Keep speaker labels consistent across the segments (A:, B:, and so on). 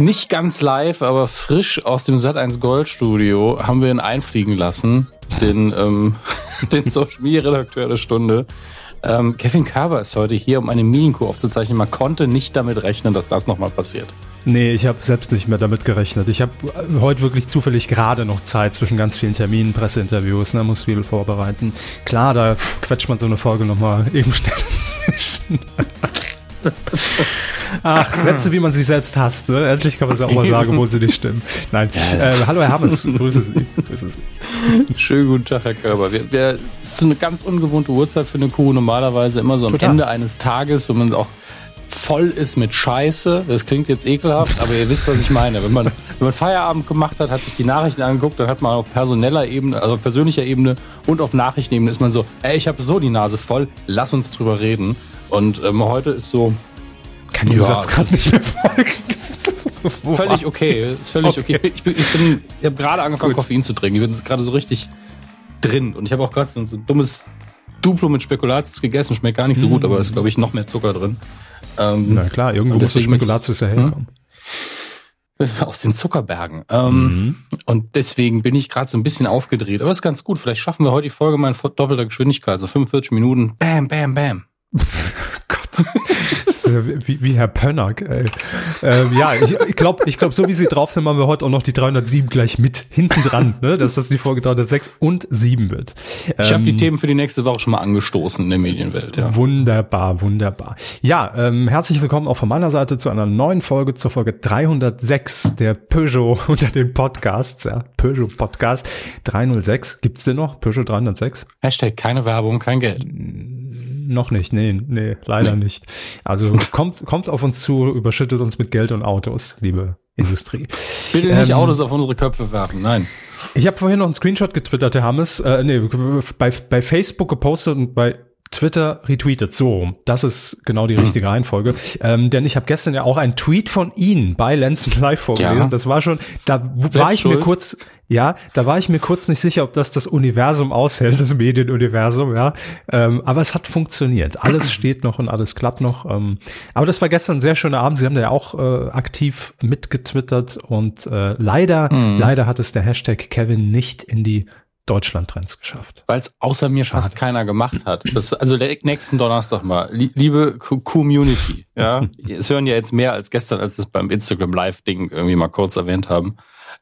A: Nicht ganz live, aber frisch aus dem Sat1 Gold Studio haben wir ihn einfliegen lassen, den, ähm, den Social Media Redakteur der Stunde. Ähm, Kevin Körber ist heute hier, um eine Medienkuh aufzuzeichnen. Man konnte nicht damit rechnen, dass das nochmal passiert.
B: Nee, ich habe selbst nicht mehr damit gerechnet. Ich habe heute wirklich zufällig gerade noch Zeit zwischen ganz vielen Terminen, Presseinterviews, ne, muss viel vorbereiten. Klar, da quetscht man so eine Folge nochmal eben schnell dazwischen. Ach, Sätze, wie man sich selbst hasst. Ne? Endlich kann man es auch mal sagen, obwohl sie nicht stimmen. Nein. Äh, hallo, Herr Hammes. Grüße Sie. Grüße Sie.
A: Schönen guten Tag, Herr Körber. Wir, wir, das ist eine ganz ungewohnte Uhrzeit für eine Kuh. Normalerweise immer so am Total. Ende eines Tages, wenn man auch voll ist mit Scheiße. Das klingt jetzt ekelhaft, aber ihr wisst, was ich meine. Wenn man, wenn man Feierabend gemacht hat, hat sich die Nachrichten angeguckt, dann hat man auf personeller Ebene, also auf persönlicher Ebene und auf Nachrichtenebene ist man so, ey, ich habe so die Nase voll, lass uns drüber reden. Und ähm, heute ist so,
B: kann ich ja. Satz gerade nicht mehr folgen.
A: völlig okay. Ist völlig okay. okay. Ich, bin, ich, bin, ich habe gerade angefangen, Gut. Koffein zu trinken. Ich bin gerade so richtig drin. Und ich habe auch gerade so ein dummes Duplo mit Spekulatius gegessen. Schmeckt gar nicht so gut, mm. aber ist, glaube ich, noch mehr Zucker drin.
B: Ähm, Na klar, irgendwo muss das Spekulatius ja herkommen.
A: Aus den Zuckerbergen. Ähm, mhm. Und deswegen bin ich gerade so ein bisschen aufgedreht. Aber ist ganz gut. Vielleicht schaffen wir heute die Folge mal in doppelter Geschwindigkeit. So 45 Minuten. Bam, bam, bam.
B: Gott. Wie, wie Herr Pönnack, ey. Ähm, ja, ich, ich glaube, ich glaub, so wie sie drauf sind, machen wir heute auch noch die 307 gleich mit hinten dran, ne? dass das die Folge 306 und 7 wird.
A: Ähm, ich habe die Themen für die nächste Woche schon mal angestoßen in der Medienwelt. Ja.
B: Wunderbar, wunderbar. Ja, ähm, herzlich willkommen auch von meiner Seite zu einer neuen Folge, zur Folge 306 der Peugeot unter den Podcasts. Ja, Peugeot Podcast 306. Gibt's den noch? Peugeot 306?
A: Hashtag keine Werbung, kein Geld
B: noch nicht. Nee, nee, leider nicht. Also kommt, kommt auf uns zu, überschüttet uns mit Geld und Autos, liebe Industrie.
A: Bitte nicht ähm, Autos auf unsere Köpfe werfen, nein.
B: Ich habe vorhin noch einen Screenshot getwittert, der Hammes, äh, nee, bei, bei Facebook gepostet und bei Twitter retweetet. So, das ist genau die hm. richtige mhm. Reihenfolge. Ähm, denn ich habe gestern ja auch einen Tweet von Ihnen bei Lenzen Live vorgelesen. Ja. Das war schon, da Selbst war ich schuld. mir kurz, ja, da war ich mir kurz nicht sicher, ob das das Universum aushält, das Medienuniversum, ja. Ähm, aber es hat funktioniert. Alles steht noch und alles klappt noch. Ähm, aber das war gestern ein sehr schöner Abend. Sie haben da ja auch äh, aktiv mitgetwittert und äh, leider, mhm. leider hat es der Hashtag Kevin nicht in die Deutschland-Trends geschafft.
A: Weil es außer mir Schade. fast keiner gemacht hat. Das, also nächsten Donnerstag mal. Liebe Community, ja, es hören ja jetzt mehr als gestern, als es beim Instagram Live-Ding irgendwie mal kurz erwähnt haben.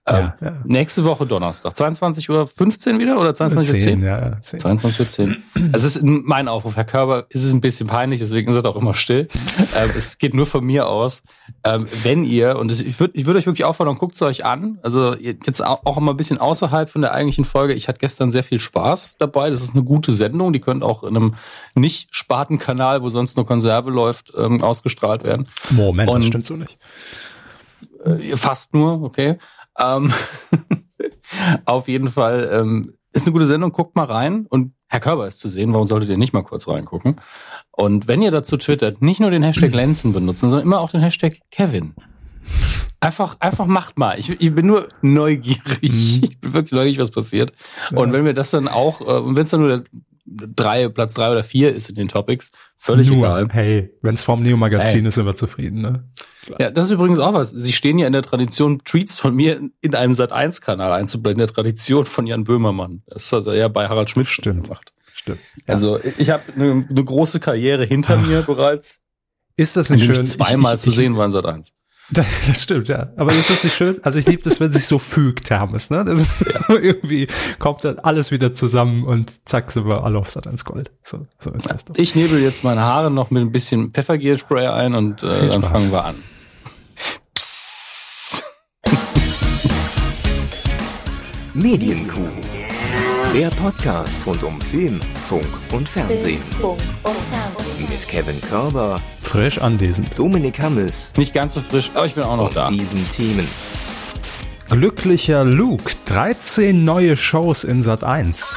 A: Ähm, ja, Nächste Woche Donnerstag, 22.15 Uhr wieder oder 22.10 Uhr? 10, ja, 10. 22.10 Uhr. Es ist mein Aufruf, Herr Körber, ist es ein bisschen peinlich, deswegen ist er auch immer still. ähm, es geht nur von mir aus. Ähm, wenn ihr, und das, ich würde ich würd euch wirklich auffordern, guckt es euch an. Also jetzt auch immer ein bisschen außerhalb von der eigentlichen Folge. Ich hatte gestern sehr viel Spaß dabei. Das ist eine gute Sendung. Die könnte auch in einem nicht-Spartenkanal, wo sonst nur Konserve läuft, ähm, ausgestrahlt werden.
B: Moment, und, das stimmt so nicht.
A: Äh, fast nur, okay. Ähm, auf jeden Fall ähm, ist eine gute Sendung. Guckt mal rein. Und Herr Körber ist zu sehen. Warum solltet ihr nicht mal kurz reingucken? Und wenn ihr dazu twittert, nicht nur den Hashtag Lenzen benutzen, sondern immer auch den Hashtag Kevin. Einfach, einfach macht mal. Ich, ich bin nur neugierig. Mhm. Ich bin wirklich neugierig, was passiert. Ja. Und wenn wir das dann auch, äh, und wenn es dann nur der drei, Platz drei oder vier ist in den Topics, völlig nur, egal.
B: Hey, wenn es vom Neo-Magazin hey. ist, sind wir zufrieden, ne?
A: Klar. Ja, das ist übrigens auch was. Sie stehen ja in der Tradition, Tweets von mir in einem Sat1-Kanal einzublenden, der Tradition von Jan Böhmermann. Das hat er ja bei Harald Schmidt
B: Stimmt. gemacht. Stimmt.
A: Ja. Also ich habe eine, eine große Karriere hinter Ach. mir bereits.
B: Ist das nicht schön?
A: Zweimal ich, ich, zu sehen war in Sat1.
B: Das stimmt, ja. Aber ist das nicht schön? Also ich liebe das, wenn sich so fügt, Hermes, ne? Das ist ja. irgendwie kommt dann alles wieder zusammen und zack sind wir alle auf Satans Gold. So, so ist das
A: doch. Ich nebel jetzt meine Haare noch mit ein bisschen Pfeffergelspray ein und äh, dann fangen wir an.
C: Medienkuh. Der Podcast rund um Film, Funk und Fernsehen. Mit Kevin Körber
B: Frisch anwesend.
C: Dominik Hammes.
A: Nicht ganz so frisch, aber ich bin auch noch da.
C: Diesen Themen.
B: Glücklicher Luke. 13 neue Shows in Sat 1.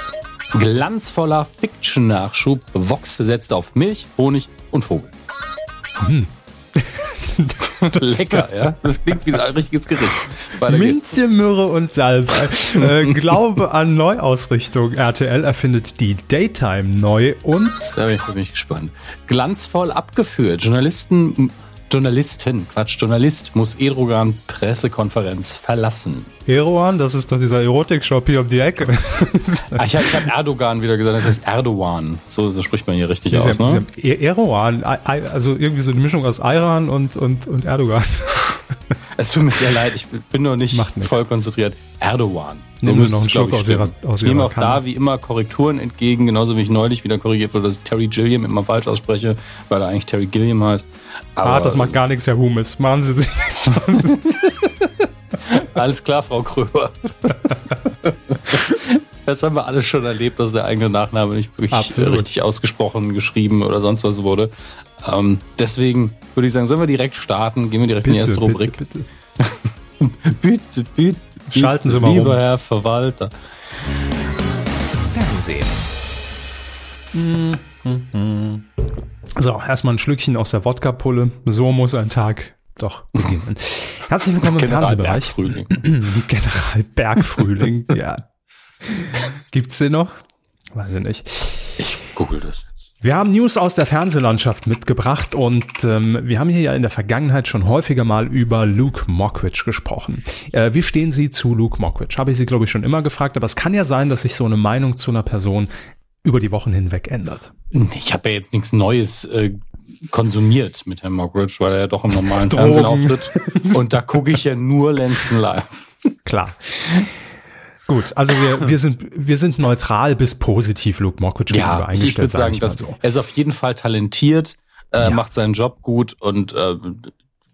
A: Glanzvoller Fiction-Nachschub. Vox setzt auf Milch, Honig und Vogel. Hm. Lecker, ja. Das klingt wie ein richtiges Gericht.
B: Minze, Myrrhe und Salbei. äh, Glaube an Neuausrichtung. RTL erfindet die Daytime neu und.
A: Da bin ich, bin ich gespannt. Glanzvoll abgeführt. Journalisten Journalistin, Quatsch, Journalist muss Erdogan Pressekonferenz verlassen.
B: Erdogan, das ist doch dieser Erotik-Shop hier um die Ecke.
A: Ach, ich habe hab Erdogan wieder gesagt, das heißt Erdogan. So, so spricht man hier richtig aus,
B: Sie haben, ne? Erdogan, also irgendwie so eine Mischung aus Iran und, und, und Erdogan.
A: Es tut mir sehr leid, ich bin noch nicht voll konzentriert. Erdogan.
B: So Nehmen Sie noch einen Schluck aus Ihrer,
A: aus Ich nehme auch da wie immer Korrekturen entgegen, genauso wie ich neulich wieder korrigiert wurde, dass ich Terry Gilliam immer falsch ausspreche, weil er eigentlich Terry Gilliam heißt.
B: Aber ah, das macht gar nichts, Herr Humes. Machen Sie sich nichts
A: Alles klar, Frau Kröber. Das haben wir alles schon erlebt, dass der eigene Nachname nicht wirklich richtig ausgesprochen, geschrieben oder sonst was wurde. Ähm, deswegen würde ich sagen, sollen wir direkt starten? Gehen wir direkt bitte, in die erste Rubrik.
B: Bitte, bitte. bitte, bitte. Schalten Sie mal
A: Lieber um. Herr Verwalter.
C: Fernsehen.
B: So, erstmal ein Schlückchen aus der Wodka-Pulle. So muss ein Tag doch beginnen. Herzlich willkommen im
A: General Fernsehbereich. Bergfrühling.
B: General Bergfrühling, ja. Gibt's den noch? Weiß ich nicht.
A: Ich google das.
B: Wir haben News aus der Fernsehlandschaft mitgebracht und ähm, wir haben hier ja in der Vergangenheit schon häufiger mal über Luke Mockridge gesprochen. Äh, wie stehen Sie zu Luke Mockridge? Habe ich Sie, glaube ich, schon immer gefragt, aber es kann ja sein, dass sich so eine Meinung zu einer Person über die Wochen hinweg ändert.
A: Ich habe ja jetzt nichts Neues äh, konsumiert mit Herrn Mockridge, weil er ja doch im normalen Fernsehen auftritt. Und da gucke ich ja nur Lenzen live.
B: Klar. Gut, also wir, wir, sind, wir sind neutral bis positiv Luke Mockridge
A: ja, gegenüber eingestellt. Ich würde sagen, dass so. er ist auf jeden Fall talentiert, äh, ja. macht seinen Job gut und äh,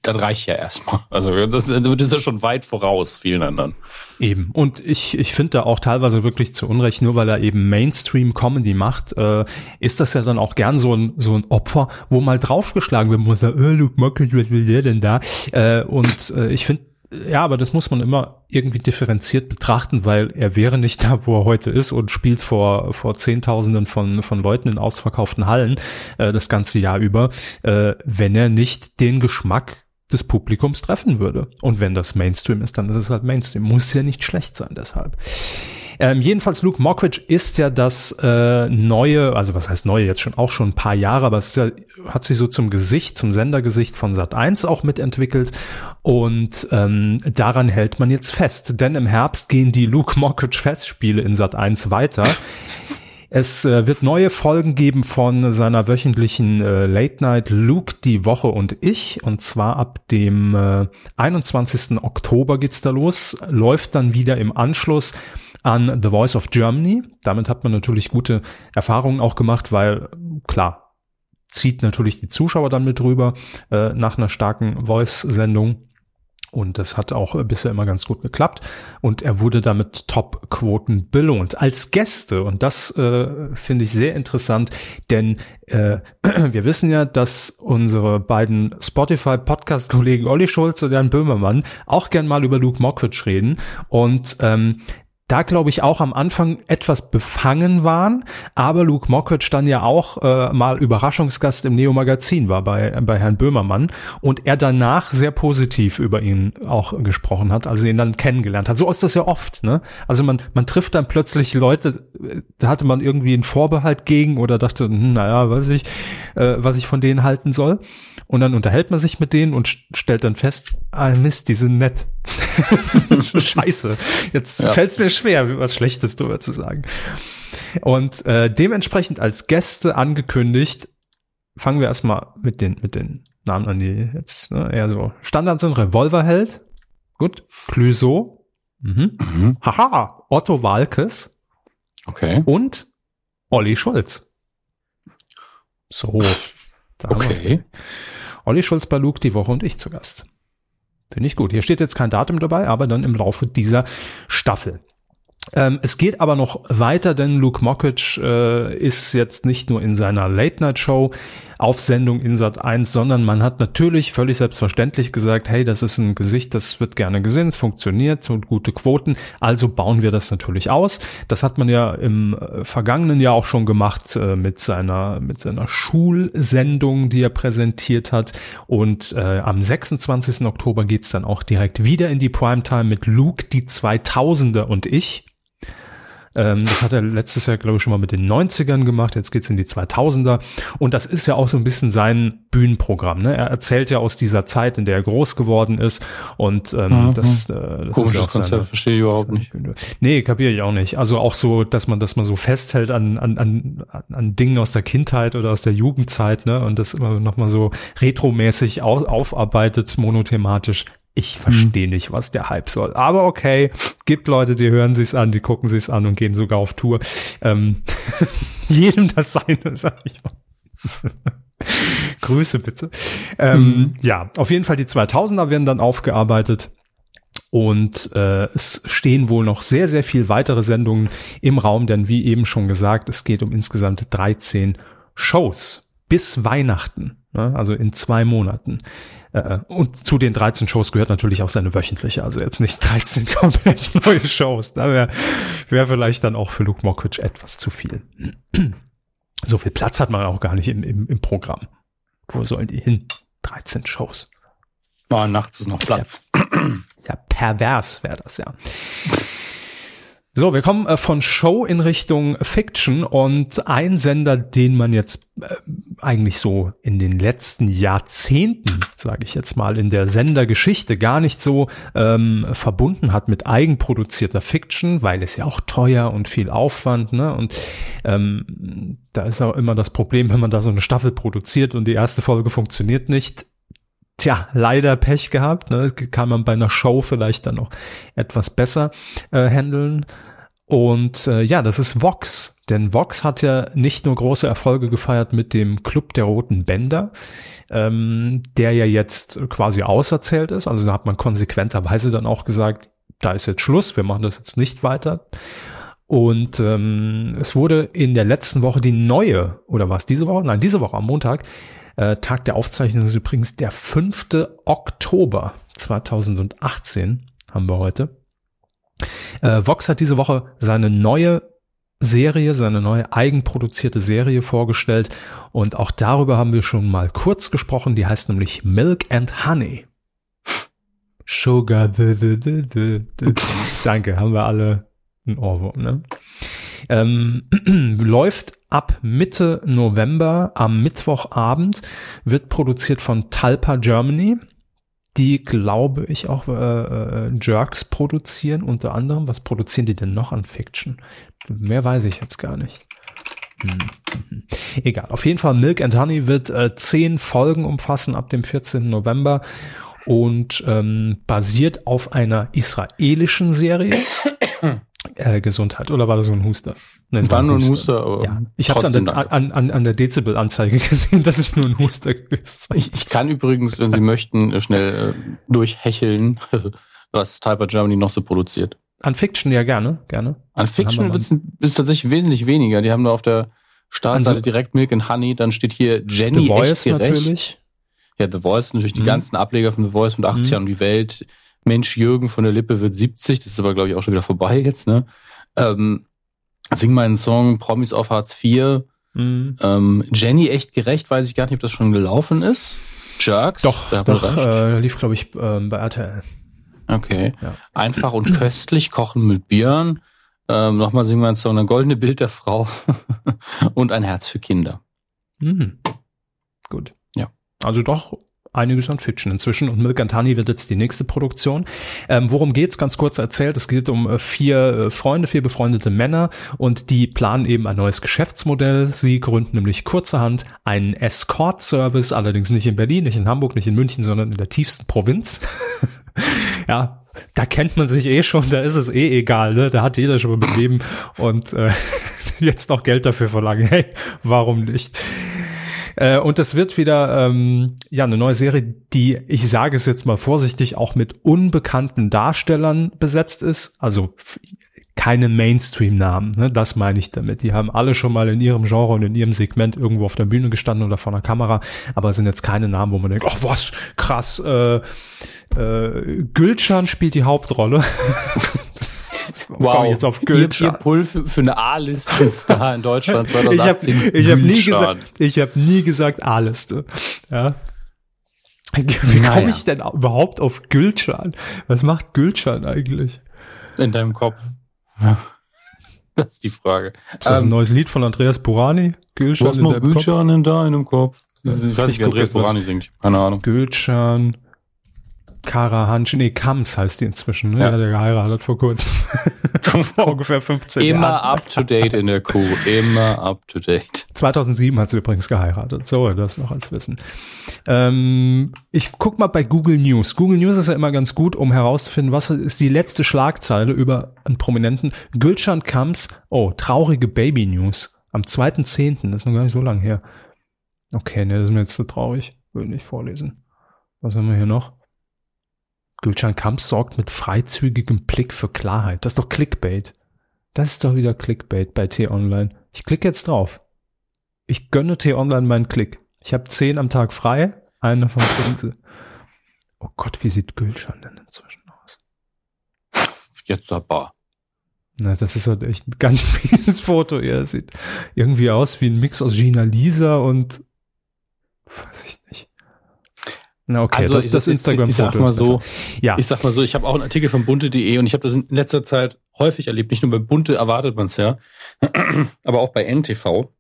A: das reicht ja erstmal. Also das, das ist ja schon weit voraus vielen anderen.
B: Eben. Und ich, ich finde da auch teilweise wirklich zu Unrecht, nur weil er eben Mainstream-Comedy macht, äh, ist das ja dann auch gern so ein, so ein Opfer, wo mal draufgeschlagen wird, muss er, äh, Luke Mockridge, was will der denn da? Äh, und äh, ich finde, ja, aber das muss man immer irgendwie differenziert betrachten, weil er wäre nicht da, wo er heute ist und spielt vor, vor Zehntausenden von, von Leuten in ausverkauften Hallen äh, das ganze Jahr über, äh, wenn er nicht den Geschmack des Publikums treffen würde. Und wenn das Mainstream ist, dann ist es halt Mainstream. Muss ja nicht schlecht sein deshalb. Ähm, jedenfalls Luke Mockridge ist ja das äh, neue, also was heißt neue, jetzt schon auch schon ein paar Jahre, aber es ja, hat sich so zum Gesicht, zum Sendergesicht von Sat 1 auch mitentwickelt und ähm, daran hält man jetzt fest, denn im Herbst gehen die Luke Mockridge Festspiele in Sat 1 weiter. Es äh, wird neue Folgen geben von seiner wöchentlichen äh, Late Night Luke die Woche und ich. Und zwar ab dem äh, 21. Oktober geht's da los. Läuft dann wieder im Anschluss an The Voice of Germany. Damit hat man natürlich gute Erfahrungen auch gemacht, weil klar, zieht natürlich die Zuschauer dann mit rüber äh, nach einer starken Voice-Sendung. Und das hat auch bisher immer ganz gut geklappt. Und er wurde damit Top-Quoten belohnt. Als Gäste, und das äh, finde ich sehr interessant, denn äh, wir wissen ja, dass unsere beiden Spotify-Podcast-Kollegen Olli Schulz und Jan Böhmermann auch gern mal über Luke Mockridge reden. Und ähm, da glaube ich auch am Anfang etwas befangen waren, aber Luke Mockridge dann ja auch äh, mal Überraschungsgast im Neo Magazin war bei bei Herrn Böhmermann und er danach sehr positiv über ihn auch gesprochen hat, also ihn dann kennengelernt hat. So ist das ja oft, ne? Also man man trifft dann plötzlich Leute, da hatte man irgendwie einen Vorbehalt gegen oder dachte, hm, naja, weiß ich, äh, was ich von denen halten soll. Und dann unterhält man sich mit denen und stellt dann fest, ah Mist, die sind nett. Scheiße. Jetzt ja. fällt es mir schwer, was Schlechtes darüber zu sagen. Und äh, dementsprechend als Gäste angekündigt, fangen wir erstmal mit den, mit den Namen an, die jetzt ne, eher so Standard sind. Revolverheld, gut. Clüso, mhm. mhm. haha, Otto Walkes.
A: Okay.
B: Und Olli Schulz. So.
A: okay.
B: Olli Schulz bei Luke die Woche und ich zu Gast. Finde ich gut. Hier steht jetzt kein Datum dabei, aber dann im Laufe dieser Staffel. Ähm, es geht aber noch weiter, denn Luke Mockridge äh, ist jetzt nicht nur in seiner Late-Night-Show auf Sendung in Sat 1, sondern man hat natürlich völlig selbstverständlich gesagt, hey, das ist ein Gesicht, das wird gerne gesehen, es funktioniert und gute Quoten, also bauen wir das natürlich aus. Das hat man ja im äh, vergangenen Jahr auch schon gemacht äh, mit seiner mit seiner Schulsendung, die er präsentiert hat und äh, am 26. Oktober geht's dann auch direkt wieder in die Primetime mit Luke die 2000er und ich Ähm, das hat er letztes Jahr, glaube ich, schon mal mit den 90ern gemacht. Jetzt geht's in die 2000er. Und das ist ja auch so ein bisschen sein Bühnenprogramm. Ne? Er erzählt ja aus dieser Zeit, in der er groß geworden ist. Und ähm, mhm. das, äh, das
A: Komisches ist ja auch Konzept, seine, verstehe ich überhaupt nicht.
B: Nee, kapiere ich auch nicht. Also auch so, dass man, dass man so festhält an, an, an, an Dingen aus der Kindheit oder aus der Jugendzeit, ne? Und das immer nochmal so retromäßig auf, aufarbeitet, monothematisch. Ich verstehe hm. nicht, was der Hype soll. Aber okay, gibt Leute, die hören sich's an, die gucken sich's an und gehen sogar auf Tour. Ähm, jedem das seine, sag ich mal. Grüße bitte. Ähm, mhm. Ja, auf jeden Fall die 2000er werden dann aufgearbeitet. Und äh, es stehen wohl noch sehr, sehr viel weitere Sendungen im Raum, denn wie eben schon gesagt, es geht um insgesamt 13 Shows bis Weihnachten, ne? also in zwei Monaten. Äh, und zu den 13 Shows gehört natürlich auch seine wöchentliche, also jetzt nicht 13 komplett neue Shows. Da wäre wär vielleicht dann auch für Luke Mockridge etwas zu viel. So viel Platz hat man auch gar nicht im, im, im Programm. Wo sollen die hin? 13 Shows.
A: Oh, nachts ist noch Platz.
B: Ja, ja pervers wäre das ja. So, wir kommen äh, von Show in Richtung Fiction und ein Sender, den man jetzt äh, eigentlich so in den letzten Jahrzehnten, sage ich jetzt mal, in der Sendergeschichte gar nicht so ähm, verbunden hat mit eigenproduzierter Fiction, weil es ja auch teuer und viel Aufwand, ne? Und ähm, da ist auch immer das Problem, wenn man da so eine Staffel produziert und die erste Folge funktioniert nicht, Tja, leider Pech gehabt. Ne? Kann man bei einer Show vielleicht dann noch etwas besser äh, handeln. Und äh, ja, das ist Vox. Denn Vox hat ja nicht nur große Erfolge gefeiert mit dem Club der Roten Bänder, ähm, der ja jetzt quasi auserzählt ist. Also da hat man konsequenterweise dann auch gesagt, da ist jetzt Schluss, wir machen das jetzt nicht weiter. Und ähm, es wurde in der letzten Woche die neue, oder was, diese Woche? Nein, diese Woche am Montag, äh, Tag der Aufzeichnung ist übrigens der 5. Oktober 2018, haben wir heute. Äh, Vox hat diese Woche seine neue Serie, seine neue eigenproduzierte Serie vorgestellt und auch darüber haben wir schon mal kurz gesprochen. Die heißt nämlich Milk and Honey. Sugar. Danke, haben wir alle ein Ohrwurm. Ne? Ähm, läuft ab Mitte November am Mittwochabend, wird produziert von Talpa Germany die, glaube ich, auch äh, äh, Jerks produzieren, unter anderem. Was produzieren die denn noch an Fiction? Mehr weiß ich jetzt gar nicht. Hm. hm. Egal, auf jeden Fall Milk and Honey wird äh, zehn Folgen umfassen ab dem 14. November und ähm, basiert auf einer israelischen Serie. äh, Gesundheit, oder war das so ein Huster?
A: Nee, es war, war nur ein Huster, aber
B: ja. Ich habe es an, an, an, an der Dezibel-Anzeige gesehen, dass es nur ein Huster gewesen
A: ich, ich kann übrigens, wenn Sie möchten, äh, schnell äh, durchhecheln, was Typer Germany noch so produziert.
B: An Fiction ja gerne, gerne.
A: An Fiction ist tatsächlich wesentlich weniger. Die haben da auf der Startseite so direkt Milk and Honey, dann steht hier Jenny The Voice echt gerecht. natürlich. Ja, The Voice, natürlich die mhm. ganzen Ableger von The Voice mit 80 Jahren mhm. um die Welt. Mensch Jürgen von der Lippe wird 70, das ist aber, glaube ich, auch schon wieder vorbei jetzt, ne? Ähm, Sing meinen Song Promis auf Hartz IV. Mhm. Ähm, Jenny echt gerecht, weiß ich gar nicht, ob das schon gelaufen ist.
B: Jerks. Doch, doch äh, lief, glaube ich, ähm, bei RTL.
A: Okay. Ja. Einfach und köstlich kochen mit Björn. Ähm, Nochmal singen wir einen Song, ein goldene Bild der Frau und ein Herz für Kinder.
B: Mhm. Gut. Ja. Also doch einiges an Fiction inzwischen und Milk and Honey wird jetzt die nächste Produktion. Ähm, worum geht's? Ganz kurz erzählt. Es geht um äh, vier äh, Freunde, vier befreundete Männer und die planen eben ein neues Geschäftsmodell. Sie gründen nämlich kurzerhand einen Escort-Service, allerdings nicht in Berlin, nicht in Hamburg, nicht in München, sondern in der tiefsten Provinz. ja, da kennt man sich eh schon, da ist es eh egal, ne? Da hat jeder schon mal mit Leben und äh, jetzt noch Geld dafür verlangen. Hey, warum nicht? Äh, und das wird wieder ähm, ja eine neue Serie, die, ich sage es jetzt mal vorsichtig, auch mit unbekannten Darstellern besetzt ist. Also keine Mainstream-Namen, ne? das meine ich damit. Die haben alle schon mal in ihrem Genre und in ihrem Segment irgendwo auf der Bühne gestanden oder vor einer Kamera, aber es sind jetzt keine Namen, wo man denkt, oh was, krass, äh, äh, Gülcan spielt die Hauptrolle.
A: wow, jetzt auf Goethe. Ihr, ihr Pull für, für eine A-Listen-Star in Deutschland
B: 2018. ich habe hab nie gesagt, ich habe nie gesagt A-Liste. Ja. Wie naja. komme ich denn überhaupt auf Gülcan? Was macht Gülcan eigentlich?
A: In deinem Kopf. Ja. Das ist die Frage.
B: Ist das ein ähm, neues Lied von Andreas Burani?
A: Gülcan was noch Gülcan in deinem Kopf? Ich weiß nicht, wie Andreas Burani singt. Keine Ahnung.
B: Gülcan. Karahansch, nee, Kams heißt die inzwischen, ne? Ja. Der geheiratet vor kurzem. vor ungefähr 15
A: Immer
B: Jahren.
A: Immer up to date in der Kuh. Immer up to date.
B: 2007 hat sie übrigens geheiratet. So, das noch als Wissen. Ähm, ich guck mal bei Google News. Google News ist ja immer ganz gut, um herauszufinden, was ist die letzte Schlagzeile über einen Prominenten. Gülcan Kams, oh, traurige Baby News. Am 2.10., das ist noch gar nicht so lang her. Okay, ne, das ist mir jetzt zu so traurig. Würde nicht vorlesen. Was haben wir hier noch? Gülcan Kamps sorgt mit freizügigem Blick für Klarheit. Das ist doch Clickbait. Das ist doch wieder Clickbait bei T-Online. Ich klicke jetzt drauf. Ich gönne T-Online meinen Klick. Ich habe zehn am Tag frei. Einen davon kriegen sie. Oh Gott, wie sieht Gülcan denn inzwischen aus?
A: Jetzt aber.
B: Na, das ist halt echt ein ganz mieses Foto. Er sieht irgendwie aus wie ein Mix aus Gina Lisa und weiß ich nicht.
A: Na okay, also das, das Instagram. Ich, ich sag mal so, ja. ich sag mal so, ich habe auch einen Artikel von bunte.de und ich habe das in letzter Zeit häufig erlebt. Nicht nur bei bunte erwartet man es ja, aber auch bei NTV.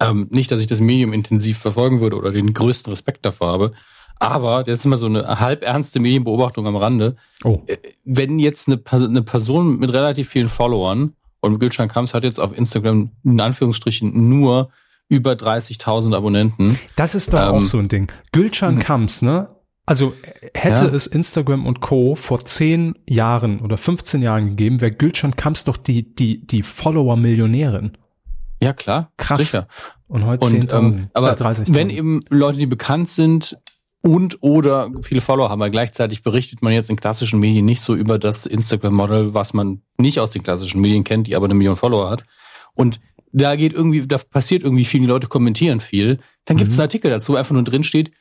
A: Ähm, nicht, dass ich das Medium intensiv verfolgen würde oder den größten Respekt davor habe. Aber jetzt ist mal so eine halb ernste Medienbeobachtung am Rande. Oh. Äh, wenn jetzt eine, eine Person mit relativ vielen Followern und Gülcan Kams hat jetzt auf Instagram in Anführungsstrichen nur über 30.000 Abonnenten.
B: Das ist doch ähm, auch so ein Ding. Gülcan hm. Kams, ne? Also hätte ja. es Instagram und Co. vor 10 Jahren oder 15 Jahren gegeben, wäre Gülcan Kams doch die, die, die Follower-Millionärin.
A: Ja, klar.
B: Krass. Sicher.
A: Und heute 10.000. Ähm, aber wenn eben Leute, die bekannt sind und oder viele Follower haben, weil gleichzeitig berichtet man jetzt in klassischen Medien nicht so über das Instagram-Model, was man nicht aus den klassischen Medien kennt, die aber eine Million Follower hat. Und da geht irgendwie, da passiert irgendwie viel, die Leute kommentieren viel. Dann gibt es mhm. einen Artikel dazu, einfach nur drin steht,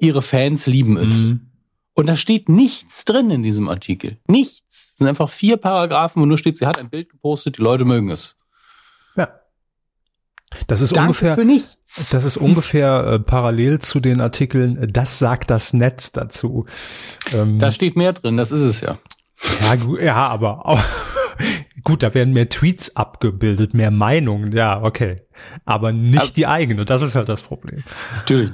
A: ihre Fans lieben es. Mhm. Und da steht nichts drin in diesem Artikel. Nichts. Es sind einfach vier Paragraphen, wo nur steht, sie hat ein Bild gepostet, die Leute mögen es.
B: Ja. Das ist Danke ungefähr, für nichts. das ist ungefähr äh, parallel zu den Artikeln, das sagt das Netz dazu.
A: Ähm, da steht mehr drin, das ist es ja.
B: Ja, ja, aber auch, Gut, da werden mehr Tweets abgebildet, mehr Meinungen, ja, okay. Aber nicht Aber, die eigene, das ist halt das Problem.
A: Natürlich.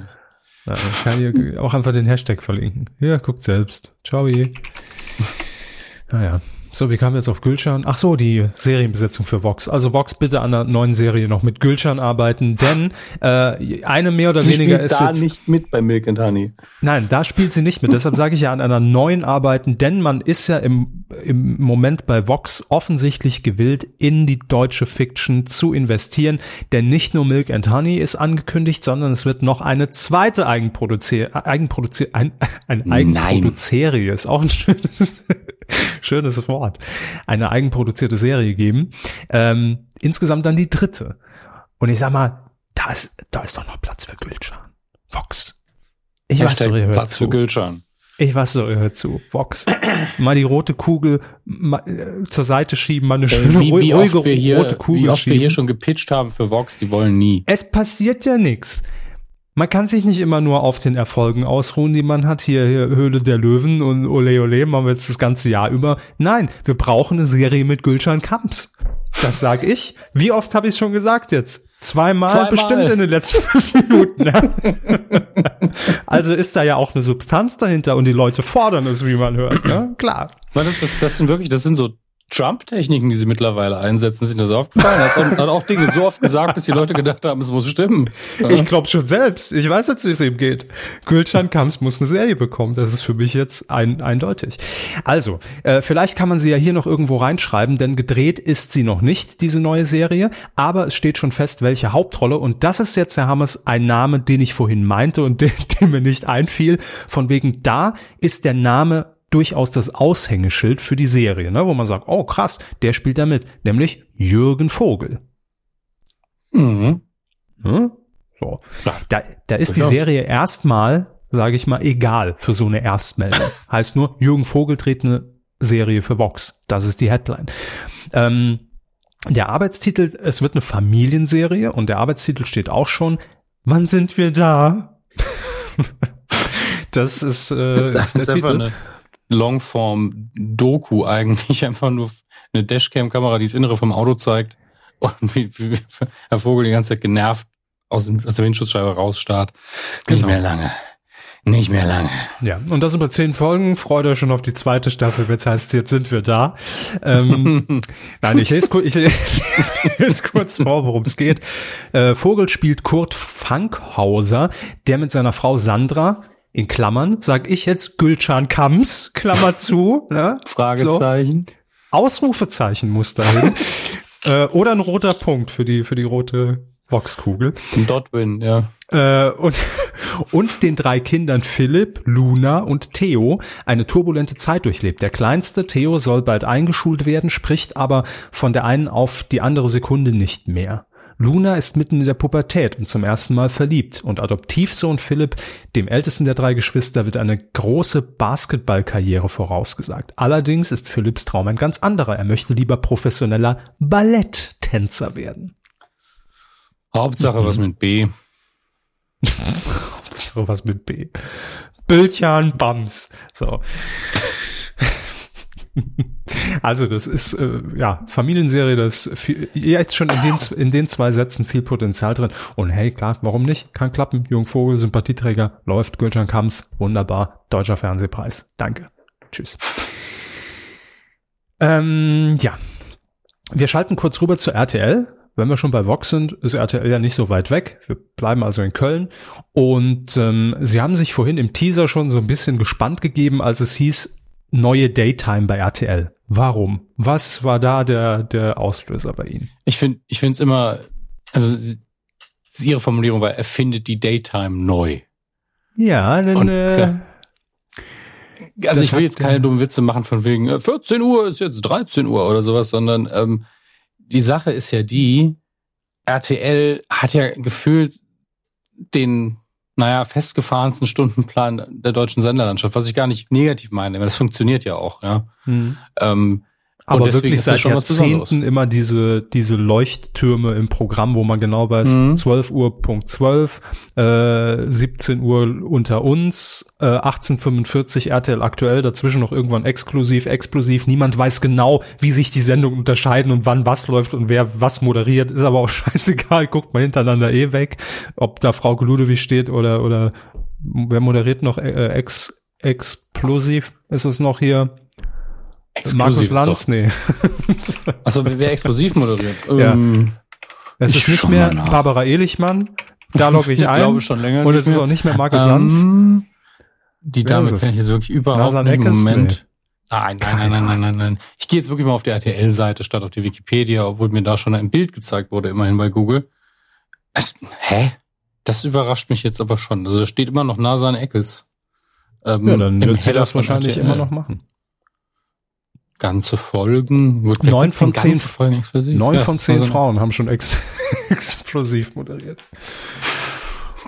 B: Ja, ich kann hier auch einfach den Hashtag verlinken. Ja, guckt selbst. Ciao. Naja. So, wie kam jetzt auf Gülschan? Ach so, die Serienbesetzung für Vox. Also Vox bitte an der neuen Serie noch mit Gülschan arbeiten, denn äh, eine mehr oder sie weniger ist
A: da jetzt nicht mit bei Milk and Honey.
B: Nein, da spielt sie nicht mit. Deshalb sage ich ja an einer neuen arbeiten, denn man ist ja im im Moment bei Vox offensichtlich gewillt, in die deutsche Fiction zu investieren, denn nicht nur Milk and Honey ist angekündigt, sondern es wird noch eine zweite Eigenproduzier Eigenproduzier ein, ein Eigenproduzerie ist auch ein schönes schönes Wort. Eine eigenproduzierte Serie geben. Ähm, insgesamt dann die dritte. Und ich sag mal, da ist, da ist doch noch Platz für Gülcan. Vox.
A: Ich weiß, so, ihr hört Platz zu. für Gülcan.
B: Ich weiß so, ihr hört zu. Vox. mal die rote Kugel mal, äh, zur Seite schieben, mal eine
A: schöne, wie, wie ruhige wir hier, rote Kugel Wie oft schieben. wir hier schon gepitcht haben für Vox, die wollen nie.
B: Es passiert ja nichts. Man kann sich nicht immer nur auf den Erfolgen ausruhen, die man hat. Hier, hier Höhle der Löwen und Ole Ole machen wir jetzt das ganze Jahr über. Nein, wir brauchen eine Serie mit Gülschan Kamps. Das sag ich. Wie oft habe ich schon gesagt jetzt? Zweimal, Zweimal, bestimmt in den letzten fünf Minuten. Ne? also ist da ja auch eine Substanz dahinter und die Leute fordern es, wie man hört. Ne? Klar.
A: Das, das, das sind wirklich, das sind so Trump-Techniken, die sie mittlerweile einsetzen. Ist das aufgefallen? Hat auch, hat auch Dinge so oft gesagt, bis die Leute gedacht haben, es muss stimmen.
B: Ich glaube schon selbst. Ich weiß jetzt, wie es ihm geht. Gülcan Kamps muss eine Serie bekommen. Das ist für mich jetzt ein, eindeutig. Also, äh, vielleicht kann man sie ja hier noch irgendwo reinschreiben, denn gedreht ist sie noch nicht, diese neue Serie. Aber es steht schon fest, welche Hauptrolle. Und das ist jetzt, Herr Hammers, ein Name, den ich vorhin meinte und der, der mir nicht einfiel. Von wegen, da ist der Name durchaus das Aushängeschild für die Serie, ne? wo man sagt, oh krass, der spielt da mit, nämlich Jürgen Vogel. Mhm. Hm? So. Da, da ist die Serie erstmal, sage ich mal, egal für so eine Erstmeldung. heißt nur, Jürgen Vogel dreht eine Serie für Vox. Das ist die Headline. Ähm, der Arbeitstitel, es wird eine Familienserie und der Arbeitstitel steht auch schon, wann sind wir da? das ist, äh,
A: das ist der Titel. Longform-Doku eigentlich einfach nur eine Dashcam-Kamera, die das Innere vom Auto zeigt und wie, wie Herr Vogel die ganze Zeit genervt aus, dem, aus der Windschutzscheibe rausstarrt. Nicht genau. mehr lange. Nicht mehr lange.
B: Ja, und das über zehn Folgen. Freut euch schon auf die zweite Staffel. Jetzt heißt jetzt sind wir da. Ähm, nein, ich lese, ich lese kurz vor, worum es geht. Äh, Vogel spielt Kurt Fankhauser, der mit seiner Frau Sandra in Klammern, sag ich jetzt Gülcan Kams, Klammer zu.
A: Ne? Fragezeichen. So.
B: Ausrufezeichen muss dahin. äh, oder ein roter Punkt für die, für die rote Voxkugel.
A: Dotwin, ja.
B: Äh, und, und den drei Kindern Philipp, Luna und Theo eine turbulente Zeit durchlebt. Der kleinste, Theo, soll bald eingeschult werden, spricht aber von der einen auf die andere Sekunde nicht mehr. Luna ist mitten in der Pubertät und zum ersten Mal verliebt und Adoptivsohn Philipp, dem ältesten der drei Geschwister, wird eine große Basketballkarriere vorausgesagt. Allerdings ist Philipps Traum ein ganz anderer. Er möchte lieber professioneller Balletttänzer werden.
A: Hauptsache mhm. was mit B.
B: Hauptsache was mit B. Bildchen, Bams. So. Also das ist äh, ja Familienserie, das viel, jetzt schon in den, in den zwei Sätzen viel Potenzial drin. Und hey, klar, warum nicht? Kann klappen. Jungvogel, Sympathieträger, läuft, Gülcan Kams, wunderbar, deutscher Fernsehpreis. Danke. Tschüss. Ähm, ja. Wir schalten kurz rüber zu RTL. Wenn wir schon bei Vox sind, ist RTL ja nicht so weit weg. Wir bleiben also in Köln. Und ähm, sie haben sich vorhin im Teaser schon so ein bisschen gespannt gegeben, als es hieß, neue Daytime bei RTL. Warum? Was war da der, der Auslöser bei Ihnen?
A: Ich finde, ich finde es immer, also ihre Formulierung war, er findet die Daytime neu.
B: Ja, dann, Und, äh,
A: also ich will jetzt keine dummen Witze machen von wegen 14 äh, Uhr ist jetzt 13 Uhr oder sowas, sondern ähm, die Sache ist ja die, RTL hat ja gefühlt den, naja, festgefahrensten Stundenplan der deutschen Senderlandschaft, was ich gar nicht negativ meine, weil das funktioniert ja auch, ja. Mhm. Ähm,
B: aber wirklich seit Jahrzehnten immer diese, diese Leuchttürme im Programm, wo man genau weiß, mhm. 12 Uhr Punkt 12, äh, 17 Uhr unter uns, äh, 1845 RTL aktuell, dazwischen noch irgendwann exklusiv, explosiv. Niemand weiß genau, wie sich die Sendungen unterscheiden und wann was läuft und wer was moderiert. Ist aber auch scheißegal, guckt mal hintereinander eh weg, ob da Frau Gludewi steht oder, oder wer moderiert noch äh, ex, explosiv? Ist es noch hier?
A: Markus Lanz, nee. Achso, wer explosiv moderiert?
B: Ja. Ähm, es ist nicht mehr Barbara Ehlichmann. Da logge ich, ich ein.
A: glaube schon länger.
B: Und es ist auch nicht mehr Markus ähm, Lanz.
A: Die Dame kenne ich jetzt wirklich überhaupt nicht im Moment. Nein, nein, nein, nein, nein, nein, nein. Ich gehe jetzt wirklich mal auf die RTL-Seite statt auf die Wikipedia, obwohl mir da schon ein Bild gezeigt wurde, immerhin bei Google. Es, hä? Das überrascht mich jetzt aber schon. Also da steht immer noch Nasan Eckes.
B: Ähm, ja, dann wird sie das wahrscheinlich immer noch machen
A: ganze Folgen.
B: Neun von zehn Folgen explosiv. Neun ja, von zehn also Frauen haben schon ex explosiv moderiert.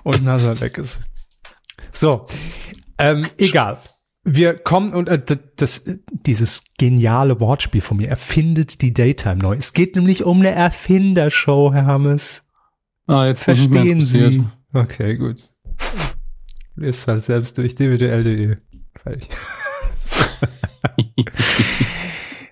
B: Und Nazarek ist. So, ähm, egal. Wir kommen und äh, das, dieses geniale Wortspiel von mir erfindet die Daytime neu. Es geht nämlich um eine Erfindershow, Herr Hammes.
A: Ah, jetzt verstehen Sie.
B: Okay, gut. Ist halt selbst durch dvdl.de. Fertig.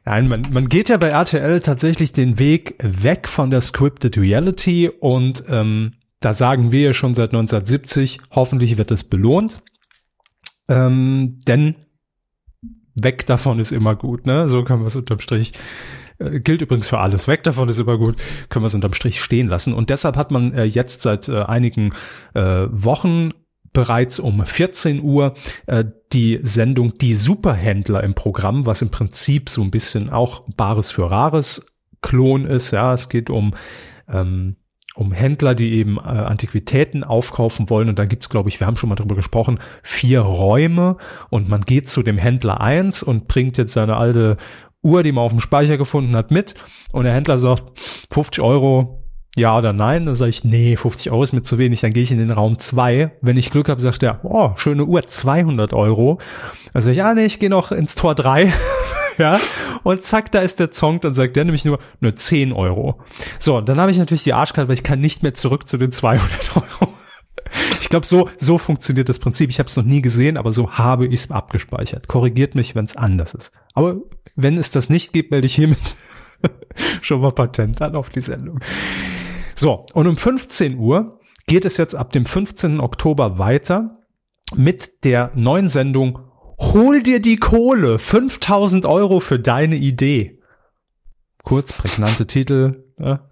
B: Nein, man, man geht ja bei RTL tatsächlich den Weg weg von der Scripted Reality und ähm, da sagen wir ja schon seit 1970, hoffentlich wird es belohnt. Ähm, denn weg davon ist immer gut, ne? So kann man es unterm Strich. Äh, gilt übrigens für alles. Weg davon ist immer gut, können wir es unterm Strich stehen lassen. Und deshalb hat man äh, jetzt seit äh, einigen äh, Wochen bereits um 14 Uhr äh, die Sendung Die Superhändler im Programm, was im Prinzip so ein bisschen auch Bares für Rares Klon ist. Ja, es geht um ähm, um Händler, die eben äh, Antiquitäten aufkaufen wollen. Und da gibt's, glaube ich, wir haben schon mal drüber gesprochen, vier Räume. Und man geht zu dem Händler eins und bringt jetzt seine alte Uhr, die man auf dem Speicher gefunden hat, mit. Und der Händler sagt, 50 Euro, ja oder nein? Dann sage ich, nee, 50 Euro ist mir zu wenig, dann gehe ich in den Raum 2. Wenn ich Glück habe, sagt er, oh, schöne Uhr, 200 Euro. Also ja, nee, ich gehe noch ins Tor 3. ja, und zack, da ist der Zong, dann sagt der nämlich nur, nur 10 Euro. So, dann habe ich natürlich die Arschkarte, weil ich kann nicht mehr zurück zu den 200 Euro. Ich Ich glaube, so, so funktioniert das Prinzip. Ich habe es noch nie gesehen, aber so habe ich es abgespeichert. Korrigiert mich, wenn es anders ist. Aber wenn es das nicht gibt, melde ich hiermit schon mal Patent an auf die Sendung. So, und um 15 Uhr geht es jetzt ab dem 15. Oktober weiter mit der neuen Sendung Hol dir die Kohle, 5000 Euro für deine Idee. Kurz, prägnante Titel. Ja.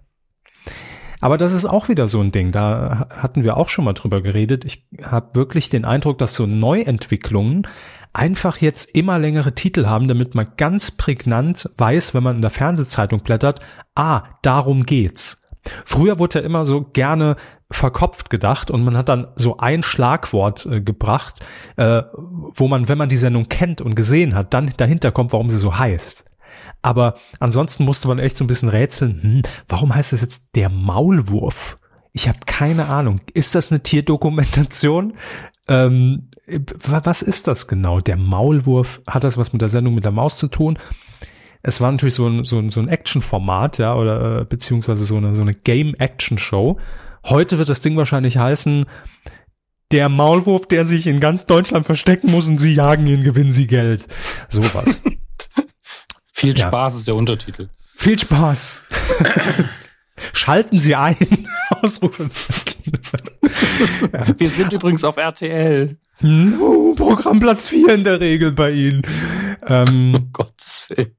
B: Aber das ist auch wieder so ein Ding. Da hatten wir auch schon mal drüber geredet. Ich habe wirklich den Eindruck, dass so Neuentwicklungen einfach jetzt immer längere Titel haben, damit man ganz prägnant weiß, wenn man in der Fernsehzeitung blättert, ah, darum geht's. Früher wurde ja immer so gerne verkopft gedacht und man hat dann so ein Schlagwort äh, gebracht, äh, wo man, wenn man die Sendung kennt und gesehen hat, dann dahinter kommt, warum sie so heißt. Aber ansonsten musste man echt so ein bisschen rätseln, hm, warum heißt es jetzt der Maulwurf? Ich habe keine Ahnung. Ist das eine Tierdokumentation? Ähm, was ist das genau? Der Maulwurf, hat das was mit der Sendung mit der Maus zu tun? Es war natürlich so ein, so ein, so ein Action-Format, ja, oder äh, beziehungsweise so eine, so eine Game-Action-Show. Heute wird das Ding wahrscheinlich heißen, der Maulwurf, der sich in ganz Deutschland verstecken muss und sie jagen ihn, gewinnen sie Geld. Sowas.
A: Viel Spaß ja. ist der Untertitel.
B: Viel Spaß. Schalten Sie ein. Ausrufezeichen.
A: ja. Wir sind übrigens auf RTL.
B: No, Programmplatz 4 in der Regel bei Ihnen. Ähm,
A: um Gottes Willen.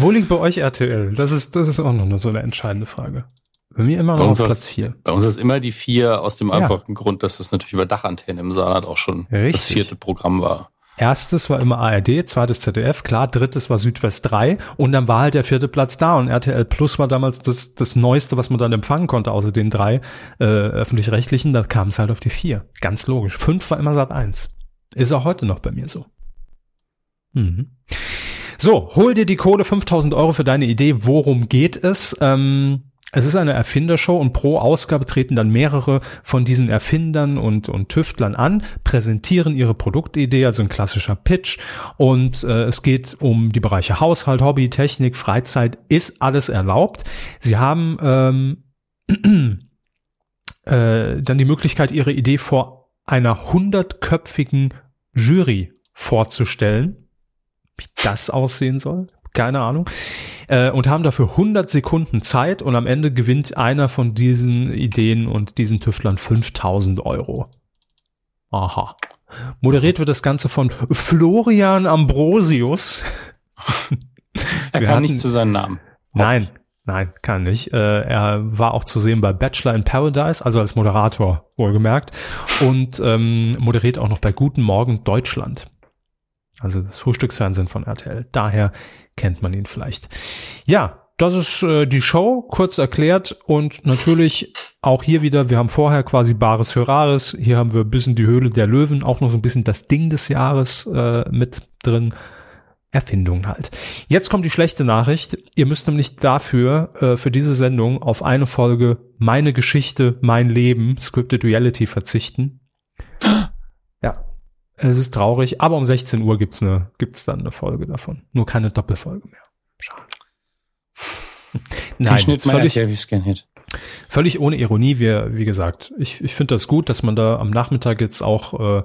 B: Wo liegt bei euch RTL? Das ist, das ist auch noch so eine entscheidende Frage. Bei mir immer noch auf Platz 4.
A: Bei uns ist immer die 4 aus dem einfachen ja. Grund, dass es natürlich über Dachantenne im Saarland auch schon Richtig. das vierte Programm war.
B: Erstes war immer ARD, zweites ZDF, klar, drittes war Südwest 3 und dann war halt der vierte Platz da und RTL Plus war damals das, das Neueste, was man dann empfangen konnte, außer den drei äh, öffentlich-rechtlichen, da kam es halt auf die 4. Ganz logisch. 5 war immer Sat 1. Ist auch heute noch bei mir so. Mhm. So, hol dir die Kohle 5000 Euro für deine Idee. Worum geht es? Ähm, es ist eine Erfindershow und pro Ausgabe treten dann mehrere von diesen Erfindern und, und Tüftlern an, präsentieren ihre Produktidee, also ein klassischer Pitch. Und äh, es geht um die Bereiche Haushalt, Hobby, Technik, Freizeit, ist alles erlaubt. Sie haben ähm, äh, dann die Möglichkeit, ihre Idee vor einer hundertköpfigen Jury vorzustellen. Wie das aussehen soll, keine Ahnung äh, und haben dafür 100 Sekunden Zeit und am Ende gewinnt einer von diesen Ideen und diesen Tüftlern 5000 Euro. Aha. Moderiert wird das Ganze von Florian Ambrosius.
A: er kann hatten, nicht zu seinem Namen.
B: Nein, nein, kann nicht. Äh, er war auch zu sehen bei Bachelor in Paradise, also als Moderator wohlgemerkt, und ähm, moderiert auch noch bei Guten Morgen Deutschland. Also das Frühstücksfernsehen von RTL. Daher kennt man ihn vielleicht. Ja, das ist äh, die Show, kurz erklärt. Und natürlich auch hier wieder, wir haben vorher quasi Bares für Rares. Hier haben wir ein bisschen die Höhle der Löwen, auch noch so ein bisschen das Ding des Jahres äh, mit drin. Erfindung halt. Jetzt kommt die schlechte Nachricht. Ihr müsst nämlich dafür, äh, für diese Sendung, auf eine Folge Meine Geschichte, mein Leben, Scripted Reality verzichten. Es ist traurig, aber um 16 Uhr gibt's eine, gibt's dann eine Folge davon. Nur keine Doppelfolge mehr. Schade.
A: Nein, völlig,
B: völlig ohne Ironie. Wir, wie gesagt, ich, ich finde das gut, dass man da am Nachmittag jetzt auch äh,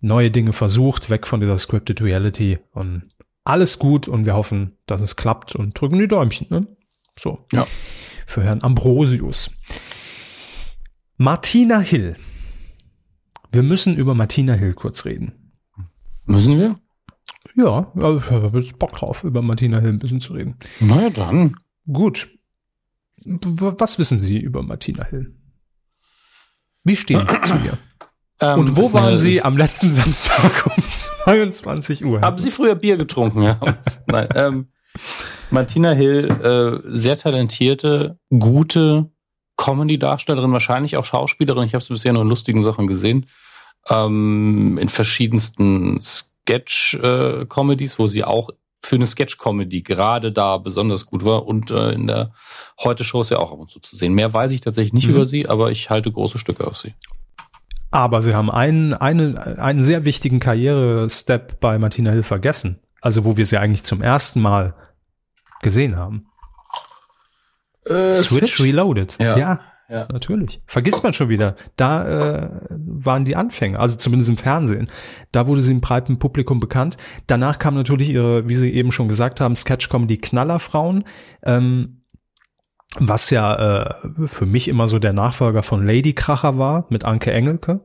B: neue Dinge versucht, weg von dieser Scripted Reality und alles gut und wir hoffen, dass es klappt und drücken die Däumchen. Ne? So.
A: Ja.
B: Für Herrn Ambrosius. Martina Hill wir müssen über Martina Hill kurz reden.
A: Müssen wir?
B: Ja, ich habe jetzt Bock drauf, über Martina Hill ein bisschen zu reden.
A: Na ja, dann.
B: Gut. Was wissen Sie über Martina Hill? Wie stehen Sie zu ihr? Ähm, Und wo waren Sie am letzten Samstag um 22 Uhr?
A: Haben Sie früher Bier getrunken? Ja. Nein, ähm, Martina Hill, äh, sehr talentierte, gute Comedy-Darstellerin, wahrscheinlich auch Schauspielerin. Ich habe sie bisher nur in lustigen Sachen gesehen. Ähm, in verschiedensten Sketch-Comedies, wo sie auch für eine Sketch-Comedy gerade da besonders gut war. Und äh, in der Heute-Show ist ja auch ab und zu zu sehen. Mehr weiß ich tatsächlich nicht mhm. über sie, aber ich halte große Stücke auf sie.
B: Aber sie haben einen, einen, einen sehr wichtigen Karriere-Step bei Martina Hill vergessen. Also wo wir sie eigentlich zum ersten Mal gesehen haben. Äh, Switch, Switch, Reloaded.
A: Ja. ja.
B: Ja. Natürlich. Vergisst man schon wieder. Da äh, waren die Anfänge, also zumindest im Fernsehen. Da wurde sie im breiten Publikum bekannt. Danach kam natürlich ihre, wie Sie eben schon gesagt haben, Sketch-Comedy Knallerfrauen. Ähm, was ja äh, für mich immer so der Nachfolger von Lady Kracher war mit Anke Engelke.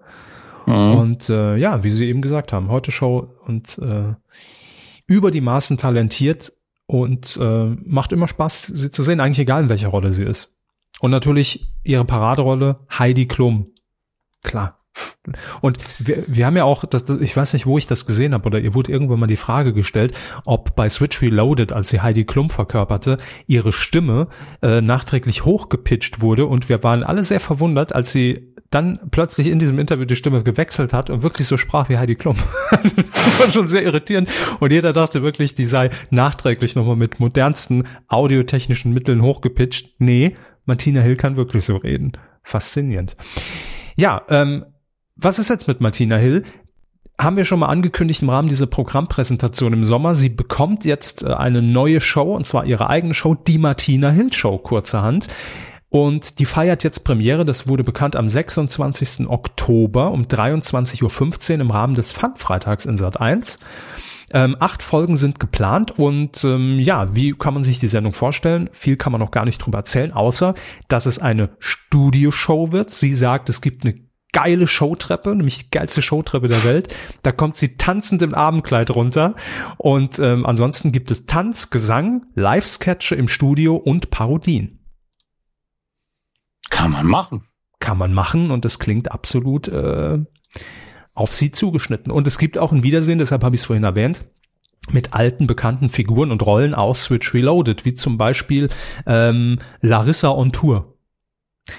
B: Mhm. Und äh, ja, wie Sie eben gesagt haben, heute Show und äh, über die Maßen talentiert und äh, macht immer Spaß, sie zu sehen, eigentlich egal in welcher Rolle sie ist. Und natürlich ihre Paraderolle Heidi Klum. Klar. Und wir, wir haben ja auch, das, ich weiß nicht, wo ich das gesehen habe, oder ihr wurde irgendwann mal die Frage gestellt, ob bei Switch Reloaded, als sie Heidi Klum verkörperte, ihre Stimme äh, nachträglich hochgepitcht wurde. Und wir waren alle sehr verwundert, als sie dann plötzlich in diesem Interview die Stimme gewechselt hat und wirklich so sprach wie Heidi Klum. das war schon sehr irritierend. Und jeder dachte wirklich, die sei nachträglich nochmal mit modernsten audiotechnischen Mitteln hochgepitcht. Nee, Martina Hill kann wirklich so reden. Faszinierend. Ja, ähm, was ist jetzt mit Martina Hill? Haben wir schon mal angekündigt im Rahmen dieser Programmpräsentation im Sommer. Sie bekommt jetzt äh, eine neue Show, und zwar ihre eigene Show, die Martina Hill Show, kurzerhand. Und die feiert jetzt Premiere, das wurde bekannt am 26. Oktober um 23.15 Uhr im Rahmen des Fun-Freitags in Sat 1. Ähm, acht Folgen sind geplant und ähm, ja, wie kann man sich die Sendung vorstellen? Viel kann man noch gar nicht drüber erzählen, außer dass es eine Studioshow wird. Sie sagt, es gibt eine geile Showtreppe, nämlich die geilste Showtreppe der Welt. Da kommt sie tanzend im Abendkleid runter. Und ähm, ansonsten gibt es Tanz, Gesang, Live-Sketche im Studio und Parodien.
A: Kann man machen.
B: Kann man machen und das klingt absolut äh, auf sie zugeschnitten. Und es gibt auch ein Wiedersehen, deshalb habe ich es vorhin erwähnt, mit alten bekannten Figuren und Rollen aus Switch Reloaded, wie zum Beispiel ähm, Larissa on Tour.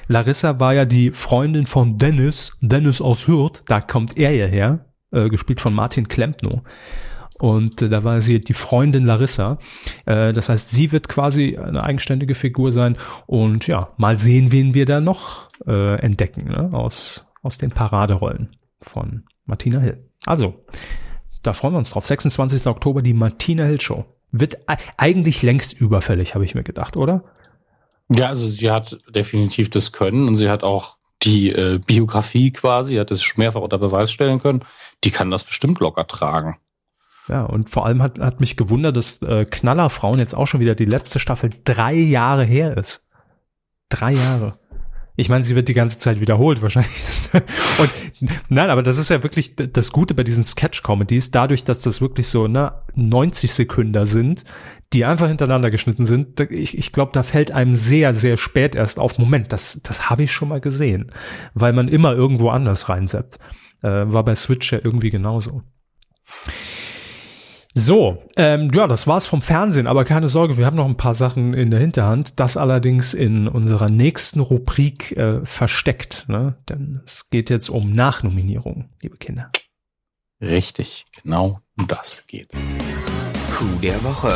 B: Larissa war ja die Freundin von Dennis, Dennis aus Hürth, da kommt er ja her, äh, gespielt von Martin Klempno. Und äh, da war sie die Freundin Larissa. Äh, das heißt, sie wird quasi eine eigenständige Figur sein. Und ja, mal sehen, wen wir da noch äh, entdecken ne? aus, aus den Paraderollen von Martina Hill. Also, da freuen wir uns drauf. 26. Oktober die Martina Hill Show. Wird eigentlich längst überfällig, habe ich mir gedacht, oder?
A: Ja, also sie hat definitiv das Können und sie hat auch die äh, Biografie quasi, hat es mehrfach unter Beweis stellen können. Die kann das bestimmt locker tragen.
B: Ja, und vor allem hat, hat mich gewundert, dass äh, Knallerfrauen jetzt auch schon wieder die letzte Staffel drei Jahre her ist. Drei Jahre. Ich meine, sie wird die ganze Zeit wiederholt wahrscheinlich. Und nein, aber das ist ja wirklich das Gute bei diesen Sketch-Comedies, dadurch, dass das wirklich so ne, 90 Sekunden sind, die einfach hintereinander geschnitten sind. Ich, ich glaube, da fällt einem sehr, sehr spät erst auf, Moment, das, das habe ich schon mal gesehen, weil man immer irgendwo anders reinseppt. Äh, war bei Switch ja irgendwie genauso. So, ähm, ja, das war's vom Fernsehen, aber keine Sorge, wir haben noch ein paar Sachen in der Hinterhand, das allerdings in unserer nächsten Rubrik äh, versteckt, ne? denn es geht jetzt um Nachnominierung, liebe Kinder.
A: Richtig, genau um das geht's.
C: Coup der Woche.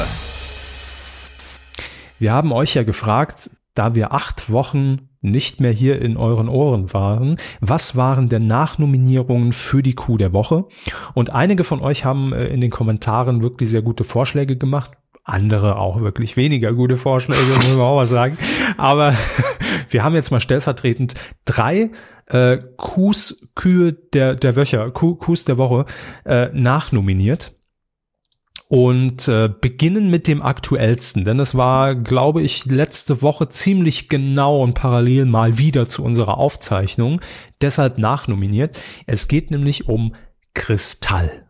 B: Wir haben euch ja gefragt, da wir acht Wochen nicht mehr hier in euren Ohren waren. Was waren denn Nachnominierungen für die Coup der Woche? Und einige von euch haben äh, in den Kommentaren wirklich sehr gute Vorschläge gemacht. Andere auch wirklich weniger gute Vorschläge, muss man auch mal sagen. Aber wir haben jetzt mal stellvertretend drei äh, Coups, Kühe der, der Wöcher, Coups der Woche äh, nachnominiert und äh, beginnen mit dem aktuellsten, denn es war, glaube ich, letzte Woche ziemlich genau und parallel mal wieder zu unserer Aufzeichnung, deshalb nachnominiert. Es geht nämlich um Kristall.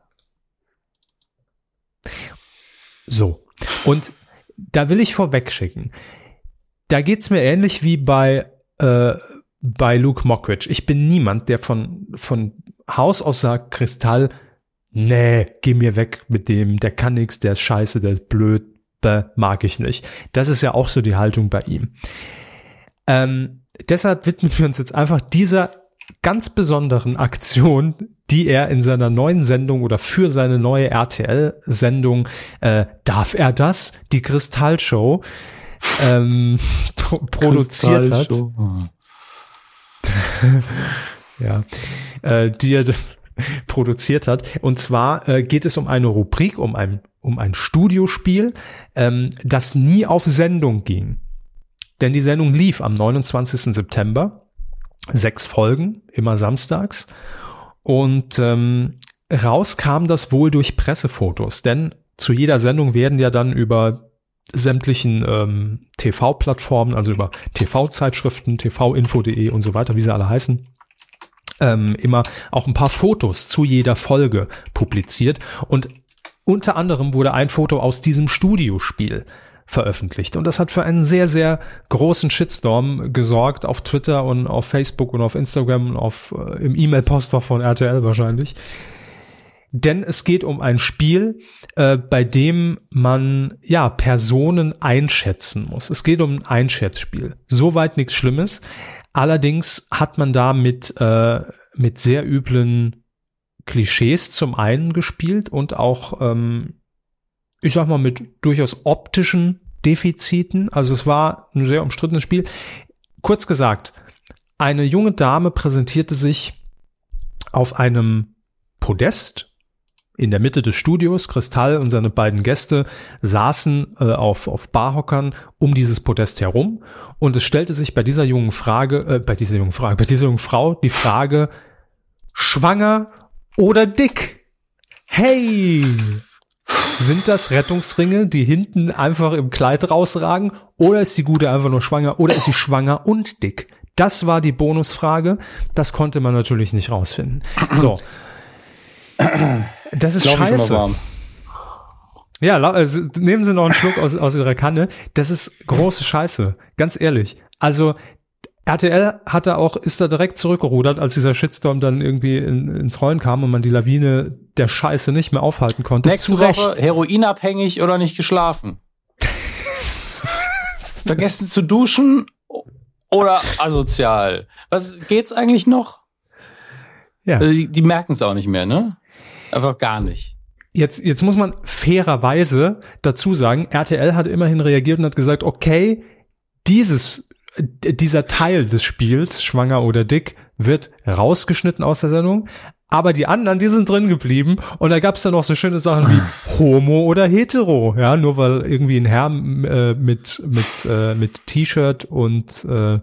B: So, und da will ich vorweg schicken. Da geht's mir ähnlich wie bei äh, bei Luke Mockridge. Ich bin niemand, der von von Haus aus sagt, Kristall nee, geh mir weg mit dem, der kann nix, der ist scheiße, der ist blöd, da mag ich nicht. Das ist ja auch so die Haltung bei ihm. Ähm, deshalb widmen wir uns jetzt einfach dieser ganz besonderen Aktion, die er in seiner neuen Sendung oder für seine neue RTL-Sendung äh, Darf er das? Die Kristallshow ähm, pro produziert hat. ja, äh, die er produziert hat. Und zwar äh, geht es um eine Rubrik, um ein, um ein Studiospiel, ähm, das nie auf Sendung ging. denn die Sendung lief am 29. September. Sechs Folgen, immer samstags. Und ähm, raus kam das wohl durch Pressefotos, denn zu jeder Sendung werden ja dann über sämtlichen ähm, TV-Plattformen, also über TV-Zeitschriften, tvinfo.de und so weiter, wie sie alle heißen, ähm, immer auch ein paar Fotos zu jeder Folge publiziert. Und unter anderem wurde ein Foto aus diesem Studiospiel veröffentlicht. Und das hat für einen sehr, sehr großen Shitstorm gesorgt auf Twitter und auf Facebook und auf Instagram und auf, äh, im E-Mail-Postfach von RTL wahrscheinlich. Denn es geht um ein Spiel, äh, bei dem man ja Personen einschätzen muss. Es geht um ein Einschätzspiel. Soweit nichts Schlimmes. Allerdings hat man da mit, äh, mit sehr üblen Klischees zum einen gespielt und auch, ähm, ich sag mal, mit durchaus optischen Defiziten. Also es war ein sehr umstrittenes Spiel. Kurz gesagt, eine junge Dame präsentierte sich auf einem Podest in der Mitte des Studios. Kristall und seine beiden Gäste saßen äh, auf, auf Barhockern um dieses Podest herum. Und es stellte sich bei dieser jungen Frage, äh, bei dieser jungen Frage, bei dieser jungen Frau die Frage, schwanger oder dick? Hey! Sind das Rettungsringe, die hinten einfach im Kleid rausragen? Oder ist die Gute einfach nur schwanger? Oder ist sie schwanger und dick? Das war die Bonusfrage. Das konnte man natürlich nicht rausfinden. So. Das ist Glaub scheiße. Ja, also, nehmen Sie noch einen Schluck aus, aus Ihrer Kanne. Das ist große Scheiße. Ganz ehrlich. Also, RTL hat da auch, ist da direkt zurückgerudert, als dieser Shitstorm dann irgendwie in, ins Rollen kam und man die Lawine der Scheiße nicht mehr aufhalten konnte.
A: Nächste Zu Woche Recht. heroinabhängig oder nicht geschlafen. Vergessen zu duschen oder asozial. Was geht's eigentlich noch? Ja. Also die, die merken es auch nicht mehr, ne? Einfach gar nicht.
B: Jetzt, jetzt muss man fairerweise dazu sagen, RTL hat immerhin reagiert und hat gesagt, okay, dieses, dieser Teil des Spiels, schwanger oder dick, wird rausgeschnitten aus der Sendung. Aber die anderen, die sind drin geblieben. Und da gab es dann noch so schöne Sachen wie Homo oder Hetero. Ja, nur weil irgendwie ein Herr äh, mit, mit, äh, mit T-Shirt und äh,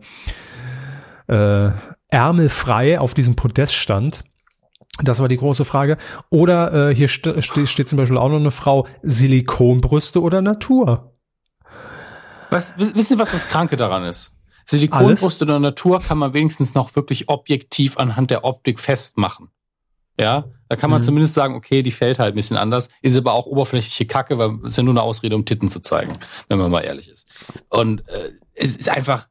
B: äh, Ärmel frei auf diesem Podest stand. Das war die große Frage. Oder äh, hier st st steht zum Beispiel auch noch eine Frau, Silikonbrüste oder Natur.
A: Was, wissen Sie, was das Kranke daran ist? Silikonbrüste oder Natur kann man wenigstens noch wirklich objektiv anhand der Optik festmachen. Ja, da kann man mhm. zumindest sagen, okay, die fällt halt ein bisschen anders, ist aber auch oberflächliche Kacke, weil es ist ja nur eine Ausrede, um Titten zu zeigen, wenn man mal ehrlich ist. Und äh, es ist einfach,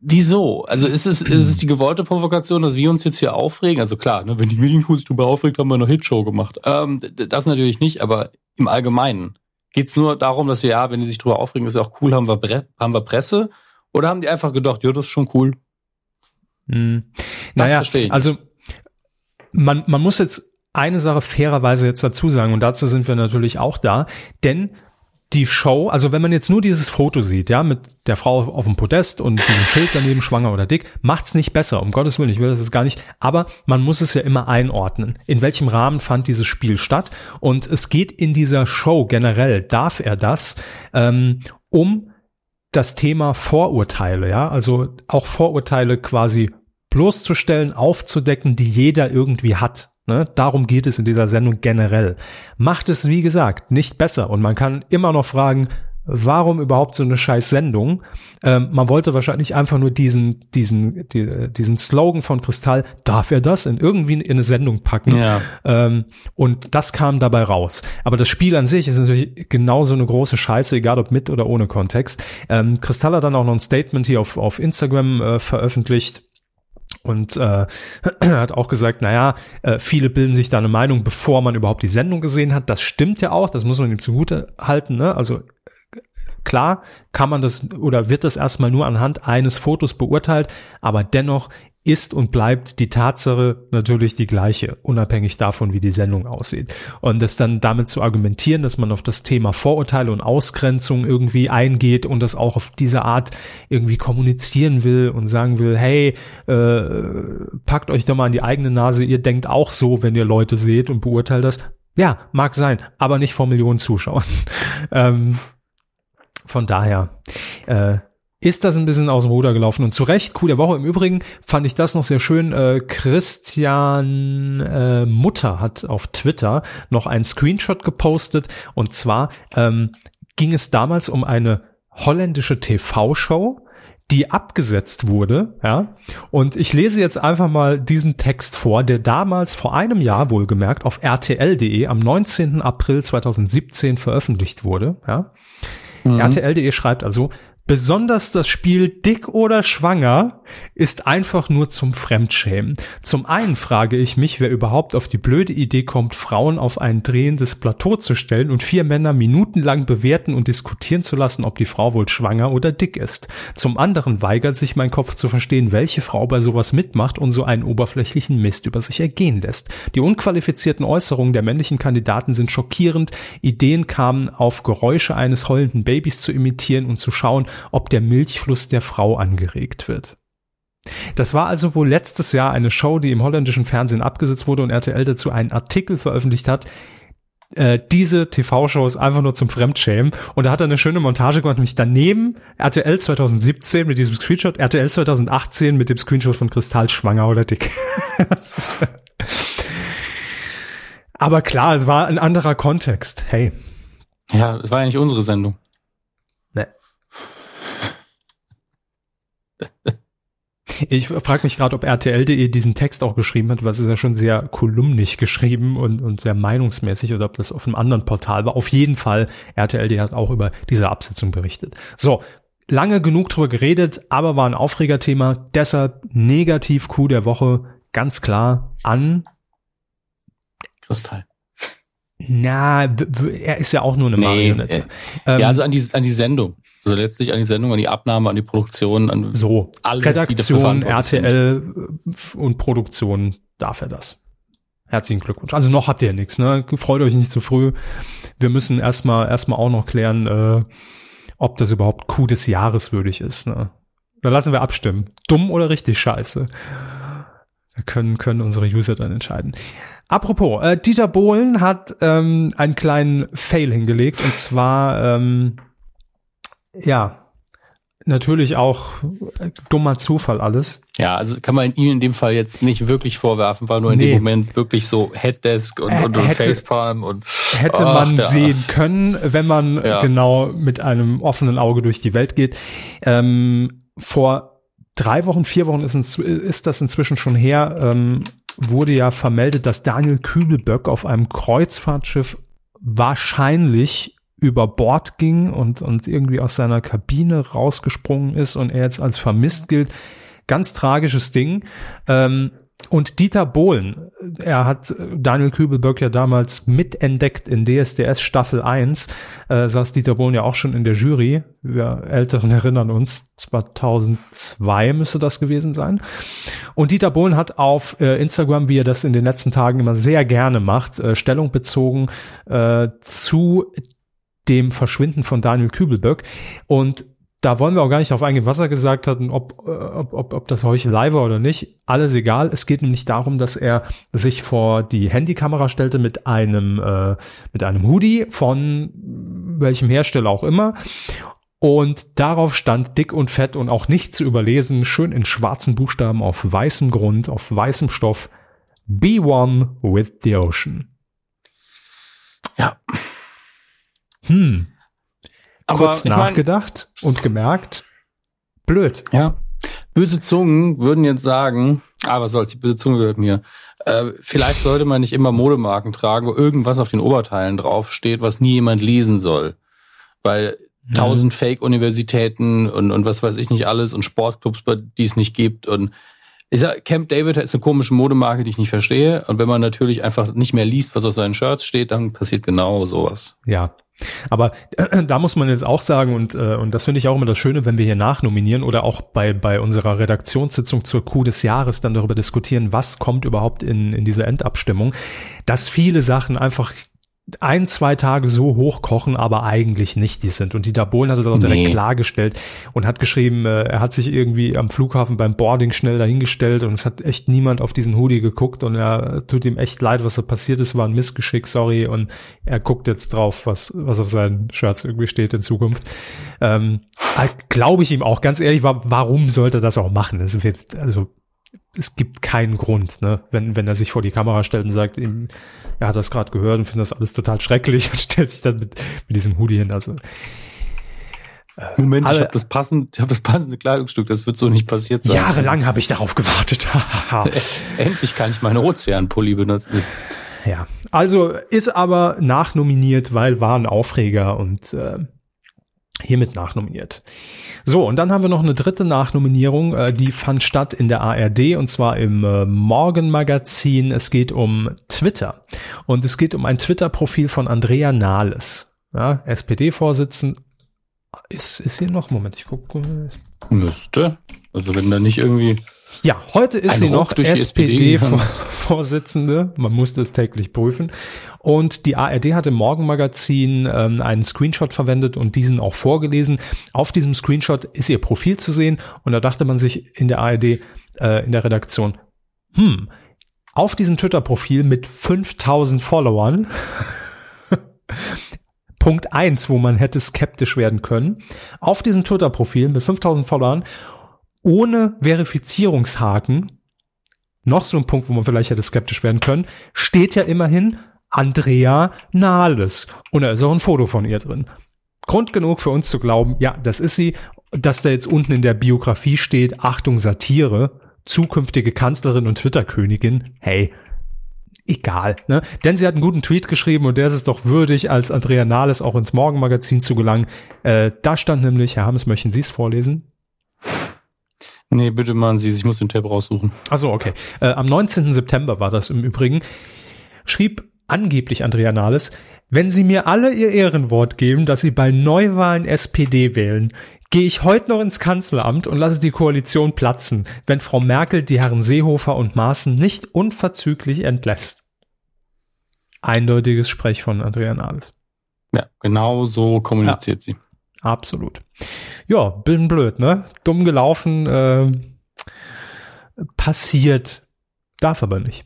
A: Wieso? Also ist es, ist es die gewollte Provokation, dass wir uns jetzt hier aufregen? Also klar, ne, wenn die Medienkultur aufregt, haben wir eine Hitshow gemacht. Ähm, das natürlich nicht, aber im Allgemeinen. Geht's nur darum, dass wir, ja, wenn die sich drüber aufregen, ist ja auch cool, haben wir, Bre haben wir Presse? Oder haben die einfach gedacht, ja, das ist schon cool?
B: Hm. Naja, also man, man muss jetzt eine Sache fairerweise jetzt dazu sagen und dazu sind wir natürlich auch da, denn die Show, also wenn man jetzt nur dieses Foto sieht, ja, mit der Frau auf dem Podest und diesem Schild daneben, schwanger oder dick, macht's nicht besser, um Gottes Willen, ich will das jetzt gar nicht, aber man muss es ja immer einordnen. In welchem Rahmen fand dieses Spiel statt? Und es geht in dieser Show generell, darf er das, ähm, um das Thema Vorurteile, ja, also auch Vorurteile quasi bloßzustellen, aufzudecken, die jeder irgendwie hat. Ne? Darum geht es in dieser Sendung generell. Macht es, wie gesagt, nicht besser. Und man kann immer noch fragen, warum überhaupt so eine scheiß Sendung? Ähm, man wollte wahrscheinlich einfach nur diesen, diesen, die, diesen Slogan von Kristall, darf er das in irgendwie in eine Sendung packen? Ja. Ähm, und das kam dabei raus. Aber das Spiel an sich ist natürlich genauso eine große Scheiße, egal ob mit oder ohne Kontext. Ähm, Kristall hat dann auch noch ein Statement hier auf, auf Instagram äh, veröffentlicht und äh, hat auch gesagt, naja, äh, viele bilden sich da eine Meinung, bevor man überhaupt die Sendung gesehen hat. Das stimmt ja auch, das muss man ihm zugute halten. Ne? Also klar kann man das oder wird das erstmal nur anhand eines Fotos beurteilt, aber dennoch ist und bleibt die Tatsache natürlich die gleiche, unabhängig davon, wie die Sendung aussieht. Und das dann damit zu argumentieren, dass man auf das Thema Vorurteile und Ausgrenzung irgendwie eingeht und das auch auf diese Art irgendwie kommunizieren will und sagen will, hey, äh, packt euch doch mal an die eigene Nase, ihr denkt auch so, wenn ihr Leute seht und beurteilt das. Ja, mag sein, aber nicht vor Millionen Zuschauern. ähm, von daher, äh, ist das ein bisschen aus dem Ruder gelaufen und zu Recht, Coup der Woche. Im Übrigen fand ich das noch sehr schön. Äh, Christian äh, Mutter hat auf Twitter noch einen Screenshot gepostet und zwar ähm, ging es damals um eine holländische TV-Show, die abgesetzt wurde, ja. Und ich lese jetzt einfach mal diesen Text vor, der damals vor einem Jahr wohlgemerkt auf rtl.de am 19. April 2017 veröffentlicht wurde, ja. Mhm. RTL.de schreibt also, Besonders das Spiel Dick oder Schwanger ist einfach nur zum Fremdschämen. Zum einen frage ich mich, wer überhaupt auf die blöde Idee kommt, Frauen auf ein drehendes Plateau zu stellen und vier Männer minutenlang bewerten und diskutieren zu lassen, ob die Frau wohl schwanger oder dick ist. Zum anderen weigert sich mein Kopf zu verstehen, welche Frau bei sowas mitmacht und so einen oberflächlichen Mist über sich ergehen lässt. Die unqualifizierten Äußerungen der männlichen Kandidaten sind schockierend. Ideen kamen auf Geräusche eines heulenden Babys zu imitieren und zu schauen, ob der Milchfluss der Frau angeregt wird. Das war also wohl letztes Jahr eine Show, die im holländischen Fernsehen abgesetzt wurde und RTL dazu einen Artikel veröffentlicht hat. Äh, diese TV-Show ist einfach nur zum Fremdschämen. Und da hat er eine schöne Montage gemacht, nämlich daneben RTL 2017 mit diesem Screenshot, RTL 2018 mit dem Screenshot von Kristall schwanger oder dick. Aber klar, es war ein anderer Kontext. Hey.
A: Ja, es war ja nicht unsere Sendung.
B: Ich frage mich gerade, ob RTL.de diesen Text auch geschrieben hat, weil es ist ja schon sehr kolumnig geschrieben und, und sehr meinungsmäßig oder ob das auf einem anderen Portal war. Auf jeden Fall, RTL.de hat auch über diese Absetzung berichtet. So, lange genug drüber geredet, aber war ein Aufregerthema. Deshalb negativ Coup der Woche ganz klar an
A: Kristall.
B: Na, er ist ja auch nur eine nee, Marionette. Äh,
A: ähm, ja, also an die, an die Sendung. Also letztlich an die Sendung, an die Abnahme, an die Produktion, an
B: so alle, Redaktion, RTL sind. und Produktion darf er das. Herzlichen Glückwunsch. Also noch habt ihr ja nichts, ne? Freut euch nicht zu früh. Wir müssen erstmal erstmal auch noch klären, äh, ob das überhaupt Coup des Jahres würdig ist. Ne? Da lassen wir abstimmen. Dumm oder richtig scheiße. Da können, können unsere User dann entscheiden. Apropos, äh, Dieter Bohlen hat ähm, einen kleinen Fail hingelegt und zwar ähm, ja, natürlich auch dummer Zufall alles.
A: Ja, also kann man ihm in dem Fall jetzt nicht wirklich vorwerfen, weil nur in nee. dem Moment wirklich so Headdesk und, und, und hätte, Facepalm und
B: hätte ach, man sehen können, wenn man ja. genau mit einem offenen Auge durch die Welt geht. Ähm, vor drei Wochen, vier Wochen ist, ist das inzwischen schon her, ähm, wurde ja vermeldet, dass Daniel Kübelböck auf einem Kreuzfahrtschiff wahrscheinlich über Bord ging und, und irgendwie aus seiner Kabine rausgesprungen ist und er jetzt als vermisst gilt. Ganz tragisches Ding. Ähm, und Dieter Bohlen, er hat Daniel Kübelberg ja damals mitentdeckt in DSDS Staffel 1, äh, saß Dieter Bohlen ja auch schon in der Jury. Wir Älteren erinnern uns, 2002 müsste das gewesen sein. Und Dieter Bohlen hat auf äh, Instagram, wie er das in den letzten Tagen immer sehr gerne macht, äh, Stellung bezogen äh, zu dem Verschwinden von Daniel Kübelböck. Und da wollen wir auch gar nicht darauf eingehen, was er gesagt hat und ob, äh, ob, ob, ob das Heuchelei war oder nicht. Alles egal. Es geht nämlich darum, dass er sich vor die Handykamera stellte mit einem, äh, mit einem Hoodie von welchem Hersteller auch immer. Und darauf stand dick und fett und auch nicht zu überlesen, schön in schwarzen Buchstaben auf weißem Grund, auf weißem Stoff. Be one with the ocean.
A: Ja.
B: Hm. Aber Kurz nachgedacht mein, und gemerkt, blöd.
A: Ja. Böse Zungen würden jetzt sagen, ah, was soll's, die böse Zunge gehört mir. Äh, vielleicht sollte man nicht immer Modemarken tragen, wo irgendwas auf den Oberteilen draufsteht, was nie jemand lesen soll. Weil mhm. tausend Fake-Universitäten und, und was weiß ich nicht alles und Sportclubs, die es nicht gibt und ich sag, Camp David ist eine komische Modemarke, die ich nicht verstehe. Und wenn man natürlich einfach nicht mehr liest, was auf seinen Shirts steht, dann passiert genau sowas.
B: Ja, aber äh, da muss man jetzt auch sagen, und, äh, und das finde ich auch immer das Schöne, wenn wir hier nachnominieren oder auch bei, bei unserer Redaktionssitzung zur Coup des Jahres dann darüber diskutieren, was kommt überhaupt in, in diese Endabstimmung, dass viele Sachen einfach ein, zwei Tage so hochkochen, aber eigentlich nicht die sind. Und Dieter Bohlen hat es auch direkt nee. klargestellt und hat geschrieben, äh, er hat sich irgendwie am Flughafen beim Boarding schnell dahingestellt und es hat echt niemand auf diesen Hoodie geguckt und er tut ihm echt leid, was da passiert ist, war ein Missgeschick, sorry. Und er guckt jetzt drauf, was, was auf seinen Shirts irgendwie steht in Zukunft. Ähm, Glaube ich ihm auch, ganz ehrlich, warum sollte er das auch machen? also es gibt keinen Grund, ne? wenn, wenn er sich vor die Kamera stellt und sagt, ihm, er hat das gerade gehört und findet das alles total schrecklich und stellt sich dann mit, mit diesem Hoodie hin. Also
A: äh, Moment, alle, ich habe das passend, ich habe das passende Kleidungsstück, das wird so nicht passiert sein.
B: Jahrelang habe ich darauf gewartet.
A: Endlich kann ich meine Ozeanpulli benutzen.
B: Ja, also ist aber nachnominiert, weil war ein Aufreger und äh, hiermit nachnominiert. So, und dann haben wir noch eine dritte Nachnominierung, äh, die fand statt in der ARD und zwar im äh, Morgenmagazin. Es geht um Twitter und es geht um ein Twitter-Profil von Andrea Nahles, ja, SPD-Vorsitzend. Ist, ist hier noch? Moment, ich gucke.
A: Müsste. Also wenn da nicht irgendwie
B: ja, heute ist sie noch SPD-Vorsitzende. Man musste es täglich prüfen. Und die ARD hat im Morgenmagazin ähm, einen Screenshot verwendet und diesen auch vorgelesen. Auf diesem Screenshot ist ihr Profil zu sehen. Und da dachte man sich in der ARD, äh, in der Redaktion, hm, auf diesem Twitter-Profil mit 5000 Followern, Punkt eins, wo man hätte skeptisch werden können, auf diesem Twitter-Profil mit 5000 Followern ohne Verifizierungshaken, noch so ein Punkt, wo man vielleicht hätte skeptisch werden können, steht ja immerhin Andrea Nahles. Und da ist auch ein Foto von ihr drin. Grund genug für uns zu glauben, ja, das ist sie. Dass da jetzt unten in der Biografie steht, Achtung, Satire, zukünftige Kanzlerin und Twitter-Königin, hey, egal, ne? Denn sie hat einen guten Tweet geschrieben und der ist es doch würdig, als Andrea Nahles auch ins Morgenmagazin zu gelangen. Äh, da stand nämlich, Herr Hammes, möchten Sie es vorlesen?
A: Nee, bitte machen Sie es, ich muss den Tab raussuchen.
B: Achso, okay. Äh, am 19. September war das im Übrigen. Schrieb angeblich Andrea Nahles, wenn Sie mir alle Ihr Ehrenwort geben, dass Sie bei Neuwahlen SPD wählen, gehe ich heute noch ins Kanzleramt und lasse die Koalition platzen, wenn Frau Merkel die Herren Seehofer und Maaßen nicht unverzüglich entlässt. Eindeutiges Sprech von Andrea Nahles.
A: Ja, genau so kommuniziert ja. sie.
B: Absolut. Ja, bin blöd, ne? Dumm gelaufen, äh, passiert, darf aber nicht.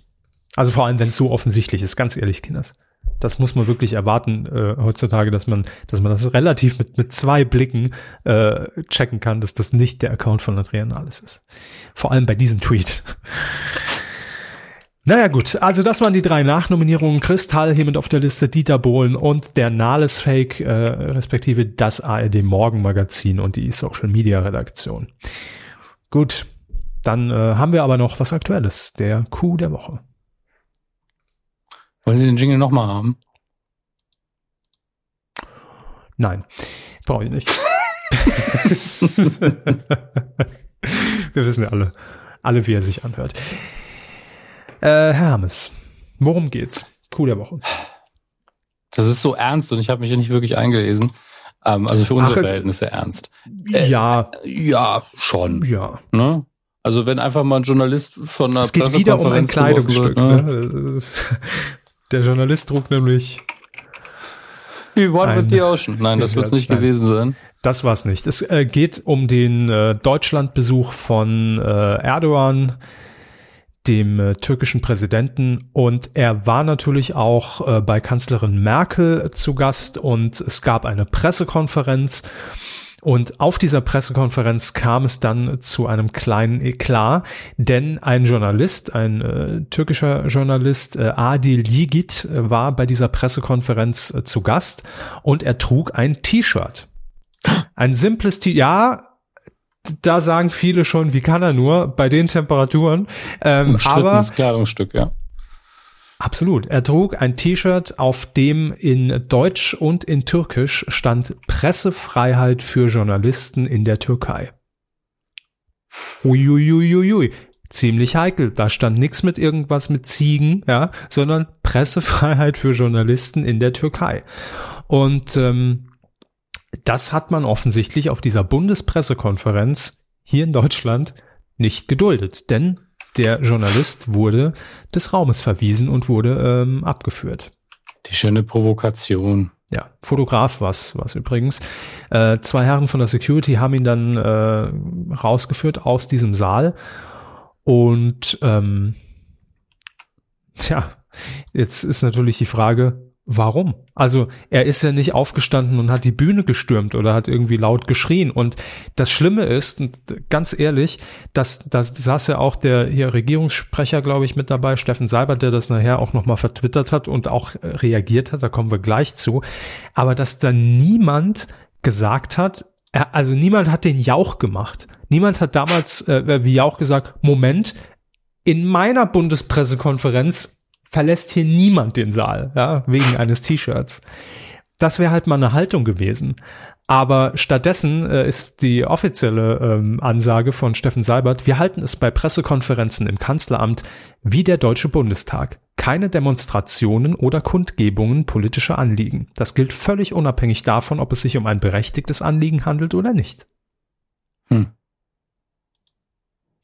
B: Also vor allem, wenn es so offensichtlich ist, ganz ehrlich, Kinders. Das muss man wirklich erwarten äh, heutzutage, dass man, dass man das relativ mit, mit zwei Blicken äh, checken kann, dass das nicht der Account von Adrian Nahles ist. Vor allem bei diesem Tweet. Naja gut, also das waren die drei Nachnominierungen. Kristall hiermit auf der Liste, Dieter Bohlen und der Nahles Fake, äh, respektive das ARD Morgenmagazin und die Social Media Redaktion. Gut, dann äh, haben wir aber noch was Aktuelles, der Coup der Woche.
A: Wollen Sie den Jingle nochmal haben?
B: Nein, brauche ich nicht. wir wissen ja alle, alle, wie er sich anhört. Äh, Herr Hammes, worum geht's? Coup der Woche.
A: Das ist so ernst und ich habe mich ja nicht wirklich eingelesen. Ähm, also für unsere Ach, Verhältnisse ernst.
B: Äh, ja.
A: Ja, schon.
B: Ja.
A: Ne? Also wenn einfach mal ein Journalist von einer
B: Es geht wieder um ein Kleidungsstück. Wird, ne? Ne? Der Journalist trug nämlich
A: Wie One with the Ocean. Nein, das wird es nicht nein. gewesen sein.
B: Das war es nicht. Es äh, geht um den äh, Deutschlandbesuch von äh, Erdogan dem äh, türkischen Präsidenten und er war natürlich auch äh, bei Kanzlerin Merkel zu Gast und es gab eine Pressekonferenz und auf dieser Pressekonferenz kam es dann zu einem kleinen Eklat, denn ein Journalist, ein äh, türkischer Journalist, äh, Adil Ligit, äh, war bei dieser Pressekonferenz äh, zu Gast und er trug ein T-Shirt. Ein simples T-Shirt, ja, da sagen viele schon, wie kann er nur bei den Temperaturen.
A: Ähm, aber Kleidungsstück, ja.
B: Absolut. Er trug ein T-Shirt, auf dem in Deutsch und in Türkisch stand Pressefreiheit für Journalisten in der Türkei. Uiuiuiui. Ziemlich heikel. Da stand nichts mit irgendwas mit Ziegen, ja, sondern Pressefreiheit für Journalisten in der Türkei. Und ähm, das hat man offensichtlich auf dieser Bundespressekonferenz hier in Deutschland nicht geduldet, denn der Journalist wurde des Raumes verwiesen und wurde ähm, abgeführt.
A: Die schöne Provokation.
B: Ja, Fotograf was, was übrigens. Äh, zwei Herren von der Security haben ihn dann äh, rausgeführt aus diesem Saal und ähm, tja, jetzt ist natürlich die Frage, Warum? Also er ist ja nicht aufgestanden und hat die Bühne gestürmt oder hat irgendwie laut geschrien. Und das Schlimme ist, ganz ehrlich, dass das saß ja auch der hier Regierungssprecher, glaube ich, mit dabei, Steffen Seibert, der das nachher auch nochmal vertwittert hat und auch äh, reagiert hat, da kommen wir gleich zu. Aber dass da niemand gesagt hat, also niemand hat den Jauch gemacht. Niemand hat damals, äh, wie Jauch gesagt, Moment, in meiner Bundespressekonferenz verlässt hier niemand den Saal, ja, wegen eines T-Shirts. Das wäre halt mal eine Haltung gewesen. Aber stattdessen äh, ist die offizielle ähm, Ansage von Steffen Seibert, wir halten es bei Pressekonferenzen im Kanzleramt wie der Deutsche Bundestag. Keine Demonstrationen oder Kundgebungen politischer Anliegen. Das gilt völlig unabhängig davon, ob es sich um ein berechtigtes Anliegen handelt oder nicht. Hm.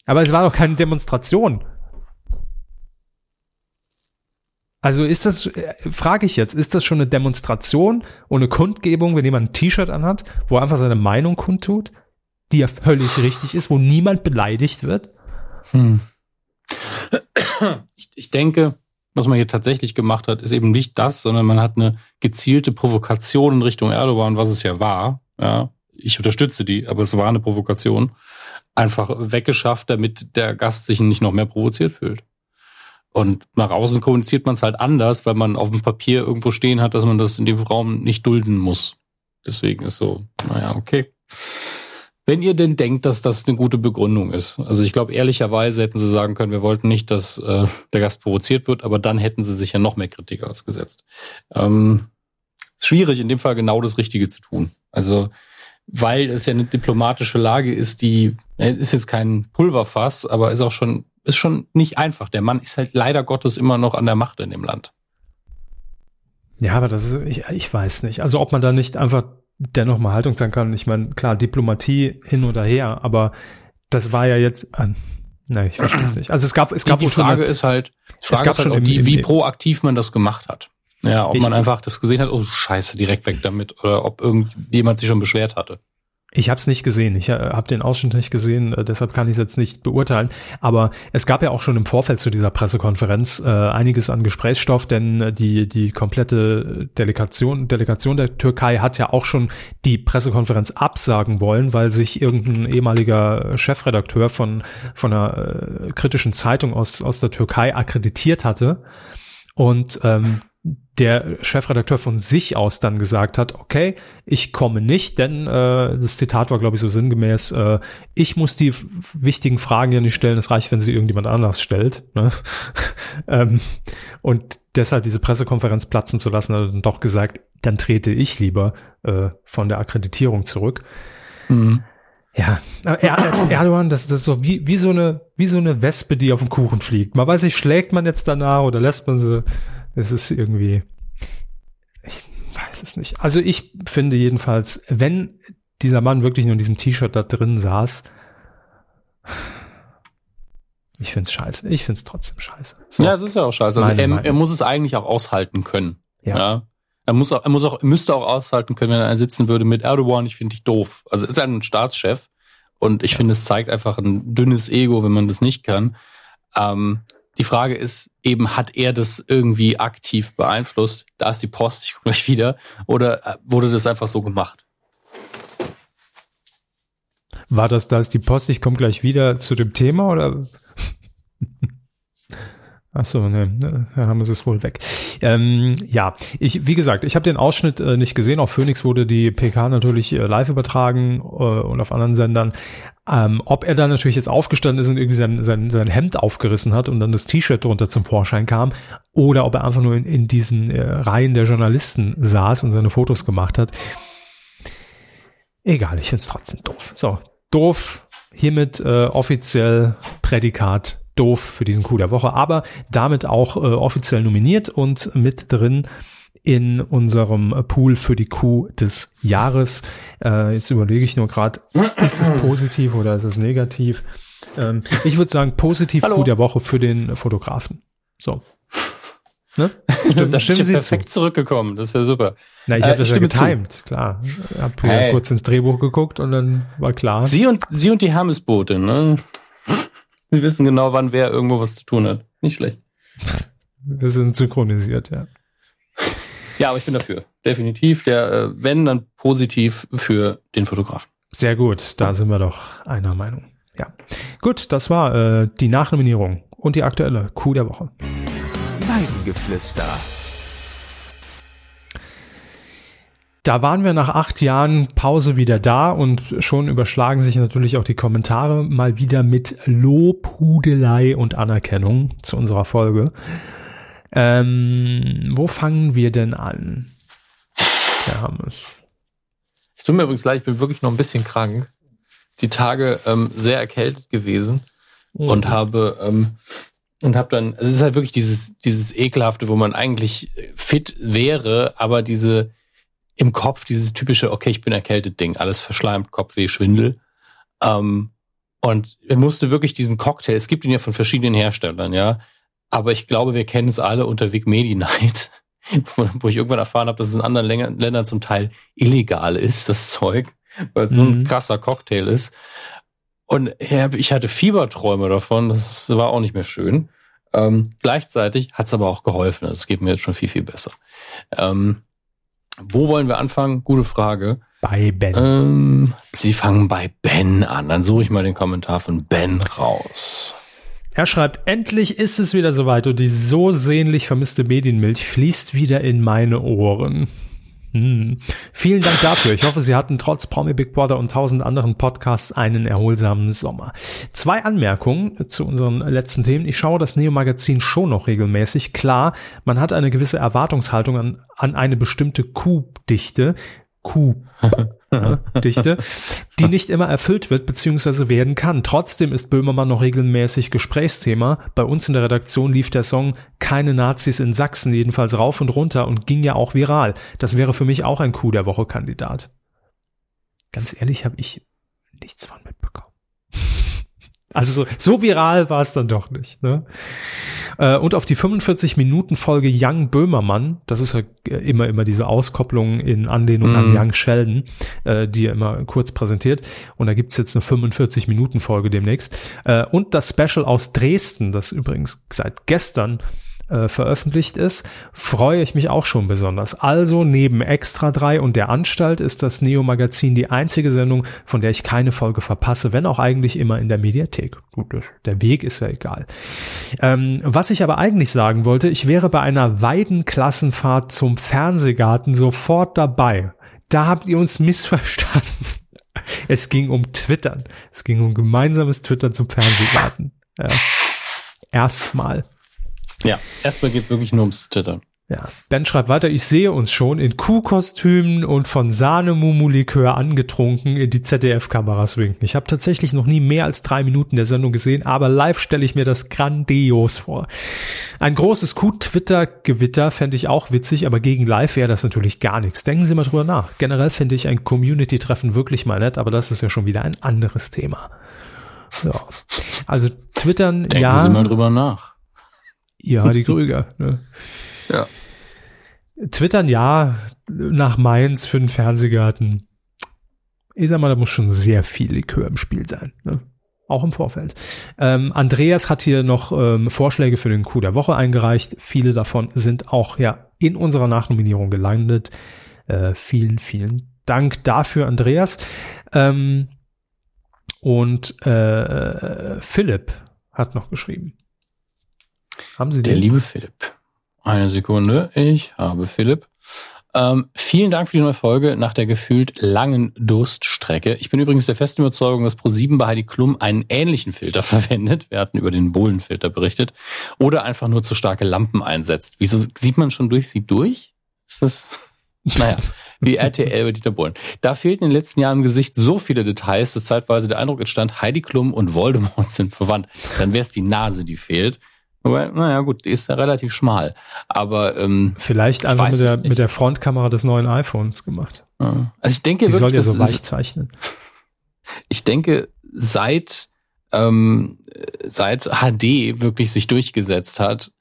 B: Aber es war doch keine Demonstration. Also ist das, äh, frage ich jetzt, ist das schon eine Demonstration und eine Kundgebung, wenn jemand ein T-Shirt anhat, wo er einfach seine Meinung kundtut, die ja völlig richtig ist, wo niemand beleidigt wird? Hm.
A: Ich, ich denke, was man hier tatsächlich gemacht hat, ist eben nicht das, sondern man hat eine gezielte Provokation in Richtung Erdogan, was es ja war. Ja, ich unterstütze die, aber es war eine Provokation. Einfach weggeschafft, damit der Gast sich nicht noch mehr provoziert fühlt. Und nach außen kommuniziert man es halt anders, weil man auf dem Papier irgendwo stehen hat, dass man das in dem Raum nicht dulden muss. Deswegen ist so, naja, okay. Wenn ihr denn denkt, dass das eine gute Begründung ist. Also ich glaube, ehrlicherweise hätten sie sagen können, wir wollten nicht, dass äh, der Gast provoziert wird, aber dann hätten sie sich ja noch mehr Kritik ausgesetzt. Ähm, schwierig, in dem Fall genau das Richtige zu tun. Also, weil es ja eine diplomatische Lage ist, die ist jetzt kein Pulverfass, aber ist auch schon ist schon nicht einfach. Der Mann ist halt leider Gottes immer noch an der Macht in dem Land.
B: Ja, aber das ist, ich, ich weiß nicht. Also ob man da nicht einfach dennoch mal Haltung sein kann. Ich meine, klar, Diplomatie hin oder her, aber das war ja jetzt, äh, nein, ich verstehe es nicht. Also es gab, es gab
A: die, die Frage ist halt, die Frage es gab ist halt schon die, im, wie proaktiv man das gemacht hat. Ja, ob ich, man einfach das gesehen hat, oh Scheiße, direkt weg damit, oder ob irgendjemand sich schon beschwert hatte.
B: Ich habe es nicht gesehen. Ich äh, habe den Ausschnitt nicht gesehen, äh, deshalb kann ich es jetzt nicht beurteilen. Aber es gab ja auch schon im Vorfeld zu dieser Pressekonferenz äh, einiges an Gesprächsstoff, denn äh, die die komplette Delegation Delegation der Türkei hat ja auch schon die Pressekonferenz absagen wollen, weil sich irgendein ehemaliger Chefredakteur von von einer äh, kritischen Zeitung aus aus der Türkei akkreditiert hatte. Und ähm, der Chefredakteur von sich aus dann gesagt hat, okay, ich komme nicht, denn äh, das Zitat war, glaube ich, so sinngemäß, äh, ich muss die wichtigen Fragen ja nicht stellen, es reicht, wenn sie irgendjemand anders stellt. Ne? ähm, und deshalb diese Pressekonferenz platzen zu lassen, hat er dann doch gesagt, dann trete ich lieber äh, von der Akkreditierung zurück. Mhm. Ja, er, Erdogan, das, das ist so wie, wie so eine, wie so eine Wespe, die auf dem Kuchen fliegt. Man weiß nicht, schlägt man jetzt danach oder lässt man sie es ist irgendwie, ich weiß es nicht. Also ich finde jedenfalls, wenn dieser Mann wirklich nur in diesem T-Shirt da drin saß, ich finde es scheiße. Ich finde es trotzdem scheiße.
A: So. Ja, es ist ja auch scheiße. Also er, er, muss es eigentlich auch aushalten können. Ja. ja. Er muss auch, er muss auch, müsste auch aushalten können, wenn er sitzen würde mit Erdogan. Ich finde dich doof. Also ist ein Staatschef und ich ja. finde, es zeigt einfach ein dünnes Ego, wenn man das nicht kann. Ähm, die Frage ist eben, hat er das irgendwie aktiv beeinflusst? Da ist die Post, ich komme gleich wieder. Oder äh, wurde das einfach so gemacht?
B: War das, da ist die Post, ich komme gleich wieder zu dem Thema oder? Ach so, ne, da haben wir es wohl weg. Ähm, ja, ich, wie gesagt, ich habe den Ausschnitt äh, nicht gesehen. Auf Phoenix wurde die PK natürlich äh, live übertragen äh, und auf anderen Sendern. Ähm, ob er dann natürlich jetzt aufgestanden ist und irgendwie sein, sein, sein Hemd aufgerissen hat und dann das T-Shirt drunter zum Vorschein kam, oder ob er einfach nur in, in diesen äh, Reihen der Journalisten saß und seine Fotos gemacht hat. Egal, ich finde es trotzdem doof. So, doof, hiermit äh, offiziell Prädikat doof für diesen Coup der Woche, aber damit auch äh, offiziell nominiert und mit drin in unserem Pool für die Coup des Jahres. Äh, jetzt überlege ich nur gerade, ist es positiv oder ist es negativ? Ähm, ich würde sagen, positiv Hallo. Coup der Woche für den Fotografen. So. Ne?
A: Stimmt, da stimmt sie perfekt zu. zurückgekommen. Das ist ja super.
B: Na, ich äh, habe das ja getimed, zu. klar. Ich habe hey. kurz ins Drehbuch geguckt und dann war klar.
A: Sie und sie und die Hermesboote, ne? Sie wissen genau, wann wer irgendwo was zu tun hat. Nicht schlecht.
B: Wir sind synchronisiert, ja.
A: Ja, aber ich bin dafür. Definitiv. Der, äh, wenn, dann positiv für den Fotografen.
B: Sehr gut. Da sind wir doch einer Meinung. Ja. Gut, das war äh, die Nachnominierung und die aktuelle Coup der Woche.
C: Weidengeflüster.
B: Da waren wir nach acht Jahren Pause wieder da und schon überschlagen sich natürlich auch die Kommentare mal wieder mit Lob, Hudelei und Anerkennung zu unserer Folge. Ähm, wo fangen wir denn an?
A: Wir haben es. Ich tut mir übrigens leid, ich bin wirklich noch ein bisschen krank. Die Tage ähm, sehr erkältet gewesen mhm. und habe ähm, und habe dann, also es ist halt wirklich dieses dieses ekelhafte, wo man eigentlich fit wäre, aber diese im Kopf dieses typische, okay, ich bin erkältet Ding, alles verschleimt, Kopfweh, Schwindel. Ähm, und er musste wirklich diesen Cocktail, es gibt ihn ja von verschiedenen Herstellern, ja, aber ich glaube, wir kennen es alle unter Vic Medi Night, wo ich irgendwann erfahren habe, dass es in anderen Ländern zum Teil illegal ist, das Zeug, weil es mhm. so ein mhm. krasser Cocktail ist. Und ich hatte Fieberträume davon, das war auch nicht mehr schön. Ähm, gleichzeitig hat es aber auch geholfen. Es geht mir jetzt schon viel, viel besser. Ähm, wo wollen wir anfangen? Gute Frage.
B: Bei Ben.
A: Ähm, Sie fangen bei Ben an. Dann suche ich mal den Kommentar von Ben raus.
B: Er schreibt, endlich ist es wieder soweit und die so sehnlich vermisste Medienmilch fließt wieder in meine Ohren. Hm. Vielen Dank dafür. Ich hoffe, Sie hatten trotz Promi Big Brother und tausend anderen Podcasts einen erholsamen Sommer. Zwei Anmerkungen zu unseren letzten Themen. Ich schaue das Neo-Magazin schon noch regelmäßig. Klar, man hat eine gewisse Erwartungshaltung an, an eine bestimmte Kuhdichte. Kuh. Dichte, die nicht immer erfüllt wird bzw. werden kann. Trotzdem ist Böhmermann noch regelmäßig Gesprächsthema. Bei uns in der Redaktion lief der Song Keine Nazis in Sachsen jedenfalls rauf und runter und ging ja auch viral. Das wäre für mich auch ein Coup der Woche Kandidat. Ganz ehrlich habe ich nichts von mitbekommen. Also so, so viral war es dann doch nicht. Ne? Äh, und auf die 45 Minuten Folge Young Böhmermann, das ist ja immer immer diese Auskopplung in Anlehnung mm. an mhm. Young Sheldon, äh, die er immer kurz präsentiert. Und da gibt's jetzt eine 45 Minuten Folge demnächst. Äh, und das Special aus Dresden, das übrigens seit gestern äh, veröffentlicht ist, freue ich mich auch schon besonders. Also neben Extra 3 und der Anstalt ist das Neo Magazin die einzige Sendung, von der ich keine Folge verpasse, wenn auch eigentlich immer in der Mediathek. Gut, der Weg ist ja egal. Ähm, was ich aber eigentlich sagen wollte, ich wäre bei einer Weidenklassenfahrt zum Fernsehgarten sofort dabei. Da habt ihr uns missverstanden. Es ging um Twittern. Es ging um gemeinsames Twittern zum Fernsehgarten. Ja. Erstmal.
A: Ja, erstmal geht wirklich nur ums Zittern.
B: Ja, Ben schreibt weiter, ich sehe uns schon in Kuhkostümen und von Sahnemumu-Likör angetrunken in die ZDF-Kameras winken. Ich habe tatsächlich noch nie mehr als drei Minuten der Sendung gesehen, aber live stelle ich mir das grandios vor. Ein großes Kuh-Twitter-Gewitter fände ich auch witzig, aber gegen live wäre das natürlich gar nichts. Denken Sie mal drüber nach. Generell finde ich ein Community-Treffen wirklich mal nett, aber das ist ja schon wieder ein anderes Thema. Ja, also Twittern,
A: Denken
B: ja.
A: Sie mal drüber nach.
B: Ja, die Krüger. ne?
A: Ja.
B: Twittern ja nach Mainz für den Fernsehgarten. Ich sag mal, da muss schon sehr viel Likör im Spiel sein. Ne? Auch im Vorfeld. Ähm, Andreas hat hier noch ähm, Vorschläge für den Coup der Woche eingereicht. Viele davon sind auch ja in unserer Nachnominierung gelandet. Äh, vielen, vielen Dank dafür, Andreas. Ähm, und äh, Philipp hat noch geschrieben.
A: Haben Sie den? Der liebe Philipp. Eine Sekunde, ich habe Philipp. Ähm, vielen Dank für die neue Folge nach der gefühlt langen Durststrecke. Ich bin übrigens der festen Überzeugung, dass Pro7 bei Heidi Klum einen ähnlichen Filter verwendet. Wir hatten über den Bohlenfilter berichtet. Oder einfach nur zu starke Lampen einsetzt. Wieso sieht man schon durch sie durch? Ist das, naja, wie RTL bei Dieter Bohlen. Da fehlten in den letzten Jahren im Gesicht so viele Details, dass zeitweise der Eindruck entstand, Heidi Klum und Voldemort sind verwandt. Dann wäre es die Nase, die fehlt. Wobei, naja, gut, die ist ja relativ schmal. Aber ähm,
B: vielleicht einfach mit der, mit der Frontkamera des neuen iPhones gemacht.
A: Also ich denke,
B: die wirklich, soll ja so weich zeichnen.
A: Ich denke, seit ähm, seit HD wirklich sich durchgesetzt hat,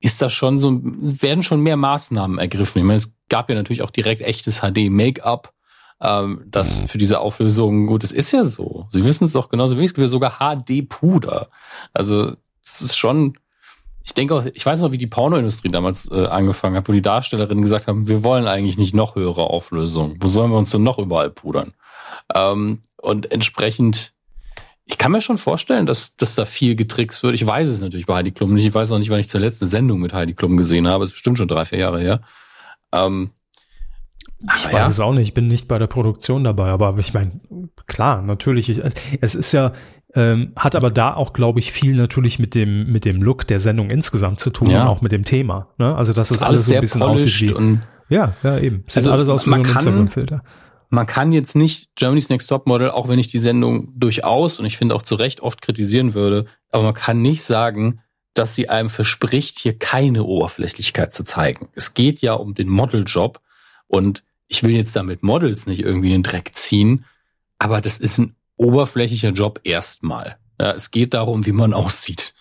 A: ist das schon so, werden schon mehr Maßnahmen ergriffen. Ich meine, es gab ja natürlich auch direkt echtes HD-Make-up, ähm, das mhm. für diese Auflösung gut ist. Ist ja so. Sie wissen es doch genauso wie es gibt sogar HD-Puder. Also, es ist schon, ich denke auch, ich weiß noch, wie die Pornoindustrie damals äh, angefangen hat, wo die Darstellerinnen gesagt haben, wir wollen eigentlich nicht noch höhere Auflösungen. Wo sollen wir uns denn noch überall pudern? Ähm, und entsprechend, ich kann mir schon vorstellen, dass, dass da viel getrickst wird. Ich weiß es natürlich bei Heidi Klum nicht. Ich weiß auch nicht, wann ich zuletzt eine Sendung mit Heidi Klum gesehen habe. Es ist bestimmt schon drei, vier Jahre her. Ähm,
B: ich weiß ja. es auch nicht, ich bin nicht bei der Produktion dabei, aber ich meine, klar, natürlich, ich, es ist ja, ähm, hat aber da auch, glaube ich, viel natürlich mit dem, mit dem Look der Sendung insgesamt zu tun, ja. auch mit dem Thema. Ne? Also, dass es alles, alles so ein bisschen aussieht wie,
A: und
B: ja, ja, eben. Sieht also alles aus wie so ein Instagram-Filter.
A: Man kann jetzt nicht Germany's Next Top Model, auch wenn ich die Sendung durchaus und ich finde auch zu Recht oft kritisieren würde, aber man kann nicht sagen, dass sie einem verspricht, hier keine Oberflächlichkeit zu zeigen. Es geht ja um den Modeljob und ich will jetzt damit Models nicht irgendwie in den Dreck ziehen, aber das ist ein oberflächlicher Job erstmal. Ja, es geht darum, wie man aussieht.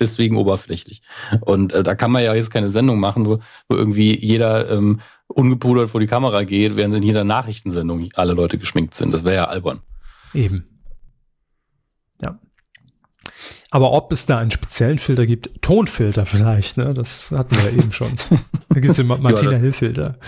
A: Deswegen oberflächlich. Und äh, da kann man ja jetzt keine Sendung machen, wo, wo irgendwie jeder ähm, ungepudert vor die Kamera geht, während in jeder Nachrichtensendung alle Leute geschminkt sind. Das wäre ja albern.
B: Eben. Ja. Aber ob es da einen speziellen Filter gibt, Tonfilter vielleicht, ne? Das hatten wir ja eben schon. Da gibt es den Martina Hill-Filter.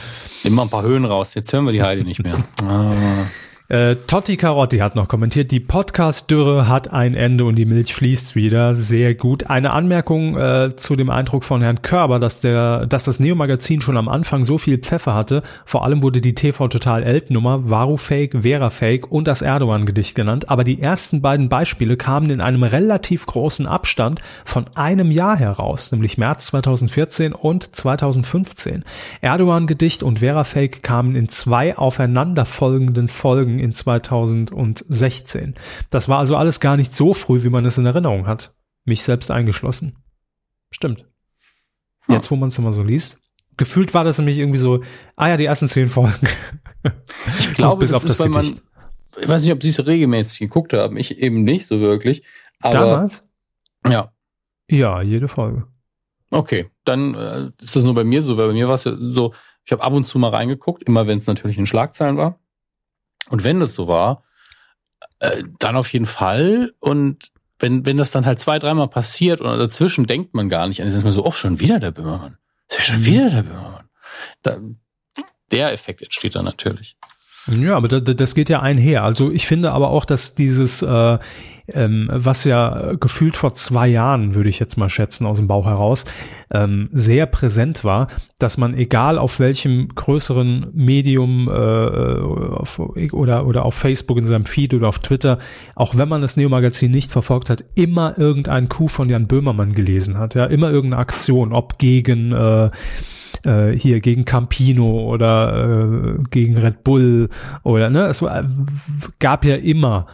A: Nimm mal ein paar Höhen raus, jetzt hören wir die Heidi nicht mehr. Ah.
B: Äh, Totti Carotti hat noch kommentiert, die Podcast-Dürre hat ein Ende und die Milch fließt wieder. Sehr gut. Eine Anmerkung äh, zu dem Eindruck von Herrn Körber, dass der, dass das Neo-Magazin schon am Anfang so viel Pfeffer hatte. Vor allem wurde die TV Total Elt-Nummer, Varu Fake, Vera Fake und das Erdogan-Gedicht genannt. Aber die ersten beiden Beispiele kamen in einem relativ großen Abstand von einem Jahr heraus, nämlich März 2014 und 2015. Erdogan-Gedicht und Vera Fake kamen in zwei aufeinanderfolgenden Folgen in 2016. Das war also alles gar nicht so früh, wie man es in Erinnerung hat. Mich selbst eingeschlossen. Stimmt. Jetzt, wo man es immer so liest. Gefühlt war das nämlich irgendwie so, ah ja, die ersten zehn Folgen.
A: Ich glaube, bis das ist, weil man, ich weiß nicht, ob sie es regelmäßig geguckt haben. Ich eben nicht so wirklich. Aber,
B: Damals?
A: Ja.
B: Ja, jede Folge.
A: Okay, dann äh, ist das nur bei mir so, weil bei mir war es ja so, ich habe ab und zu mal reingeguckt, immer wenn es natürlich in Schlagzeilen war. Und wenn das so war, äh, dann auf jeden Fall. Und wenn, wenn das dann halt zwei, dreimal passiert und dazwischen denkt man gar nicht an, ist man so, oh, schon wieder der Böhmermann. Ist ja schon mhm. wieder der Böhmermann. Da, der Effekt entsteht dann natürlich.
B: Ja, aber das geht ja einher. Also ich finde aber auch, dass dieses, äh, ähm, was ja gefühlt vor zwei Jahren, würde ich jetzt mal schätzen, aus dem Bauch heraus, ähm, sehr präsent war, dass man egal auf welchem größeren Medium äh, auf, oder, oder auf Facebook in seinem Feed oder auf Twitter, auch wenn man das Neo-Magazin nicht verfolgt hat, immer irgendein Coup von Jan Böhmermann gelesen hat. Ja, immer irgendeine Aktion, ob gegen äh, äh, hier gegen Campino oder äh, gegen Red Bull oder ne, es war, gab ja immer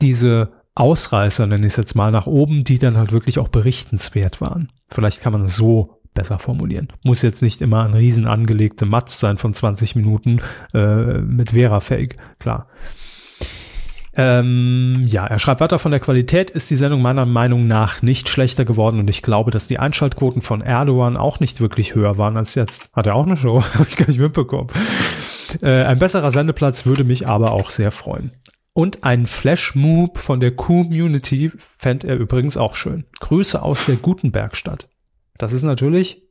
B: diese Ausreißer, nenne ich es jetzt mal, nach oben, die dann halt wirklich auch berichtenswert waren. Vielleicht kann man es so besser formulieren. Muss jetzt nicht immer ein riesen angelegte Matz sein von 20 Minuten äh, mit Vera-Fake, klar. Ähm, ja, er schreibt weiter, von der Qualität ist die Sendung meiner Meinung nach nicht schlechter geworden und ich glaube, dass die Einschaltquoten von Erdogan auch nicht wirklich höher waren als jetzt. Hat er auch eine Show? Habe ich gar nicht mitbekommen. Äh, ein besserer Sendeplatz würde mich aber auch sehr freuen. Und ein Flash-Move von der Community fände er übrigens auch schön. Grüße aus der Gutenbergstadt. Das ist natürlich.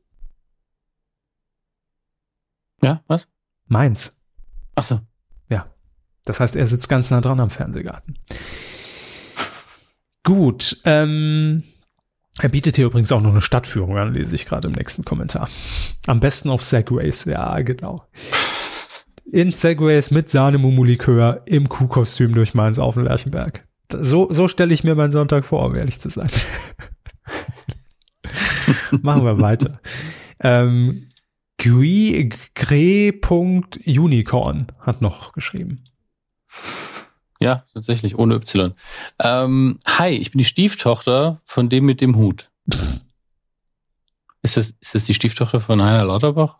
A: Ja, was?
B: Mainz.
A: Ach so.
B: Das heißt, er sitzt ganz nah dran am Fernsehgarten. Gut, ähm, er bietet hier übrigens auch noch eine Stadtführung an, lese ich gerade im nächsten Kommentar. Am besten auf Segways, ja, genau. In Segways mit Sahnemumulikör im Kuhkostüm durch Mainz auf den Lerchenberg. So, so stelle ich mir meinen Sonntag vor, um ehrlich zu sein. Machen wir weiter. Ähm, Gre.unicorn hat noch geschrieben.
A: Ja, tatsächlich, ohne Y. Ähm, hi, ich bin die Stieftochter von dem mit dem Hut. Ist das, ist das die Stieftochter von Heiner Lauterbach?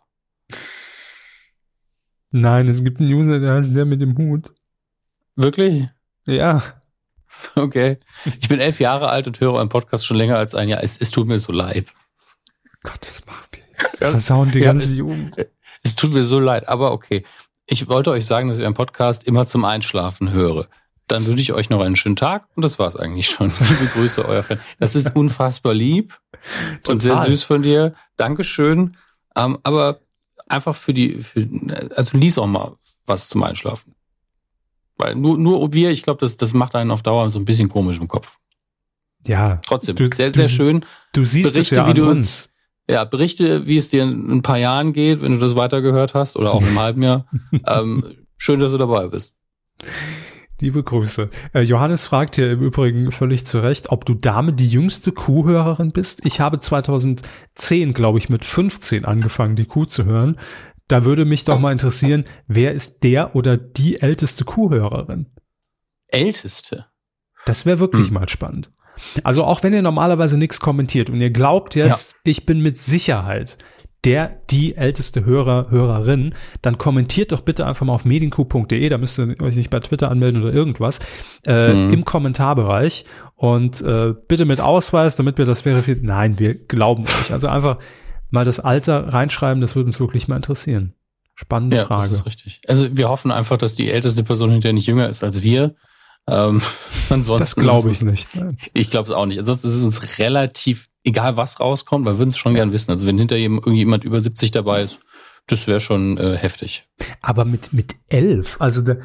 B: Nein, es gibt einen User, der heißt der mit dem Hut.
A: Wirklich?
B: Ja.
A: Okay. Ich bin elf Jahre alt und höre euren Podcast schon länger als ein Jahr. Es, es tut mir so leid.
B: Gott, das machen wir. Versauen die ganze ja, Jugend.
A: Es tut mir so leid, aber okay. Ich wollte euch sagen, dass ich einen Podcast immer zum Einschlafen höre. Dann wünsche ich euch noch einen schönen Tag und das war's eigentlich schon. Liebe Grüße, euer Fan. Das ist unfassbar lieb Total. und sehr süß von dir. Dankeschön. Ähm, aber einfach für die, für, also lies auch mal was zum Einschlafen. Weil nur, nur wir, ich glaube, das, das macht einen auf Dauer so ein bisschen komisch im Kopf.
B: Ja.
A: Trotzdem, du, sehr, sehr schön.
B: Du siehst Berichte, es ja wie du uns.
A: Ja, berichte, wie es dir in ein paar Jahren geht, wenn du das weitergehört hast oder auch im halben Jahr. ähm, schön, dass du dabei bist.
B: Liebe Grüße. Äh, Johannes fragt hier im Übrigen völlig zu Recht, ob du Dame die jüngste Kuhhörerin bist. Ich habe 2010, glaube ich, mit 15 angefangen, die Kuh zu hören. Da würde mich doch mal interessieren, wer ist der oder die älteste Kuhhörerin?
A: Älteste?
B: Das wäre wirklich hm. mal spannend. Also auch wenn ihr normalerweise nichts kommentiert und ihr glaubt jetzt, ja. ich bin mit Sicherheit der, die älteste Hörer, Hörerin, dann kommentiert doch bitte einfach mal auf medienku.de, da müsst ihr euch nicht bei Twitter anmelden oder irgendwas, äh, mhm. im Kommentarbereich und äh, bitte mit Ausweis, damit wir das verifizieren. Nein, wir glauben euch. Also einfach mal das Alter reinschreiben, das würde uns wirklich mal interessieren. Spannende ja, Frage. Das
A: ist richtig. Also wir hoffen einfach, dass die älteste Person hinterher nicht jünger ist als wir. Ähm,
B: ansonsten das glaube ich nicht.
A: Ich glaube es auch nicht. Ansonsten ist es uns relativ egal, was rauskommt, weil wir würden es schon gern wissen. Also wenn hinter irgendjemand über 70 dabei ist, das wäre schon äh, heftig.
B: Aber mit mit elf, also da,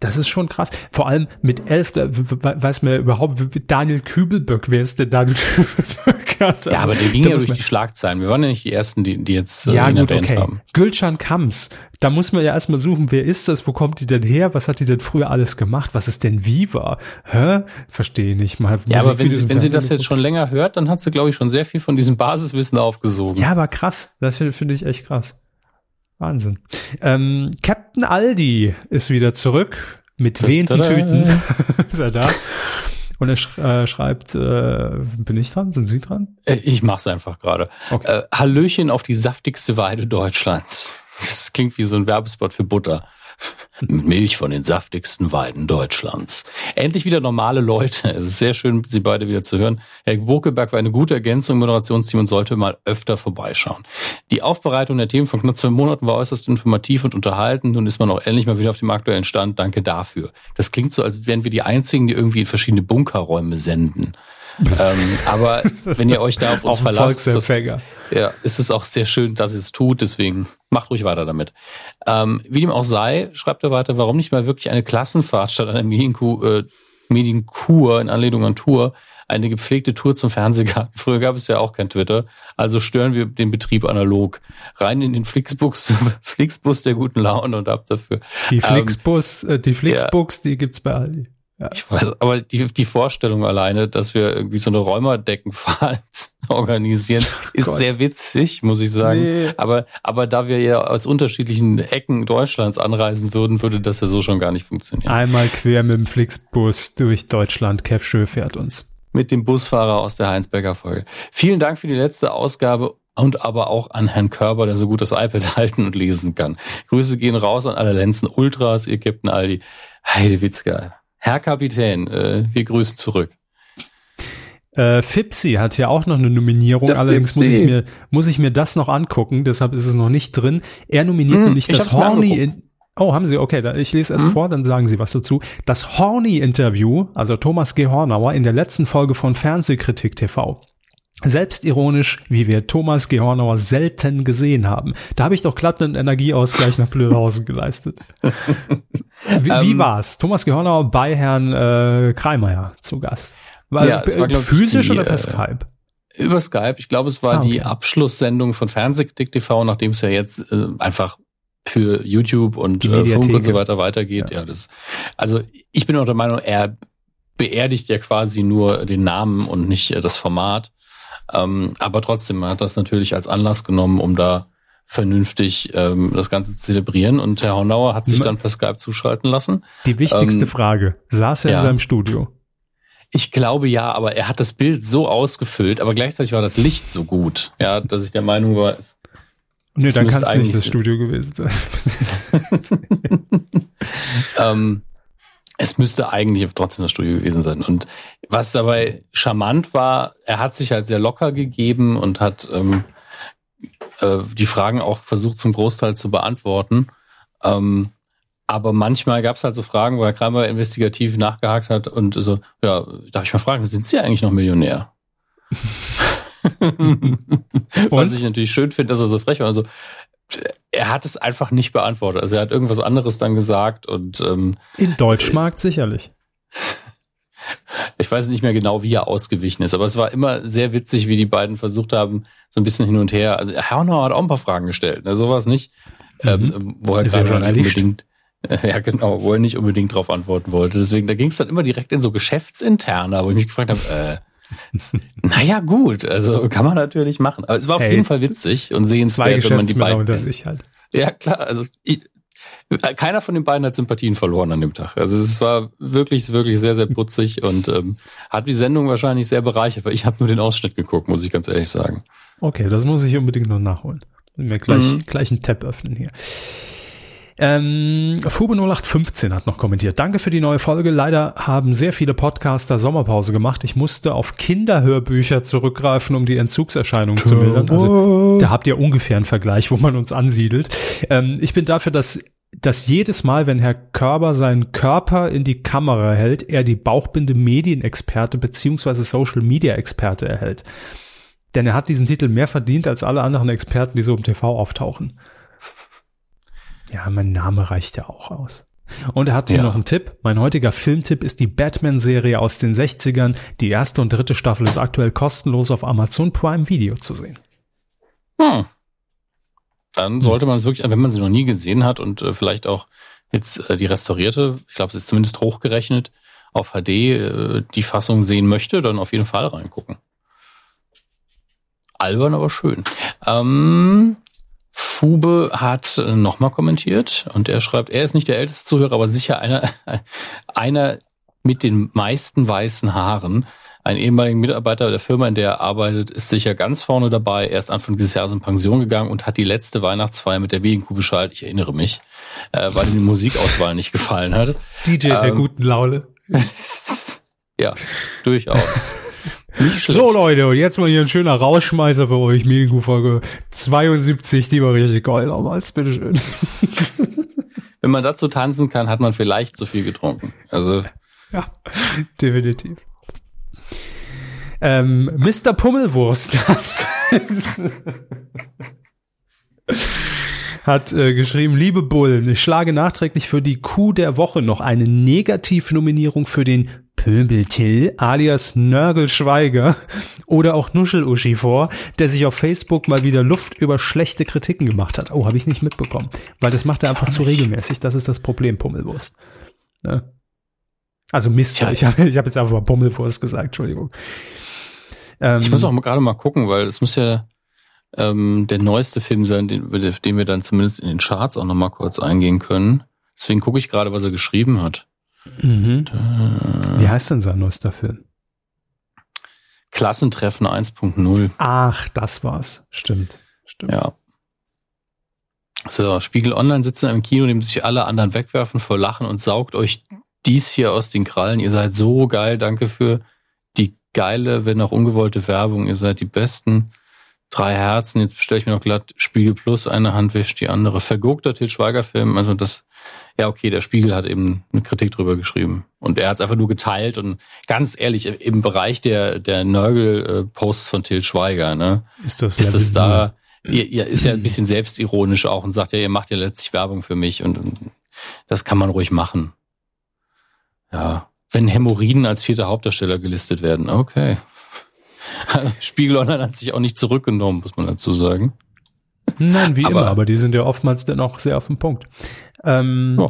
B: das ist schon krass. Vor allem mit elf, da weiß man ja überhaupt, Daniel Kübelböck, wer ist denn Daniel Kübelböck?
A: Ja, aber der ging ja durch die Schlagzeilen. Wir waren ja nicht die Ersten, die, die jetzt
B: äh, ja, gut, okay. haben. Gülcan Kams, da muss man ja erstmal suchen, wer ist das, wo kommt die denn her, was hat die denn früher alles gemacht, was ist denn Viva? Hä? Verstehe nicht mal.
A: Ja, aber wenn sie, wenn sie das jetzt schon länger hört, dann hat sie, glaube ich, schon sehr viel von diesem Basiswissen aufgesogen.
B: Ja, aber krass. Das finde find ich echt krass. Wahnsinn. Ähm, Captain Aldi ist wieder zurück mit wehenden Tüten. ist er da? Und er sch äh, schreibt, äh, bin ich dran? Sind Sie dran?
A: Äh, ich mach's einfach gerade. Okay. Äh, Hallöchen auf die saftigste Weide Deutschlands. Das klingt wie so ein Werbespot für Butter. Mit Milch von den saftigsten Weiden Deutschlands. Endlich wieder normale Leute. Es ist sehr schön, Sie beide wieder zu hören. Herr Burkeberg war eine gute Ergänzung im Moderationsteam und sollte mal öfter vorbeischauen. Die Aufbereitung der Themen von knapp zwei Monaten war äußerst informativ und unterhaltend. Nun ist man auch endlich mal wieder auf dem aktuellen Stand. Danke dafür. Das klingt so, als wären wir die Einzigen, die irgendwie in verschiedene Bunkerräume senden ähm, aber wenn ihr euch da auf uns verlasst, ist das, ja, ist es auch sehr schön, dass ihr es tut. Deswegen macht ruhig weiter damit. Ähm, wie dem auch sei, schreibt er weiter, warum nicht mal wirklich eine Klassenfahrt statt einer Medienkur, äh, Medienkur in Anlehnung an Tour, eine gepflegte Tour zum Fernsehgarten. Früher gab es ja auch kein Twitter, also stören wir den Betrieb analog. Rein in den Flixbus, Flixbus der guten Laune und ab dafür.
B: Die ähm, Flixbus, ähm, äh, die Flixbus, ja. die gibt's bei Aldi.
A: Ja. Ich weiß, aber die, die Vorstellung alleine, dass wir irgendwie so eine Räumerdeckenfahrt organisieren, ist Gott. sehr witzig, muss ich sagen. Nee. Aber, aber da wir ja aus unterschiedlichen Ecken Deutschlands anreisen würden, würde das ja so schon gar nicht funktionieren.
B: Einmal quer mit dem Flixbus durch Deutschland. Kev Schö fährt uns.
A: Mit dem Busfahrer aus der Heinzberger Folge. Vielen Dank für die letzte Ausgabe und aber auch an Herrn Körber, der so gut das iPad halten und lesen kann. Grüße gehen raus an alle Lenzen Ultras, ihr Captain Aldi. Heidewitzka. Herr Kapitän, äh, wir grüßen zurück.
B: Äh, Fipsi hat ja auch noch eine Nominierung, Der allerdings muss ich, mir, muss ich mir das noch angucken, deshalb ist es noch nicht drin. Er nominiert hm, nämlich das Horny in, Oh, haben Sie? Okay, ich lese es hm. vor, dann sagen Sie was dazu. Das Horny-Interview, also Thomas G. Hornauer in der letzten Folge von Fernsehkritik TV. Selbstironisch, wie wir Thomas Gehornauer selten gesehen haben. Da habe ich doch glatt einen Energieausgleich nach Blödhausen geleistet. Wie, wie ähm, war's? Thomas Gehornauer bei Herrn äh, Kreimeier zu Gast.
A: War, ja, es war,
B: physisch
A: die,
B: oder per äh, Skype?
A: Über Skype. Ich glaube, es war ah, okay. die Abschlusssendung von Fernsehkritik TV, nachdem es ja jetzt äh, einfach für YouTube und äh, Funk und so weiter weitergeht. Ja. ja, das, also ich bin auch der Meinung, er beerdigt ja quasi nur den Namen und nicht äh, das Format. Ähm, aber trotzdem, man hat das natürlich als Anlass genommen, um da vernünftig ähm, das Ganze zu zelebrieren. Und Herr Honauer hat sich dann per Skype zuschalten lassen.
B: Die wichtigste ähm, Frage, saß er ja. in seinem Studio?
A: Ich glaube ja, aber er hat das Bild so ausgefüllt, aber gleichzeitig war das Licht so gut, ja, dass ich der Meinung war, es,
B: Nee, dann kann es nicht das Studio gewesen sein.
A: ähm, Es müsste eigentlich trotzdem das Studio gewesen sein. Und was dabei charmant war, er hat sich halt sehr locker gegeben und hat ähm, äh, die Fragen auch versucht zum Großteil zu beantworten. Ähm, aber manchmal gab es halt so Fragen, wo Herr Kramer investigativ nachgehakt hat und so, ja, darf ich mal fragen, sind Sie eigentlich noch Millionär? Was ich natürlich schön finde, dass er so frech war. Also, er hat es einfach nicht beantwortet. Also er hat irgendwas anderes dann gesagt und ähm,
B: in Deutschmarkt sicherlich.
A: Ich weiß nicht mehr genau, wie er ausgewichen ist, aber es war immer sehr witzig, wie die beiden versucht haben, so ein bisschen hin und her. Also Herr Hornauer hat auch ein paar Fragen gestellt, ne, sowas nicht, ähm, mhm. ähm, wo er gerade ja nicht unbedingt, ja genau, wo er nicht unbedingt drauf antworten wollte. Deswegen, da ging es dann immer direkt in so Geschäftsinterner, wo ich mich gefragt habe, äh, naja, gut, also kann man natürlich machen. Aber es war auf hey, jeden Fall witzig und sehenswert, wenn man die beiden. Unter sich halt. Ja, klar, also ich, keiner von den beiden hat Sympathien verloren an dem Tag. Also es war wirklich, wirklich sehr, sehr putzig und ähm, hat die Sendung wahrscheinlich sehr bereichert, weil ich habe nur den Ausschnitt geguckt, muss ich ganz ehrlich sagen.
B: Okay, das muss ich unbedingt noch nachholen. Mir gleich, mhm. gleich einen Tab öffnen hier. Ähm, Fube 0815 hat noch kommentiert. Danke für die neue Folge. Leider haben sehr viele Podcaster Sommerpause gemacht. Ich musste auf Kinderhörbücher zurückgreifen, um die Entzugserscheinungen zu mildern. Also da habt ihr ungefähr einen Vergleich, wo man uns ansiedelt. Ähm, ich bin dafür, dass dass jedes Mal, wenn Herr Körber seinen Körper in die Kamera hält, er die Bauchbinde Medienexperte beziehungsweise Social Media Experte erhält. Denn er hat diesen Titel mehr verdient als alle anderen Experten, die so im TV auftauchen. Ja, mein Name reicht ja auch aus. Und er hat hier ja. noch einen Tipp. Mein heutiger Filmtipp ist die Batman-Serie aus den 60ern. Die erste und dritte Staffel ist aktuell kostenlos auf Amazon Prime Video zu sehen.
A: Hm. Dann sollte man es wirklich, wenn man sie noch nie gesehen hat und äh, vielleicht auch jetzt äh, die restaurierte, ich glaube, es ist zumindest hochgerechnet, auf HD äh, die Fassung sehen möchte, dann auf jeden Fall reingucken. Albern, aber schön. Ähm, Fube hat äh, nochmal kommentiert und er schreibt, er ist nicht der älteste Zuhörer, aber sicher einer, einer mit den meisten weißen Haaren. Ein ehemaliger Mitarbeiter der Firma, in der er arbeitet, ist sicher ganz vorne dabei. Er ist Anfang dieses Jahres in Pension gegangen und hat die letzte Weihnachtsfeier mit der Wegenkuh beschallt. Ich erinnere mich, äh, weil ihm die Musikauswahl nicht gefallen hat.
B: DJ ähm, der guten Laune.
A: ja, durchaus.
B: So Leute, und jetzt mal hier ein schöner Rausschmeißer für euch. Medienkuh-Folge 72, die war richtig geil damals. Bitteschön.
A: Wenn man dazu tanzen kann, hat man vielleicht zu viel getrunken. Also.
B: Ja, definitiv. Ähm, Mr. Pummelwurst hat äh, geschrieben, liebe Bullen, ich schlage nachträglich für die Kuh der Woche noch eine Negativnominierung für den Pöbeltill alias Nörgelschweiger oder auch Nuscheluschi vor, der sich auf Facebook mal wieder Luft über schlechte Kritiken gemacht hat. Oh, habe ich nicht mitbekommen. Weil das macht er einfach zu regelmäßig. Das ist das Problem, Pummelwurst. Ja. Also Mist, ja. ich habe ich hab jetzt einfach mal Pummelwurst gesagt, Entschuldigung.
A: Ähm, ich muss auch gerade mal gucken, weil es muss ja ähm, der neueste Film sein, den, den wir dann zumindest in den Charts auch nochmal kurz eingehen können. Deswegen gucke ich gerade, was er geschrieben hat.
B: Mhm. Wie heißt denn sein neuester Film?
A: Klassentreffen 1.0.
B: Ach, das war's. Stimmt. Stimmt.
A: Ja. So, Spiegel Online sitzen im Kino, dem sich alle anderen wegwerfen vor Lachen und saugt euch dies hier aus den Krallen. Ihr seid so geil, danke für die geile, wenn auch ungewollte Werbung. Ihr seid die Besten. Drei Herzen, jetzt bestelle ich mir noch glatt Spiegel Plus, eine Hand wäscht die andere. Vergurkter Til Schweiger Film, also das ja, okay, der Spiegel hat eben eine Kritik drüber geschrieben. Und er hat es einfach nur geteilt und ganz ehrlich, im Bereich der, der Nörgel-Posts von Till Schweiger, ne? Ist das, ist das da, ihr, ihr ist ja ein bisschen selbstironisch auch und sagt ja, ihr macht ja letztlich Werbung für mich und, und das kann man ruhig machen. Ja. Wenn Hämorrhoiden als vierter Hauptdarsteller gelistet werden, okay. Spiegel Online hat sich auch nicht zurückgenommen, muss man dazu sagen.
B: Nein, wie aber, immer, aber die sind ja oftmals dann auch sehr auf den Punkt. Ähm.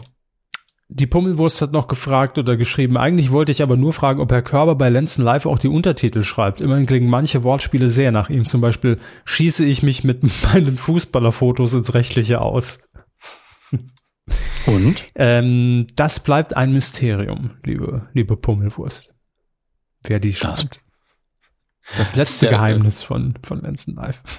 B: Die Pummelwurst hat noch gefragt oder geschrieben, eigentlich wollte ich aber nur fragen, ob Herr Körber bei Lenzen Live auch die Untertitel schreibt. Immerhin klingen manche Wortspiele sehr nach ihm. Zum Beispiel schieße ich mich mit meinen Fußballerfotos ins Rechtliche aus.
A: Und?
B: Ähm, das bleibt ein Mysterium, liebe, liebe Pummelwurst. Wer die schreibt. Das, letzte ja, Geheimnis von, von Lenzen Live.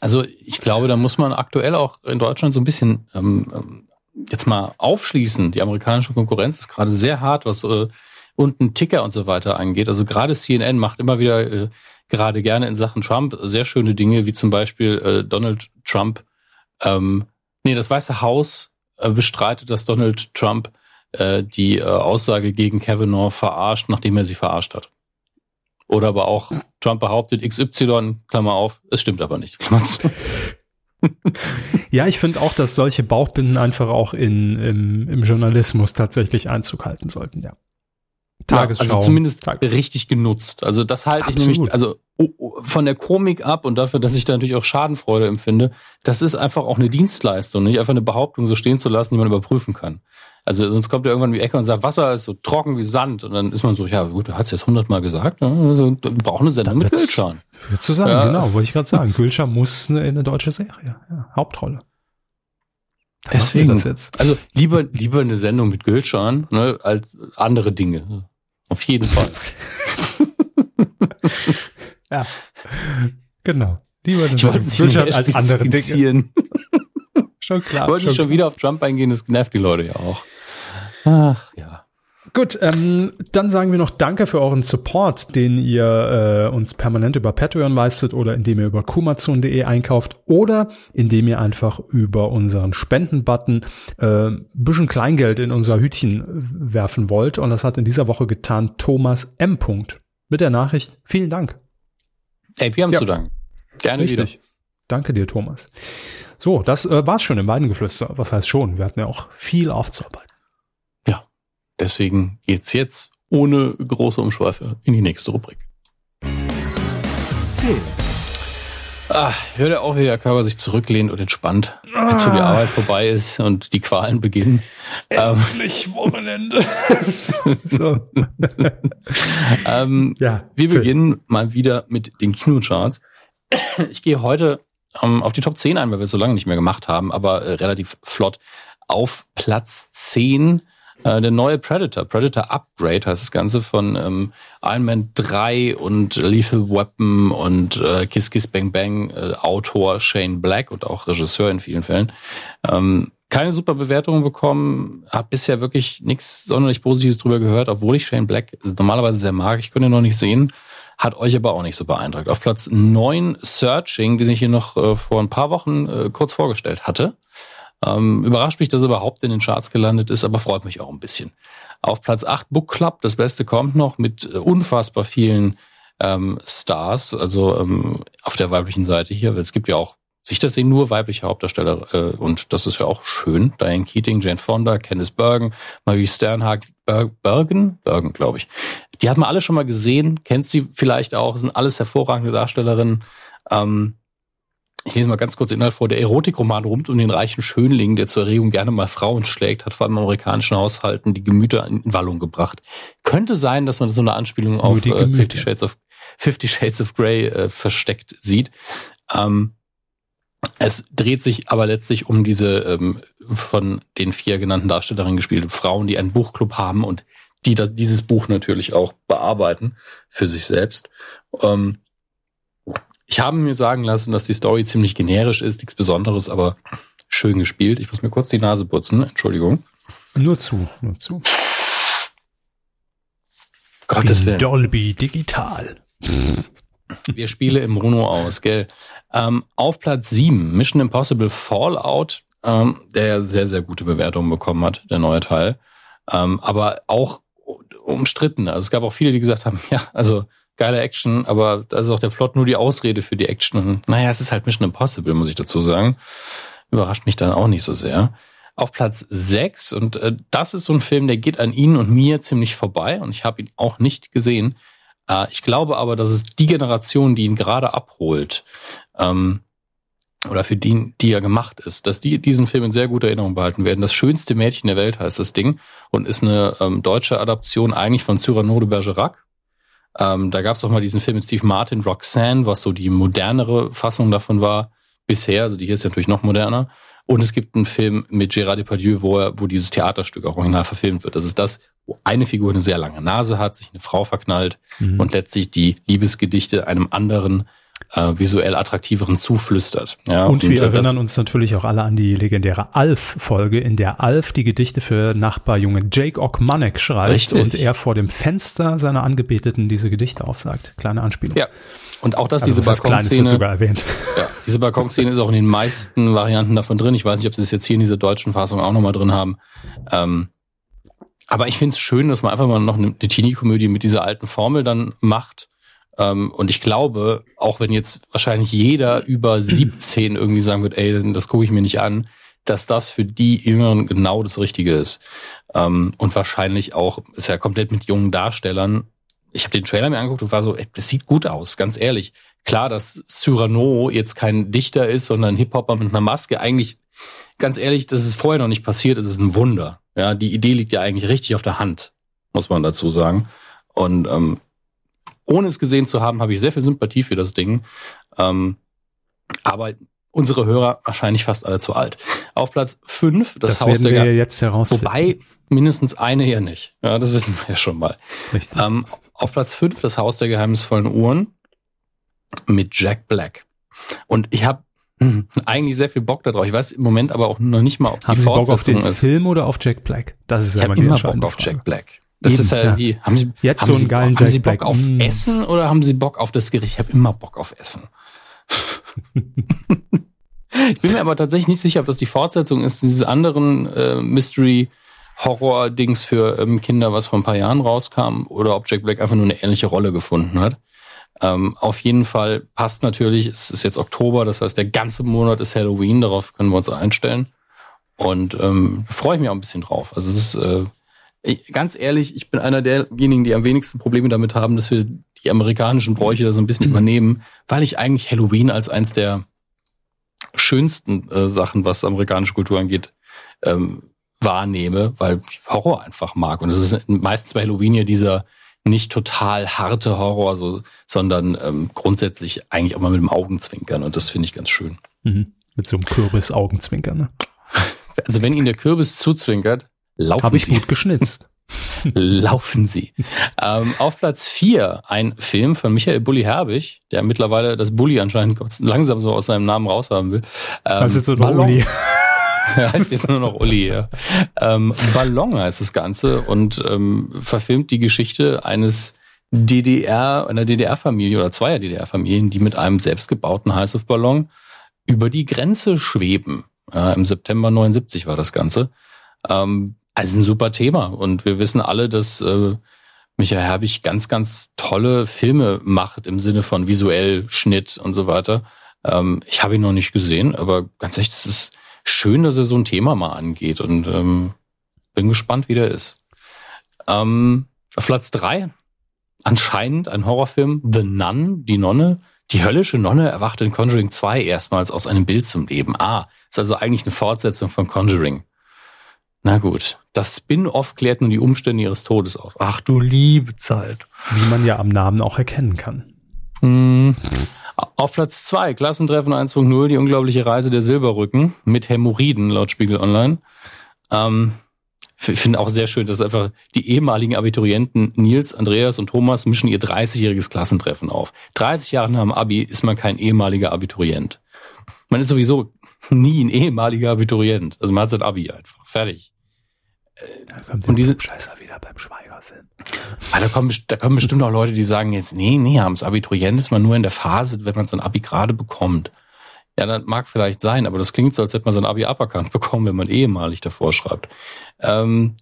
A: Also ich glaube, da muss man aktuell auch in Deutschland so ein bisschen ähm, jetzt mal aufschließen. Die amerikanische Konkurrenz ist gerade sehr hart, was äh, unten Ticker und so weiter angeht. Also gerade CNN macht immer wieder äh, gerade gerne in Sachen Trump sehr schöne Dinge, wie zum Beispiel äh, Donald Trump, ähm, nee, das Weiße Haus äh, bestreitet, dass Donald Trump äh, die äh, Aussage gegen Kavanaugh verarscht, nachdem er sie verarscht hat. Oder aber auch Trump behauptet XY, Klammer auf, es stimmt aber nicht.
B: ja, ich finde auch, dass solche Bauchbinden einfach auch in, im, im Journalismus tatsächlich Einzug halten sollten, ja.
A: Tagesschau. Ja, also zumindest Tag. richtig genutzt. Also das halte ich nämlich, also von der Komik ab und dafür, dass ich da natürlich auch Schadenfreude empfinde, das ist einfach auch eine Dienstleistung, nicht einfach eine Behauptung so stehen zu lassen, die man überprüfen kann. Also sonst kommt er irgendwann in die Ecke und sagt, Wasser ist so trocken wie Sand. Und dann ist man so, ja gut, er hat es jetzt hundertmal gesagt. Ne? Also, wir brauchen eine Sendung mit Gülschan.
B: Zu sagen, ja. genau, wollte ich gerade sagen. Gülschan muss eine, eine deutsche Serie, ja, Hauptrolle.
A: Da Deswegen, also lieber, lieber eine Sendung mit Gülschan ne, als andere Dinge. Auf jeden Fall.
B: ja, genau.
A: Lieber eine ich wollte Gülschan als andere Dinge. Schon klar. Ich wollte schon, schon wieder auf Trump eingehen, das nervt die Leute ja auch.
B: Ach, ja. Gut, ähm, dann sagen wir noch Danke für euren Support, den ihr äh, uns permanent über Patreon leistet oder indem ihr über kumazon.de einkauft oder indem ihr einfach über unseren Spendenbutton äh, bisschen Kleingeld in unser Hütchen werfen wollt. Und das hat in dieser Woche getan Thomas M. mit der Nachricht, vielen Dank.
A: Ey, wir haben ja. zu danken. Gerne Richtig. wieder.
B: Danke dir, Thomas. So, das äh, war's schon im Weidengeflüster. Was heißt schon? Wir hatten ja auch viel aufzuarbeiten.
A: Ja, deswegen geht's jetzt ohne große Umschweife in die nächste Rubrik. Hm. Ah, hört er auf, wie der Körper sich zurücklehnt und entspannt, ah. wo die Arbeit vorbei ist und die Qualen beginnen.
B: Endlich ähm, Wochenende. so.
A: ähm, ja, wir beginnen mal wieder mit den Kinocharts. Ich gehe heute ähm, auf die Top 10 ein, weil wir es so lange nicht mehr gemacht haben, aber äh, relativ flott. Auf Platz 10 äh, der neue Predator, Predator Upgrade heißt das Ganze von ähm, Iron Man 3 und Lethal Weapon und äh, Kiss Kiss Bang Bang, äh, Autor Shane Black und auch Regisseur in vielen Fällen. Ähm, keine super Bewertungen bekommen, habe bisher wirklich nichts sonderlich Positives drüber gehört, obwohl ich Shane Black normalerweise sehr mag. Ich könnte ihn noch nicht sehen hat euch aber auch nicht so beeindruckt. Auf Platz 9 Searching, den ich hier noch äh, vor ein paar Wochen äh, kurz vorgestellt hatte. Ähm, überrascht mich, dass er überhaupt in den Charts gelandet ist, aber freut mich auch ein bisschen. Auf Platz 8 Book Club, das Beste kommt noch mit äh, unfassbar vielen ähm, Stars, also ähm, auf der weiblichen Seite hier. Es gibt ja auch sich das sehen nur weibliche Hauptdarsteller äh, und das ist ja auch schön. Diane Keating, Jane Fonda, Candice Bergen, Marie Sternhag, Ber Bergen, Bergen, glaube ich. Die hat man alle schon mal gesehen, kennt sie vielleicht auch, sind alles hervorragende Darstellerinnen. Ähm, ich lese mal ganz kurz Inhalt vor. Der Erotikroman rund um den reichen Schönling, der zur Erregung gerne mal Frauen schlägt, hat vor allem amerikanischen Haushalten die Gemüter in Wallung gebracht. Könnte sein, dass man so eine Anspielung auf äh, Fifty Shades of Fifty Shades of Grey äh, versteckt sieht. Ähm, es dreht sich aber letztlich um diese ähm, von den vier genannten Darstellerinnen gespielte Frauen, die einen Buchclub haben und die das, dieses Buch natürlich auch bearbeiten für sich selbst. Ähm, ich habe mir sagen lassen, dass die Story ziemlich generisch ist, nichts Besonderes, aber schön gespielt. Ich muss mir kurz die Nase putzen, Entschuldigung.
B: Nur zu, nur zu.
A: Gottes Willen.
B: Dolby Digital.
A: Wir spielen im Bruno aus, gell? Ähm, auf Platz 7, Mission Impossible Fallout, ähm, der ja sehr, sehr gute Bewertungen bekommen hat, der neue Teil. Ähm, aber auch umstritten. Also es gab auch viele, die gesagt haben, ja, also geile Action, aber da ist auch der Plot nur die Ausrede für die Action. Und naja, es ist halt Mission Impossible, muss ich dazu sagen. Überrascht mich dann auch nicht so sehr. Auf Platz 6, und äh, das ist so ein Film, der geht an Ihnen und mir ziemlich vorbei und ich habe ihn auch nicht gesehen. Äh, ich glaube aber, dass es die Generation, die ihn gerade abholt, ähm, oder für die, die er gemacht ist, dass die diesen Film in sehr guter Erinnerung behalten werden. Das schönste Mädchen der Welt heißt das Ding und ist eine ähm, deutsche Adaption eigentlich von Cyrano de Bergerac. Ähm, da gab es auch mal diesen Film mit Steve Martin, Roxanne, was so die modernere Fassung davon war bisher. Also die hier ist natürlich noch moderner. Und es gibt einen Film mit Gérard Depardieu, wo, er, wo dieses Theaterstück auch original verfilmt wird. Das ist das, wo eine Figur eine sehr lange Nase hat, sich eine Frau verknallt mhm. und letztlich die Liebesgedichte einem anderen äh, visuell attraktiveren zuflüstert. Ja,
B: und, und wir äh, erinnern uns natürlich auch alle an die legendäre Alf-Folge, in der Alf die Gedichte für Nachbarjunge Jake Ogmanek schreibt Richtig. und er vor dem Fenster seiner Angebeteten diese Gedichte aufsagt. Kleine Anspielung.
A: Ja. Und auch dass also diese Balkonszene
B: sogar erwähnt.
A: Ja, diese Balkonszene ist auch in den meisten Varianten davon drin. Ich weiß nicht, ob sie es jetzt hier in dieser deutschen Fassung auch nochmal drin haben. Ähm, aber ich finde es schön, dass man einfach mal noch eine, Teenie-Komödie mit dieser alten Formel dann macht. Ähm, und ich glaube, auch wenn jetzt wahrscheinlich jeder über 17 irgendwie sagen wird, ey, das, gucke ich mir nicht an, dass das für die Jüngeren genau das Richtige ist. Ähm, und wahrscheinlich auch, ist ja komplett mit jungen Darstellern. Ich habe den Trailer mir angeguckt und war so, ey, das sieht gut aus, ganz ehrlich. Klar, dass Cyrano jetzt kein Dichter ist, sondern Hip-Hopper mit einer Maske. Eigentlich, ganz ehrlich, das ist vorher noch nicht passiert, es ist ein Wunder. Ja, die Idee liegt ja eigentlich richtig auf der Hand, muss man dazu sagen. Und ähm, ohne es gesehen zu haben, habe ich sehr viel Sympathie für das Ding. Ähm, aber unsere Hörer wahrscheinlich fast alle zu alt. Auf Platz fünf das,
B: das Haus der wir jetzt herausfinden.
A: Wobei mindestens eine hier nicht. Ja, das wissen wir ja schon mal. Ähm, auf Platz fünf das Haus der geheimnisvollen Uhren mit Jack Black. Und ich habe eigentlich sehr viel Bock darauf. Ich weiß im Moment aber auch noch nicht mal, ob
B: haben
A: die
B: Sie Bock auf den ist. Film oder auf Jack Black?
A: Das ist ja immer, immer Bock auf Jack Black. Das Eben, ist ja, ja wie, haben Sie,
B: Jetzt
A: haben
B: so einen
A: Sie,
B: geilen
A: haben
B: Jack
A: Sie Bock
B: Black.
A: auf
B: mm.
A: Essen oder haben Sie Bock auf das Gericht? Ich habe immer Bock auf Essen. ich bin mir aber tatsächlich nicht sicher, ob das die Fortsetzung ist dieses anderen äh, Mystery Horror Dings für ähm, Kinder, was vor ein paar Jahren rauskam, oder ob Jack Black einfach nur eine ähnliche Rolle gefunden hat. Ähm, auf jeden Fall passt natürlich, es ist jetzt Oktober, das heißt, der ganze Monat ist Halloween, darauf können wir uns einstellen. Und ähm, freue ich mich auch ein bisschen drauf. Also es ist äh, ich, ganz ehrlich, ich bin einer derjenigen, die am wenigsten Probleme damit haben, dass wir die amerikanischen Bräuche da so ein bisschen mhm. übernehmen, weil ich eigentlich Halloween als eins der schönsten äh, Sachen, was amerikanische Kultur angeht, ähm, wahrnehme, weil ich Horror einfach mag. Und es ist meistens bei Halloween ja dieser nicht total harte Horror, so, sondern ähm, grundsätzlich eigentlich auch mal mit dem Augenzwinkern. Und das finde ich ganz schön.
B: Mhm. Mit so einem Kürbis-Augenzwinkern, ne?
A: Also wenn Ihnen der Kürbis zuzwinkert, laufen
B: Habe ich
A: Sie.
B: gut geschnitzt.
A: laufen Sie. ähm, auf Platz vier ein Film von Michael Bulli Herbig, der mittlerweile das Bulli anscheinend langsam so aus seinem Namen raushaben will.
B: Ähm, das ist so Ballon. Uli.
A: heißt jetzt nur noch Uli, ja. Ähm, Ballon heißt das Ganze und ähm, verfilmt die Geschichte eines DDR, einer DDR-Familie oder zweier DDR-Familien, die mit einem selbstgebauten Heißluftballon über die Grenze schweben. Ja, Im September 79 war das Ganze. Ähm, also ein super Thema. Und wir wissen alle, dass äh, Michael Herbig ganz, ganz tolle Filme macht im Sinne von visuell, Schnitt und so weiter. Ähm, ich habe ihn noch nicht gesehen, aber ganz ehrlich, das ist schön, dass er so ein Thema mal angeht und ähm, bin gespannt, wie der ist. Ähm, auf Platz drei anscheinend ein Horrorfilm The Nun, die Nonne. Die höllische Nonne erwacht in Conjuring 2 erstmals aus einem Bild zum Leben. Ah, ist also eigentlich eine Fortsetzung von Conjuring. Na gut, das Spin-off klärt nun die Umstände ihres Todes auf. Ach du liebe Zeit.
B: Wie man ja am Namen auch erkennen kann.
A: Hm. Auf Platz zwei Klassentreffen 1.0, die unglaubliche Reise der Silberrücken mit Hämorrhoiden, laut Spiegel Online. Ähm, ich finde auch sehr schön, dass einfach die ehemaligen Abiturienten Nils, Andreas und Thomas mischen ihr 30-jähriges Klassentreffen auf. 30 Jahre nach dem Abi ist man kein ehemaliger Abiturient. Man ist sowieso nie ein ehemaliger Abiturient. Also man hat sein Abi einfach. Fertig.
B: Da kommt und diese Scheißer wieder beim Schweigerfilm.
A: Ah, da, kommen, da kommen bestimmt auch Leute, die sagen jetzt, nee, nee, haben das Abiturient ist man nur in der Phase, wenn man sein Abi gerade bekommt. Ja, das mag vielleicht sein, aber das klingt so, als hätte man sein Abi aberkannt bekommen, wenn man ehemalig davor schreibt. Ähm,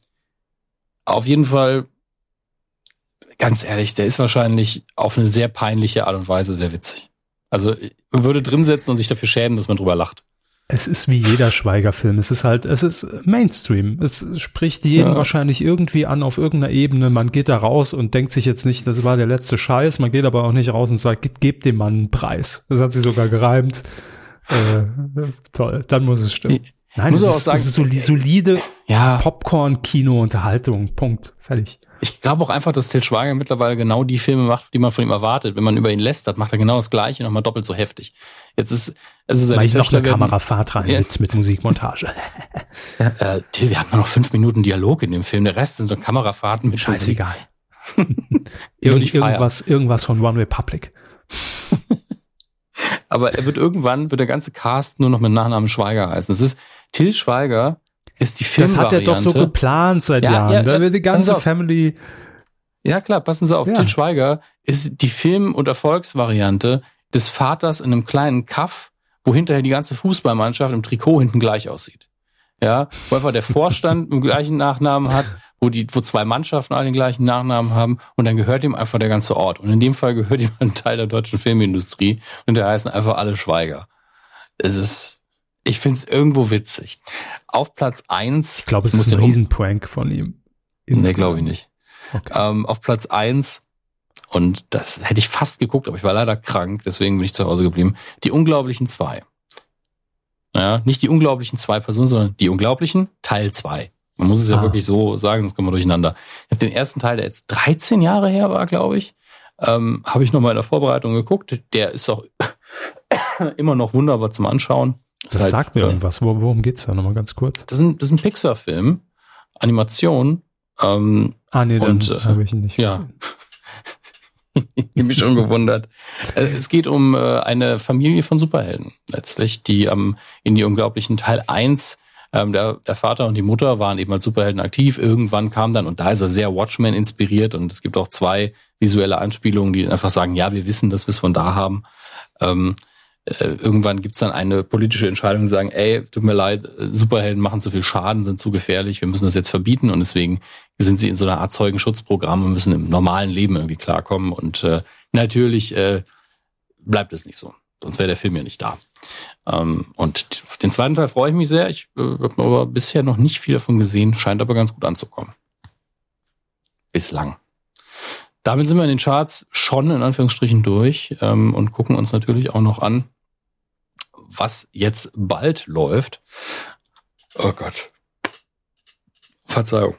A: auf jeden Fall, ganz ehrlich, der ist wahrscheinlich auf eine sehr peinliche Art und Weise sehr witzig. Also man würde drin sitzen und sich dafür schämen, dass man drüber lacht.
B: Es ist wie jeder Schweigerfilm. Es ist halt, es ist Mainstream. Es spricht jeden ja. wahrscheinlich irgendwie an auf irgendeiner Ebene. Man geht da raus und denkt sich jetzt nicht, das war der letzte Scheiß. Man geht aber auch nicht raus und sagt, gebt dem Mann einen Preis. Das hat sie sogar gereimt. Äh, toll, dann muss es stimmen.
A: Nein, muss auch sagen,
B: ist solide ja. Popcorn-Kino-Unterhaltung. Punkt. Fertig.
A: Ich glaube auch einfach, dass Til Schweiger mittlerweile genau die Filme macht, die man von ihm erwartet. Wenn man über ihn lästert, macht er genau das Gleiche, nochmal doppelt so heftig. Jetzt ist,
B: also seine ich noch eine Kamerafahrt rein ja. mit, mit Musikmontage.
A: ja, äh, Till, wir haben nur noch fünf Minuten Dialog in dem Film. Der Rest sind doch Kamerafahrten mit
B: Scheißegal. Irgend, irgendwas, irgendwas von One Republic.
A: Aber er wird irgendwann, wird der ganze Cast nur noch mit Nachnamen Schweiger heißen. Das ist, Till Schweiger ist die Filmvariante.
B: Das hat er doch so geplant seit
A: Ja,
B: Jahren.
A: ja,
B: da wird die ganze. Family.
A: Ja, klar, passen Sie auf.
B: Ja.
A: Til Schweiger ist die Film- und Erfolgsvariante des Vaters in einem kleinen Kaff, wo hinterher die ganze Fußballmannschaft im Trikot hinten gleich aussieht. Ja, wo einfach der Vorstand im gleichen Nachnamen hat, wo die, wo zwei Mannschaften alle den gleichen Nachnamen haben und dann gehört ihm einfach der ganze Ort. Und in dem Fall gehört ihm ein Teil der deutschen Filmindustrie und der heißen einfach alle Schweiger. Es ist, ich find's irgendwo witzig. Auf Platz eins
B: Ich glaube, es
A: muss
B: ist ein
A: um-
B: Riesenprank von ihm.
A: Nee, glaube ich nicht.
B: Okay.
A: Ähm, auf Platz eins und das hätte ich fast geguckt, aber ich war leider krank, deswegen bin ich zu Hause geblieben. Die Unglaublichen zwei. Ja, nicht die Unglaublichen zwei Personen, sondern die Unglaublichen Teil zwei. Man muss es ja
B: Ah.
A: wirklich so sagen, sonst kommen wir durcheinander. Ich habe den ersten Teil, der jetzt 13 Jahre her war, glaube ich, ähm, habe ich nochmal in der Vorbereitung geguckt. Der ist auch immer noch wunderbar zum Anschauen.
B: Das
A: halt,
B: sagt mir irgendwas. Wo, worum geht's da nochmal ganz kurz?
A: Das ist ein, das ist ein Pixar-Film, Animation. Ähm,
B: Ah, nee, dann
A: äh,
B: habe ich ihn nicht
A: ja.
B: gesehen.
A: Ich mich schon gewundert. Äh, Es geht um äh, eine Familie von Superhelden letztlich, die am in die unglaublichen Teil 1 ähm, der, der Vater und die Mutter waren eben als Superhelden aktiv. Irgendwann kam dann, und da ist er sehr Watchmen inspiriert und es gibt auch zwei visuelle Anspielungen, die einfach sagen, ja, wir wissen, dass wir es von da haben. Ähm, äh, irgendwann gibt's dann eine politische Entscheidung, sagen, ey, tut mir leid, äh, Superhelden machen zu viel Schaden, sind zu gefährlich, wir müssen das jetzt verbieten und deswegen sind sie in so einer Art Zeugenschutzprogramm und müssen im normalen Leben irgendwie klarkommen und äh, natürlich äh, bleibt es nicht so. Sonst wäre der Film ja nicht da. Ähm, und den zweiten Teil freue ich mich sehr. Ich äh, habe aber bisher noch nicht viel davon gesehen, scheint aber ganz gut anzukommen. Bislang. Damit sind wir in den Charts schon in Anführungsstrichen durch ähm, und gucken uns natürlich auch noch an, was jetzt bald läuft. Oh Gott. Verzeihung.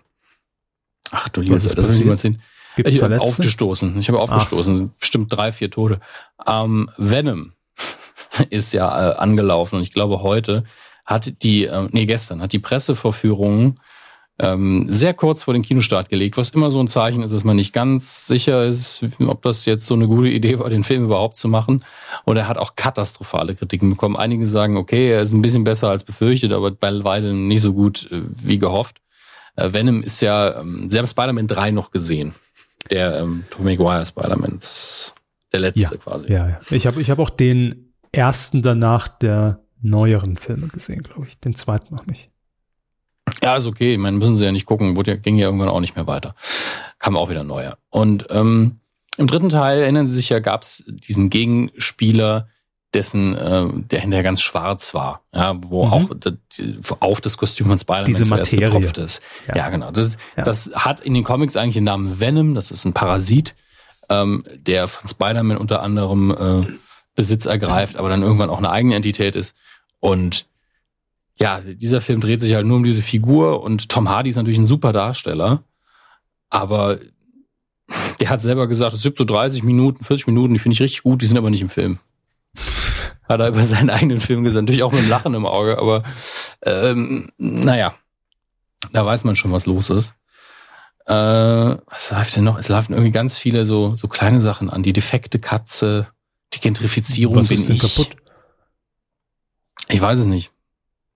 A: Ach du liebe
B: Was ist
A: das will ich.
B: Gibt's
A: habe aufgestoßen. Ich habe aufgestoßen. Bestimmt drei, vier Tote. Ähm, Venom ist ja äh, angelaufen und ich glaube heute hat die, äh, nee gestern, hat die Pressevorführung ähm, sehr kurz vor den Kinostart gelegt, was immer so ein Zeichen ist, dass man nicht ganz sicher ist, ob das jetzt so eine gute Idee war, den Film überhaupt zu machen. Und er hat auch katastrophale Kritiken bekommen. Einige sagen, okay, er ist ein bisschen besser als befürchtet, aber bei weitem nicht so gut äh, wie gehofft. Äh, Venom ist ja, ähm, Sie haben Spider-Man 3 noch gesehen. Der ähm, Tobey Maguire Spider-Man, der letzte
B: Ja,
A: quasi.
B: Ja, ja. Ich habe ich hab auch den ersten danach der neueren Filme gesehen, glaube ich. Den zweiten noch nicht.
A: Ja, ist okay. Ich meine, müssen sie ja nicht gucken. Wurde ja, ging ja irgendwann auch nicht mehr weiter. Kam auch wieder neuer. Und ähm, im dritten Teil, erinnern Sie sich ja, gab es diesen Gegenspieler, dessen, äh, der hinterher ganz schwarz war, ja, wo
B: Mhm.
A: auch die, auf das Kostüm von Spider-Man
B: Diese
A: zuerst
B: Materie.
A: getropft ist. Ja,
B: Ja.
A: genau. Das,
B: Ja.
A: das hat in den Comics eigentlich den Namen Venom. Das ist ein Parasit, ähm, der von Spider-Man unter anderem äh, Besitz ergreift, aber dann irgendwann auch eine eigene Entität ist. Und ja, dieser Film dreht sich halt nur um diese Figur und Tom Hardy ist natürlich ein super Darsteller, aber der hat selber gesagt, es gibt so 30 Minuten, 40 Minuten, die finde ich richtig gut, die sind aber nicht im Film. Hat er über seinen eigenen Film gesagt, natürlich auch mit einem Lachen im Auge, aber ähm, naja, da weiß man schon, was los ist. Äh, was läuft denn noch? Es laufen irgendwie ganz viele so, so kleine Sachen an. Die defekte Katze, die Gentrifizierung
B: Was
A: bin
B: ist denn
A: ich.
B: kaputt?
A: Ich weiß es nicht.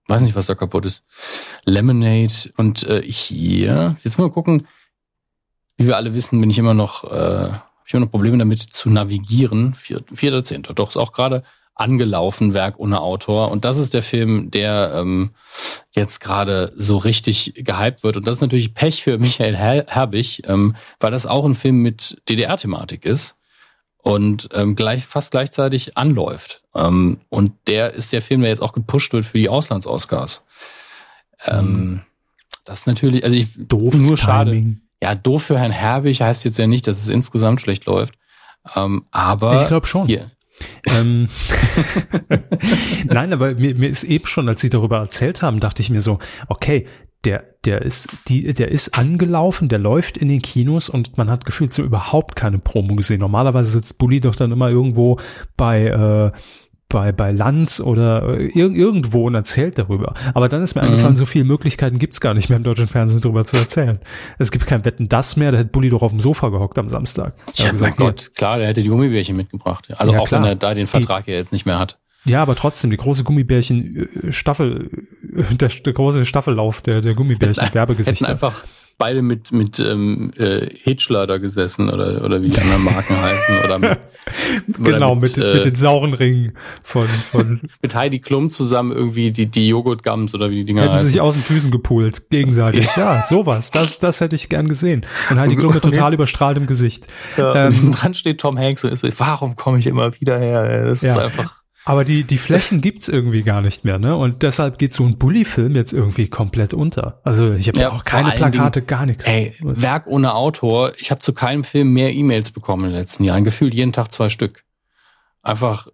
A: Weiß nicht, was da kaputt ist. Lemonade und äh, hier. Jetzt mal gucken. Wie wir alle wissen, bin ich immer noch, äh, ich immer noch Probleme damit zu navigieren. Vier- Vierter, zehnter. Doch, ist auch gerade angelaufen, Werk ohne Autor. Und das ist der Film, der ähm, jetzt gerade so richtig gehypt wird. Und das ist natürlich Pech für Michael Her Herbig, ähm, weil das auch ein Film mit DDR-Thematik ist und ähm, gleich, fast gleichzeitig anläuft. Ähm, und der ist der Film, der jetzt auch gepusht wird für die Auslands-Oscars. Ähm, das ist natürlich, also ich,
B: Doofes
A: nur schade.
B: Timing.
A: Ja, doof für Herrn Herbig heißt jetzt ja nicht, dass es insgesamt schlecht läuft. Ähm, aber
B: Ich glaube schon.
A: hier,
B: Ähm, Nein, aber mir, mir ist eben schon, als Sie darüber erzählt haben, dachte ich mir so, okay, der, der ist, die, der ist angelaufen, der läuft in den Kinos und man hat gefühlt so überhaupt keine Promo gesehen. Normalerweise sitzt Bully doch dann immer irgendwo bei, äh, bei, bei Lanz oder ir irgendwo und erzählt darüber. Aber dann ist mir mhm. eingefallen, so viele Möglichkeiten gibt's gar nicht mehr im deutschen Fernsehen darüber zu erzählen. Es gibt kein Wetten das mehr, da hätte Bulli doch auf dem Sofa gehockt am Samstag.
A: Ja, gesagt, mein Gott, klar, der hätte die Gummibärchen mitgebracht. Also ja, auch klar. wenn er da den Vertrag die, ja jetzt nicht mehr hat.
B: Ja, aber trotzdem, die große Gummibärchen äh, Staffel, äh, der, der große Staffellauf der, der Gummibärchen Werbegesichter.
A: Hätten einfach beide mit, mit ähm, äh, Hitchler da gesessen oder, oder wie die anderen Marken heißen. Oder mit,
B: genau, oder mit, mit, äh, mit den sauren Ringen von, von
A: mit Heidi Klum zusammen irgendwie die, die Joghurt-Gums oder wie die Dinger
B: Hätten
A: heißen.
B: sie sich aus den Füßen gepult, gegenseitig. ja, sowas. Das, das hätte ich gern gesehen. Und Heidi Klum mit total überstrahltem Gesicht.
A: Ja, ähm, dran steht Tom Hanks und ist so, warum komme ich immer wieder her? Das ja. ist einfach
B: aber die, die Flächen gibt's irgendwie gar nicht mehr, ne? Und deshalb geht so ein Bully-Film jetzt irgendwie komplett unter. Also ich habe ja, auch keine Plakate, Dingen, gar nichts.
A: Ey, Werk ohne Autor. Ich habe zu keinem Film mehr E-Mails bekommen in den letzten Jahren. Gefühlt jeden Tag zwei Stück. Einfach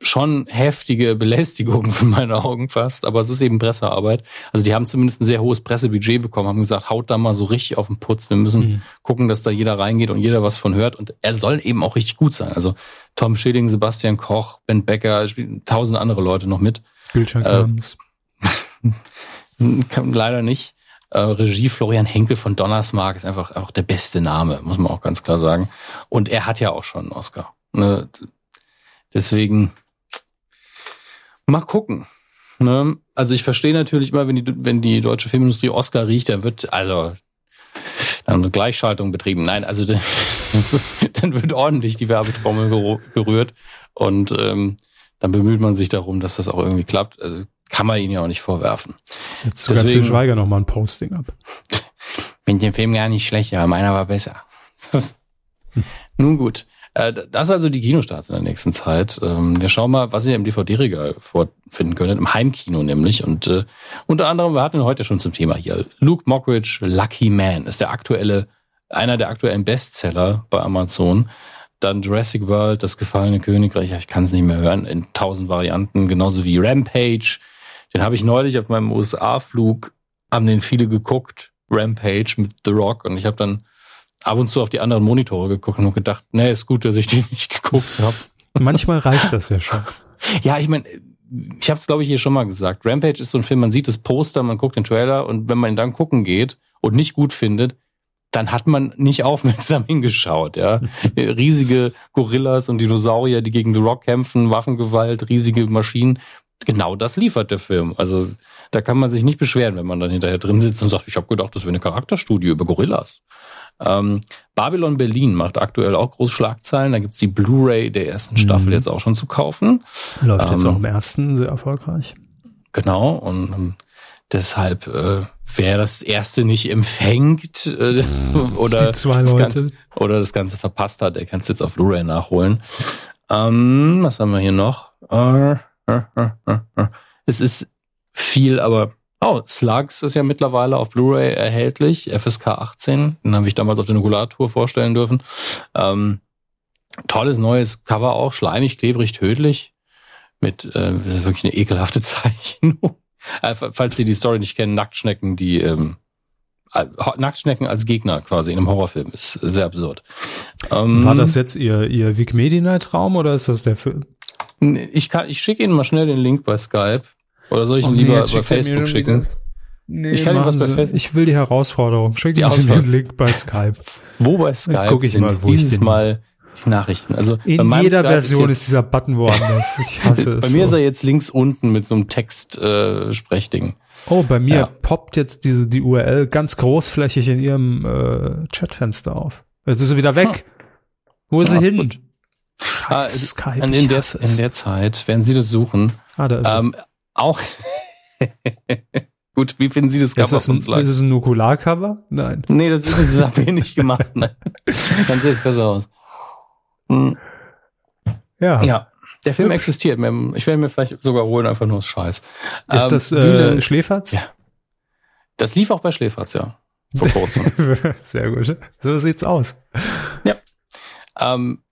A: schon heftige Belästigung von meinen Augen fast, aber es ist eben Pressearbeit. Also die haben zumindest ein sehr hohes Pressebudget bekommen, haben gesagt, haut da mal so richtig auf den Putz. Wir müssen mhm. gucken, dass da jeder reingeht und jeder was von hört. Und er soll eben auch richtig gut sein. Also Tom Schilling, Sebastian Koch, Ben Becker, tausende andere Leute noch mit.
B: Gülcan äh,
A: Leider nicht. Äh, Regie Florian Henkel von Donnersmark ist einfach auch der beste Name, muss man auch ganz klar sagen. Und er hat ja auch schon einen Oscar. Ne? Deswegen Mal gucken. Ne? Also ich verstehe natürlich immer, wenn die, wenn die deutsche Filmindustrie Oscar riecht, dann wird, also dann wird Gleichschaltung betrieben. Nein, also dann wird ordentlich die Werbetrommel gerührt und ähm, dann bemüht man sich darum, dass das auch irgendwie klappt. Also kann man ihnen ja auch nicht vorwerfen.
B: Jetzt sogar Deswegen, Til Schweiger noch mal ein Posting ab.
A: Bin den Film gar nicht schlecht, aber meiner war besser. Nun gut. Äh, das ist also die Kinostarts in der nächsten Zeit. Ähm, wir schauen mal, was ihr im DVD-Regal vorfinden könntet, im Heimkino nämlich. Und äh, unter anderem, wir hatten heute schon zum Thema hier, Luke Mockridge, Lucky Man, ist der aktuelle, einer der aktuellen Bestseller bei Amazon. Dann Jurassic World, das gefallene Königreich, ich kann es nicht mehr hören, in tausend Varianten, genauso wie Rampage. Den habe ich neulich auf meinem USA-Flug, haben den viele geguckt, Rampage mit The Rock. Und ich habe dann ab und zu auf die anderen Monitore geguckt und gedacht, nee, ist gut, dass ich die nicht geguckt habe.
B: Manchmal reicht das ja schon.
A: ja, ich meine, ich habe es glaube ich hier schon mal gesagt. Rampage ist so ein Film, man sieht das Poster, man guckt den Trailer und wenn man ihn dann gucken geht und nicht gut findet, dann hat man nicht aufmerksam hingeschaut, ja. Riesige Gorillas und Dinosaurier, die gegen The Rock kämpfen, Waffengewalt, riesige Maschinen. Genau das liefert der Film. Also da kann man sich nicht beschweren, wenn man dann hinterher drin sitzt und sagt, ich habe gedacht, das wäre eine Charakterstudie über Gorillas. Ähm, Babylon Berlin macht aktuell auch große Schlagzeilen. Da gibt's die Blu-ray der ersten mhm. Staffel jetzt auch schon zu kaufen.
B: Läuft ähm, jetzt auch im ersten sehr erfolgreich.
A: Genau, und ähm, deshalb äh, wer das erste nicht empfängt äh, mhm. oder,
B: das
A: oder das Ganze verpasst hat, der kann es jetzt auf Blu-ray nachholen. Ähm, was haben wir hier noch? Äh. Es ist viel, aber Oh, Slugs ist ja mittlerweile auf Blu-ray erhältlich, FSK 18. Den habe ich damals auf der Nukulatur vorstellen dürfen. Ähm, tolles neues Cover auch, schleimig, klebrig, tödlich. Mit äh, das ist wirklich eine ekelhafte Zeichnung. äh, falls Sie die Story nicht kennen, Nacktschnecken, die ähm, äh, Nacktschnecken als Gegner quasi in einem Horrorfilm. Ist sehr absurd.
B: Ähm, War das jetzt Ihr, Ihr Wikimedia-Traum oder ist das der Film?
A: Ich, kann, ich schicke Ihnen mal schnell den Link bei Skype. Oder soll ich ihn oh, lieber nee, bei Facebook schicken?
B: Nee, ich kann Ihnen was bei Facebook. Ich will die Herausforderung. Schicken Sie mir den Link bei Skype.
A: Wo bei Skype?
B: Guck ich mal, wo
A: dieses ich Mal die Nachrichten. Also
B: in jeder Skype Version ist, ist, dieser Button woanders. Ich hasse
A: es. Bei mir so. ist er jetzt links unten mit so einem Text äh.
B: Oh, bei mir ja. poppt jetzt diese die URL ganz großflächig in Ihrem äh, Chatfenster auf. Jetzt ist sie wieder weg. Hm. Wo ist ja, sie hin?
A: Gut. Scheiße, ah, Skype. In der, in der Zeit, während Sie das suchen, ah, da ist ähm, auch. Gut, wie finden Sie das
B: Cover ist das von Ist es ein Nukular-Cover? Nein.
A: Nee, das ist, das aber nicht gemacht. Nein. Dann sieht es besser aus. Hm.
B: Ja.
A: Ja. Der Film Hübsch. existiert. Ich werde mir vielleicht sogar holen, einfach nur aus Scheiß.
B: Ist ähm, das äh, Schläferz?
A: Ja. Das lief auch bei Schläferz, ja. Vor kurzem.
B: Sehr gut. So sieht's aus.
A: Ja. Ähm,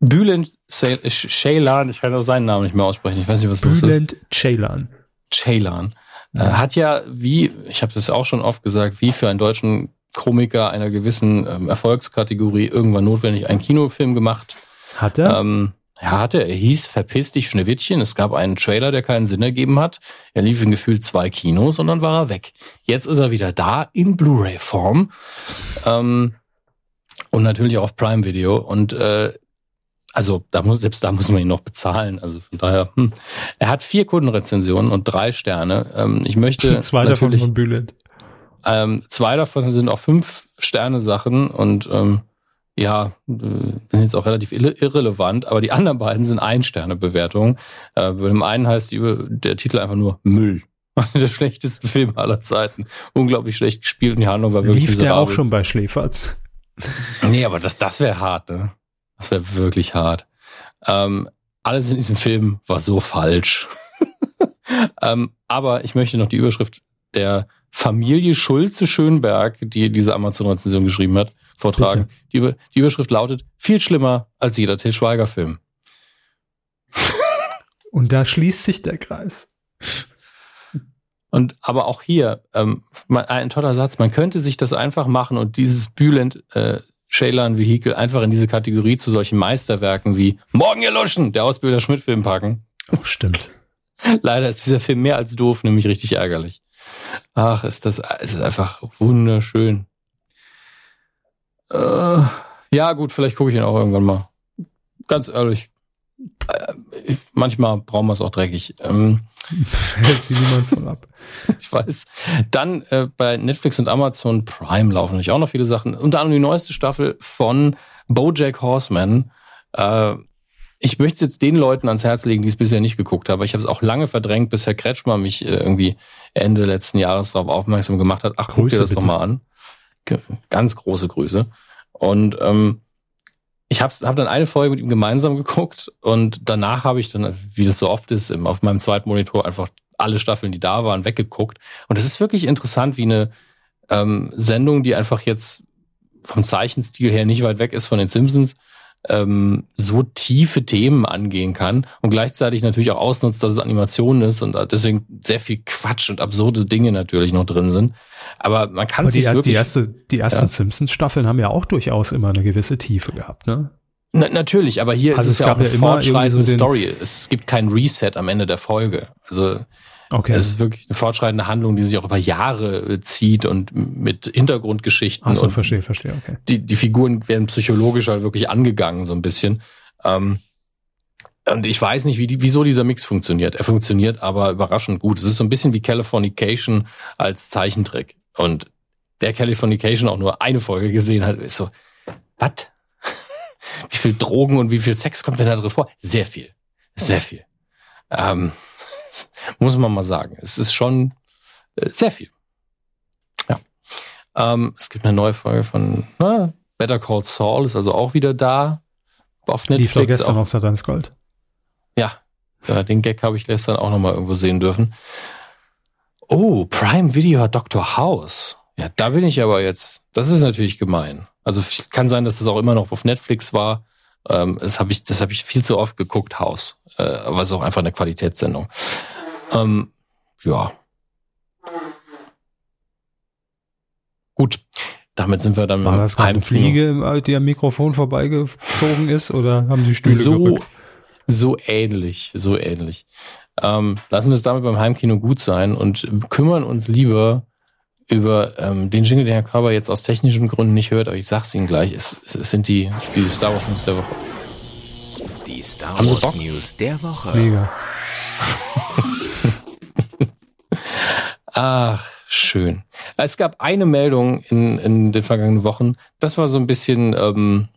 A: Bülent Ceylan, ich kann auch seinen Namen nicht mehr aussprechen, ich weiß nicht, was los ist. Bülent
B: Ceylan.
A: Ceylan. Ja. Äh, hat ja, wie, ich habe das auch schon oft gesagt, wie für einen deutschen Komiker einer gewissen ähm, Erfolgskategorie irgendwann notwendig einen Kinofilm gemacht.
B: Hat er?
A: Ähm, er hatte, er hieß Verpiss dich Schneewittchen. Es gab einen Trailer, der keinen Sinn ergeben hat. Er lief in gefühlt zwei Kinos und dann war er weg. Jetzt ist er wieder da in Blu-ray-Form. Ähm, und natürlich auch Prime Video. Und äh, also da muss, selbst da muss man ihn noch bezahlen. Also von daher, hm. er hat vier Kundenrezensionen und drei Sterne. Ähm, ich möchte
B: zwei davon von Bülent.
A: Ähm, zwei davon sind auch fünf Sterne Sachen und ähm, ja, sind jetzt auch relativ irrelevant, aber die anderen beiden sind Ein-Sterne-Bewertungen. Äh, bei dem einen heißt die, der Titel einfach nur Müll. der schlechteste Film aller Zeiten. Unglaublich schlecht gespielt und die Handlung war wirklich
B: Lief miserabel. der auch schon bei Schläferz?
A: Nee, aber das, das wäre hart, ne? Das wäre wirklich hart. Ähm, alles in diesem Film war so falsch. ähm, aber ich möchte noch die Überschrift der Familie Schulze-Schönberg, die diese Amazon-Rezension geschrieben hat, vortragen. Die, die, Überschrift lautet, viel schlimmer als jeder Til Schweiger-Film.
B: Und da schließt sich der Kreis.
A: Und aber auch hier, ähm, ein toller Satz, man könnte sich das einfach machen und dieses Bülent äh, Shaylan Vehikel einfach in diese Kategorie zu solchen Meisterwerken wie Morgen erloschen, der Ausbilder Schmidt-Film packen.
B: Oh, stimmt.
A: Leider ist dieser Film mehr als doof, nämlich richtig ärgerlich. Ach, ist das, ist einfach wunderschön. Äh, ja, gut, vielleicht gucke ich ihn auch irgendwann mal. Ganz ehrlich. Manchmal brauchen wir es auch dreckig. Ähm,
B: Hält sie niemand von ab.
A: ich weiß. Dann äh, bei Netflix und Amazon Prime laufen natürlich auch noch viele Sachen. Unter anderem die neueste Staffel von Bojack Horseman. Äh, ich möchte es jetzt den Leuten ans Herz legen, die es bisher nicht geguckt haben. Ich habe es auch lange verdrängt, bis Herr Kretschmer mich äh, irgendwie Ende letzten Jahres darauf aufmerksam gemacht hat. Ach, Grüße, guck dir das doch mal an. Ganz große Grüße. Und ähm, ich habe hab dann eine Folge mit ihm gemeinsam geguckt und danach habe ich dann, wie das so oft ist, auf meinem zweiten Monitor einfach alle Staffeln, die da waren, weggeguckt. Und es ist wirklich interessant, wie eine ähm, Sendung, die einfach jetzt vom Zeichenstil her nicht weit weg ist von den Simpsons, ähm, so tiefe Themen angehen kann und gleichzeitig natürlich auch ausnutzt, dass es Animation ist und deswegen sehr viel Quatsch und absurde Dinge natürlich noch drin sind. Aber man kann es wirklich...
B: Die, erste, die ersten ja. Simpsons-Staffeln haben ja auch durchaus immer eine gewisse Tiefe gehabt, ne?
A: Na, natürlich, aber hier also ist es, es ja auch eine ja fortschreitende so Story. Es gibt kein Reset am Ende der Folge. Also Okay. Es ist wirklich eine fortschreitende Handlung, die sich auch über Jahre äh, zieht und mit Hintergrundgeschichten.
B: Ach so, verstehe, verstehe, okay.
A: Die, die Figuren werden psychologisch halt wirklich angegangen, so ein bisschen. Ähm, und ich weiß nicht, wie die, wieso dieser Mix funktioniert. Er funktioniert aber überraschend gut. Es ist so ein bisschen wie Californication als Zeichentrick. Und der Californication auch nur eine Folge gesehen hat, ist so, was? wie viel Drogen und wie viel Sex kommt denn da drin vor? Sehr viel. Sehr viel. Ähm, muss man mal sagen. Es ist schon äh, sehr viel. Ja. Ähm, es gibt eine neue Folge von na, Better Call Saul, ist also auch wieder da.
B: Auf Netflix. Lief gestern auch. auf Satans Gold.
A: Ja, ja den Gag habe ich gestern auch noch mal irgendwo sehen dürfen. Oh, Prime Video hat Dr. House. Ja, da bin ich aber jetzt. Das ist natürlich gemein. Also kann sein, dass das auch immer noch auf Netflix war. Ähm, das habe ich, das habe ich viel zu oft geguckt, House äh, aber es ist auch einfach eine Qualitätssendung. Ähm, ja. Gut, damit sind wir dann
B: War das eine Fliege, die am Mikrofon vorbeigezogen ist, oder haben Sie Stühle
A: so, gerückt? So ähnlich, so ähnlich. Ähm, lassen wir es damit beim Heimkino gut sein und kümmern uns lieber über ähm, den Jingle, den Herr Körber jetzt aus technischen Gründen nicht hört, aber ich sag's Ihnen gleich, es, es sind die, die Star Wars News der Woche.
C: Die Star Wars News der Woche.
B: Mega.
A: Ach, schön. Es gab eine Meldung in, in den vergangenen Wochen. Das war so ein bisschen, ähm,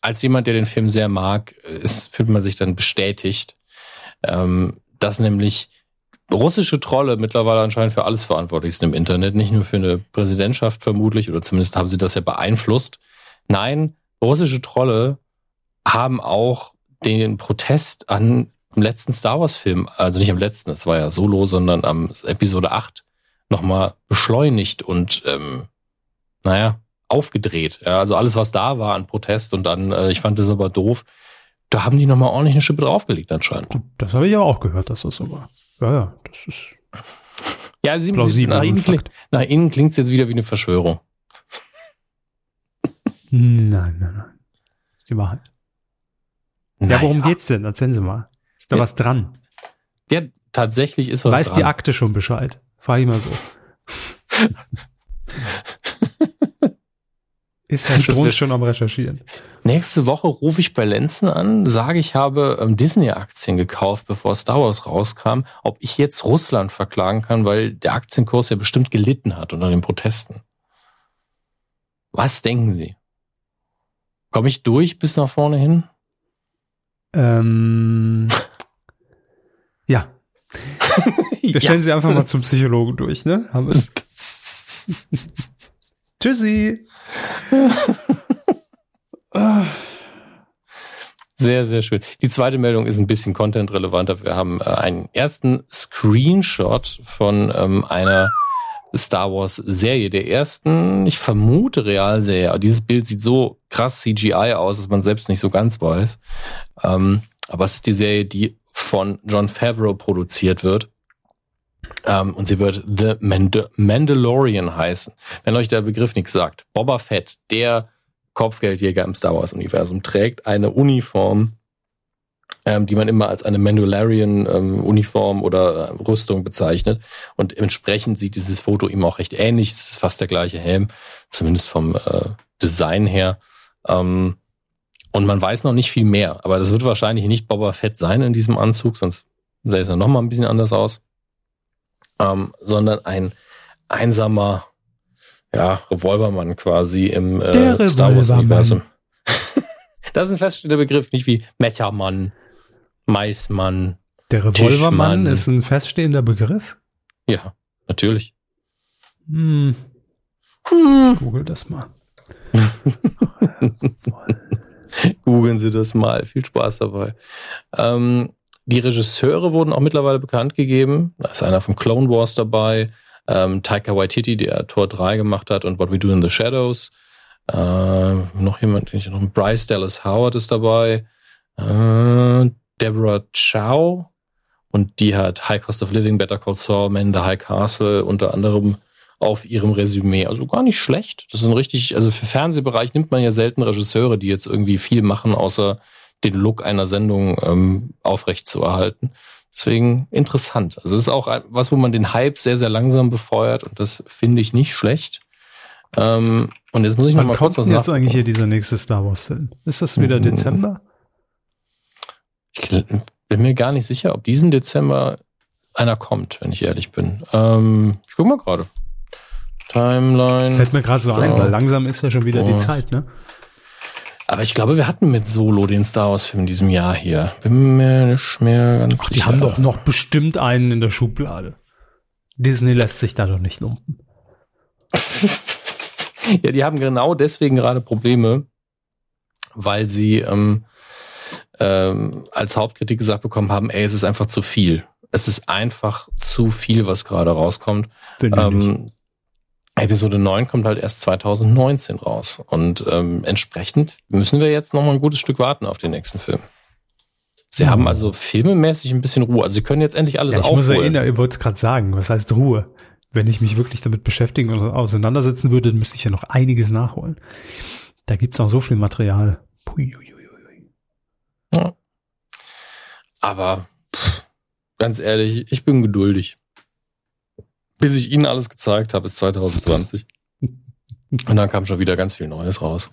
A: als jemand, der den Film sehr mag, ist, fühlt man sich dann bestätigt, ähm, dass nämlich russische Trolle mittlerweile anscheinend für alles verantwortlich sind im Internet, nicht nur für eine Präsidentschaft vermutlich, oder zumindest haben sie das ja beeinflusst. Nein, russische Trolle haben auch den Protest an dem letzten Star Wars Film, also nicht am letzten, es war ja Solo, sondern am Episode 8 nochmal beschleunigt und ähm, naja, aufgedreht. Ja, also alles, was da war an Protest und dann, äh, ich fand das aber doof, da haben die nochmal ordentlich eine Schippe draufgelegt anscheinend.
B: Das habe ich ja auch gehört, dass das so war. Ja, ja, das ist
A: ja, sie, plausibel nach, innen klingt, nach innen klingt es jetzt wieder wie eine Verschwörung.
B: Nein, nein, nein. Das ist die Wahrheit. Ja, worum geht's denn? Erzählen Sie mal. Ist da ja. was dran?
A: Ja, tatsächlich ist was
B: Weiß dran. die Akte schon Bescheid? Frage ich mal so. ist Herr Strunz schon am Recherchieren?
A: Nächste Woche rufe ich bei Lenzen an, sage, ich habe ähm, Disney-Aktien gekauft, bevor Star Wars rauskam, ob ich jetzt Russland verklagen kann, weil der Aktienkurs ja bestimmt gelitten hat unter den Protesten. Was denken Sie? Komme ich durch bis nach vorne hin?
B: Ähm, ja. Wir stellen ja. Sie einfach mal zum Psychologen durch, ne? Haben es. Tschüssi.
A: Sehr, sehr schön. Die zweite Meldung ist ein bisschen content-relevanter. Wir haben äh, einen ersten Screenshot von ähm, einer Star Wars Serie, der ersten, ich vermute Realserie. Aber dieses Bild sieht so krass CGI aus, dass man selbst nicht so ganz weiß. Ähm, aber es ist die Serie, die von John Favreau produziert wird. Ähm, und sie wird The Mand Mandalorian heißen. Wenn euch der Begriff nichts sagt. Boba Fett, der Kopfgeldjäger im Star Wars Universum, trägt eine Uniform, ähm, die man immer als eine Mandalorian-Uniform ähm, oder äh, Rüstung bezeichnet. Und entsprechend sieht dieses Foto ihm auch recht ähnlich. Es ist fast der gleiche Helm, zumindest vom äh, Design her. Ähm, und man weiß noch nicht viel mehr, aber das wird wahrscheinlich nicht Boba Fett sein in diesem Anzug, sonst sähe es ja noch mal ein bisschen anders aus. Ähm, sondern ein einsamer ja, Revolvermann quasi im äh, Star Wars Universum. das ist ein feststehender Begriff, nicht wie Mechamann Maismann.
B: Der Revolvermann ist ein feststehender Begriff?
A: Ja, natürlich.
B: Hm. Hm. Google das mal.
A: Googeln Sie das mal. Viel Spaß dabei. Ähm, die Regisseure wurden auch mittlerweile bekannt gegeben. Da ist einer von Clone Wars dabei. Ähm, Taika Waititi, der Tor 3 gemacht hat und What We Do in the Shadows. Äh, noch jemand, noch Bryce Dallas Howard ist dabei. Äh, Deborah Chow und die hat High Cost of Living, Better Call Saul, Man the High Castle unter anderem auf ihrem Resümee. Also gar nicht schlecht. Das ist ein richtig, also für Fernsehbereich nimmt man ja selten Regisseure, die jetzt irgendwie viel machen, außer den Look einer Sendung ähm, aufrecht zu erhalten. Deswegen interessant. Also es ist auch was, wo man den Hype sehr, sehr langsam befeuert und das finde ich nicht schlecht. Ähm, und jetzt muss ich noch mal kurz was
B: jetzt eigentlich hier dieser nächste Star Wars Film? Ist das wieder mhm. Dezember?
A: Ich bin mir gar nicht sicher, ob diesen Dezember einer kommt, wenn ich ehrlich bin. Ähm, ich guck mal gerade. Timeline.
B: Fällt mir gerade so ein, weil langsam ist ja schon wieder oh. die Zeit, ne?
A: Aber ich glaube, wir hatten mit Solo den Star Wars-Film in diesem Jahr hier. Bin mir nicht mehr ganz Ach,
B: sicher. Die haben doch noch bestimmt einen in der Schublade. Disney lässt sich da doch nicht lumpen.
A: ja, die haben genau deswegen gerade Probleme, weil sie ähm, ähm, als Hauptkritik gesagt bekommen haben, ey, es ist einfach zu viel. Es ist einfach zu viel, was gerade rauskommt. Ähm, Episode 9 kommt halt erst 2019 raus. Und ähm, entsprechend müssen wir jetzt noch mal ein gutes Stück warten auf den nächsten Film. Sie ja. haben also filmemäßig ein bisschen Ruhe. Also sie können jetzt endlich alles ja, ich aufholen. Ich muss
B: erinnern, ihr wollt gerade sagen, was heißt Ruhe? Wenn ich mich wirklich damit beschäftigen und auseinandersetzen würde, dann müsste ich ja noch einiges nachholen. Da gibt's noch so viel Material.
A: Ja. Aber pff, ganz ehrlich, ich bin geduldig. Bis ich Ihnen alles gezeigt habe, ist 2020. Und dann kam schon wieder ganz viel Neues raus.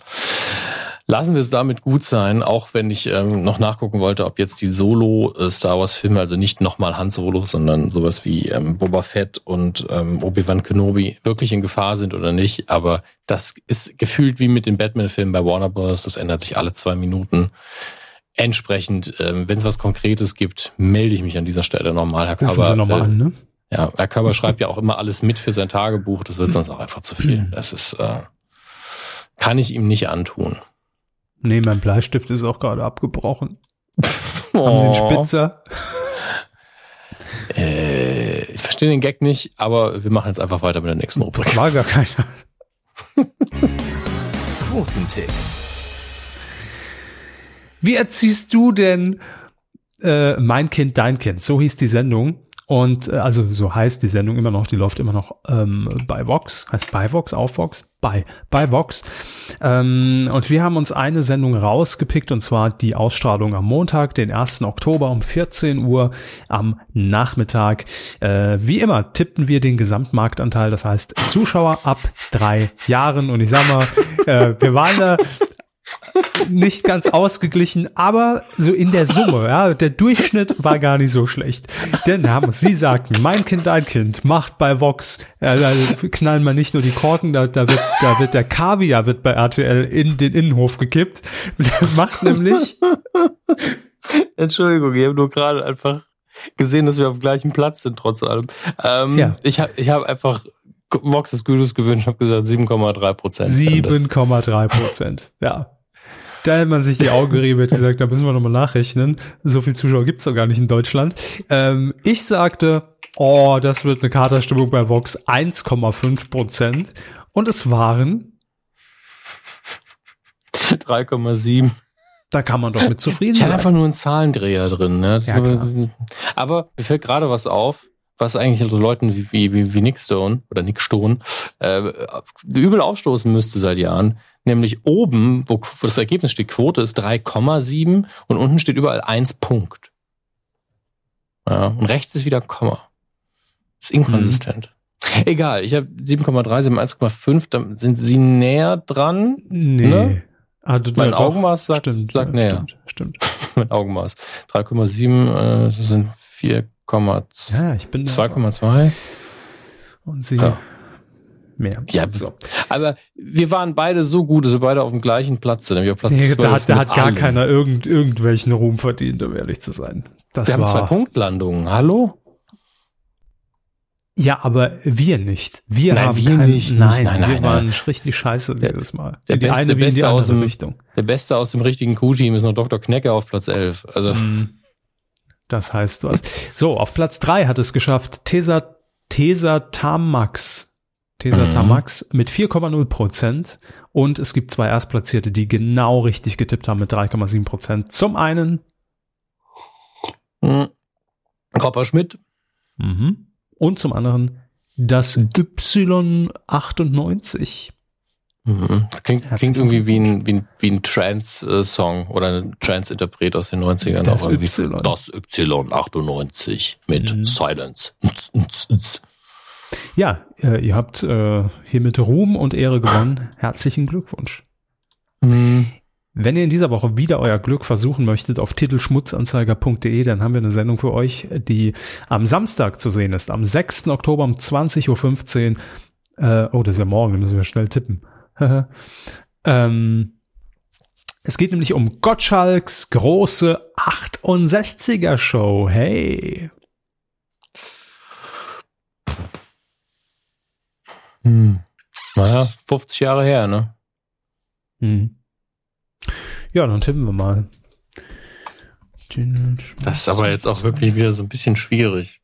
A: Lassen wir es damit gut sein, auch wenn ich ähm, noch nachgucken wollte, ob jetzt die Solo-Star Wars-Filme, also nicht nochmal Han Solo, sondern sowas wie ähm, Boba Fett und ähm, Obi-Wan Kenobi wirklich in Gefahr sind oder nicht. Aber das ist gefühlt wie mit den Batman-Filmen bei Warner Bros. Das ändert sich alle zwei Minuten. Entsprechend, ähm, wenn es was Konkretes gibt, melde ich mich an dieser Stelle nochmal, Herr Rufen Sie nochmal äh, an, ne? Ja, Herr Körber schreibt ja auch immer alles mit für sein Tagebuch. Das wird sonst auch einfach zu viel. Das ist, äh, kann ich ihm nicht antun.
B: Nee, mein Bleistift ist auch gerade abgebrochen. Oh. Haben Sie einen Spitzer?
A: Äh, ich verstehe den Gag nicht, aber wir machen jetzt einfach weiter mit der nächsten Rubrik.
B: War gar keiner.
C: Quotentipp.
B: Wie erziehst du denn äh, Mein Kind, dein Kind? So hieß die Sendung. Und äh, also so heißt die Sendung immer noch, die läuft immer noch ähm, bei Vox, heißt bei Vox, auf Vox. bei, bei Vox. Ähm, und wir haben uns eine Sendung rausgepickt und zwar die Ausstrahlung am Montag, den 1. Oktober um 14 Uhr am Nachmittag. Äh, wie immer tippten wir den Gesamtmarktanteil, das heißt Zuschauer ab drei Jahren. Und ich sag mal, äh, wir waren da nicht ganz ausgeglichen, aber so in der Summe, ja, der Durchschnitt war gar nicht so schlecht. Denn haben sie sagten, mein Kind, dein Kind, macht bei Vox, ja, da knallen wir nicht nur die Korken, da, da wird, da wird der Kaviar wird bei RTL in den Innenhof gekippt. Der macht nämlich.
A: Entschuldigung, ich habe nur gerade einfach gesehen, dass wir auf dem gleichen Platz sind, trotz allem. Ähm, ja. Ich habe ich hab einfach Vox ist Gutes gewünscht, habe gesagt 7,3 Prozent.
B: 7,3 Prozent, ja. Da hätte man sich die Augen gerieben, hätte gesagt, da müssen wir nochmal nachrechnen. So viel Zuschauer gibt's doch gar nicht in Deutschland. Ähm, ich sagte, oh, das wird eine Katerstimmung bei Vox 1,5 Prozent. Und es waren
A: 3,7.
B: Da kann man doch mit zufrieden
A: ich sein. Ich hatte einfach nur einen Zahlendreher drin. Ne? Ja, aber mir fällt gerade was auf, was eigentlich so Leuten wie, wie, wie, wie Nick Stone oder Nick Stone äh, übel aufstoßen müsste seit Jahren. Nämlich oben, wo das Ergebnis steht, Quote ist 3,7 und unten steht überall 1 Punkt. Ja, und rechts ist wieder Komma. ist inkonsistent. Mhm. Egal, ich habe 7,3, sie haben 1,5, dann sind sie näher dran.
B: Nee. Ne?
A: Du, mein Augenmaß sagt, stimmt, sagt ja, näher.
B: Stimmt, stimmt.
A: mein Augenmaß. 3,7 äh, sind 4,2.
B: Ja, ich bin
A: 2,2.
B: Und sie ja mehr.
A: Ja, so. aber wir waren beide so gut, dass wir beide auf dem gleichen Platz sind. Wir Platz
B: nee, da hat, da hat gar keiner irgend, irgendwelchen Ruhm verdient, um ehrlich zu sein.
A: Das wir war, haben zwei Punktlandungen. Hallo?
B: Ja, aber wir nicht. Wir
A: nein,
B: haben
A: wir kein, nicht.
B: Nein,
A: nein,
B: nein
A: wir
B: waren nein. richtig scheiße der, jedes Mal.
A: Der, die beste, eine der beste aus dem, Richtung. Der Beste aus dem richtigen Q-Team ist noch Dr. Knecke auf Platz 11. Also. Mhm.
B: Das heißt was. So, auf Platz 3 hat es geschafft Tesa, Tesa Tamax Tesa mhm. Tamax mit 4,0 Prozent. Und es gibt zwei Erstplatzierte, die genau richtig getippt haben mit 3,7 Prozent. Zum einen
A: mhm. Kopper Schmidt.
B: Mhm. Und zum anderen das Y98.
A: Mhm. klingt, klingt irgendwie wie ein, wie ein, wie ein Trance-Song oder ein Trance-Interpret aus den 90ern.
B: Das Y.
A: Das Y98 mit mhm. Silence.
B: Ja, äh, ihr habt äh, hiermit Ruhm und Ehre gewonnen. Herzlichen Glückwunsch. Mhm. Wenn ihr in dieser Woche wieder euer Glück versuchen möchtet auf titelschmutzanzeiger.de, dann haben wir eine Sendung für euch, die am Samstag zu sehen ist, am 6. Oktober um 20.15 Uhr. Äh, oh, das ist ja morgen, da müssen wir schnell tippen. ähm, es geht nämlich um Gottschalks große 68er Show. Hey,
A: Hm. Naja, 50 Jahre her, ne?
B: Hm. Ja, dann tippen wir mal.
A: Das ist aber jetzt auch wirklich wieder so ein bisschen schwierig.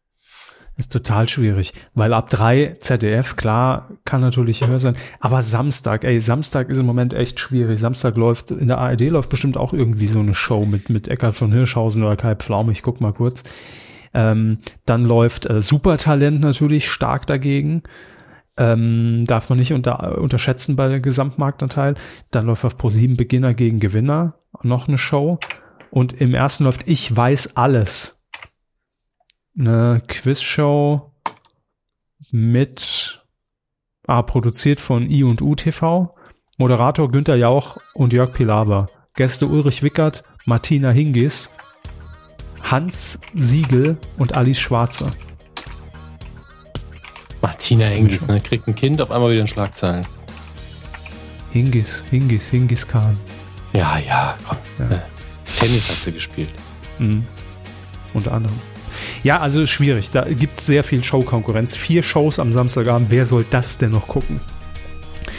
B: Ist total schwierig, weil ab drei ZDF, klar, kann natürlich höher sein, aber Samstag, ey, Samstag ist im Moment echt schwierig. Samstag läuft, in der ARD läuft bestimmt auch irgendwie so eine Show mit, mit Eckhard von Hirschhausen oder Kai Pflaume, ich guck mal kurz. Ähm, dann läuft äh, Supertalent natürlich stark dagegen. Ähm, darf man nicht unter, unterschätzen bei der Gesamtmarktanteil. Dann läuft auf Pro7 Beginner gegen Gewinner noch eine Show. Und im ersten läuft Ich weiß alles. Eine Quizshow mit, ah, produziert von I und U TV. Moderator Günther Jauch und Jörg Pilaber. Gäste Ulrich Wickert, Martina Hingis, Hans Siegel und Alice Schwarze.
A: Martina Hingis, ne? Kriegt ein Kind, auf einmal wieder in Schlagzeilen.
B: Hingis, Hingis, Hingis Khan.
A: Ja, ja, komm. Ja. Äh, Tennis hat sie gespielt. Mhm.
B: Unter anderem. Ja, also schwierig. Da gibt es sehr viel Showkonkurrenz. Vier Shows am Samstagabend. Wer soll das denn noch gucken?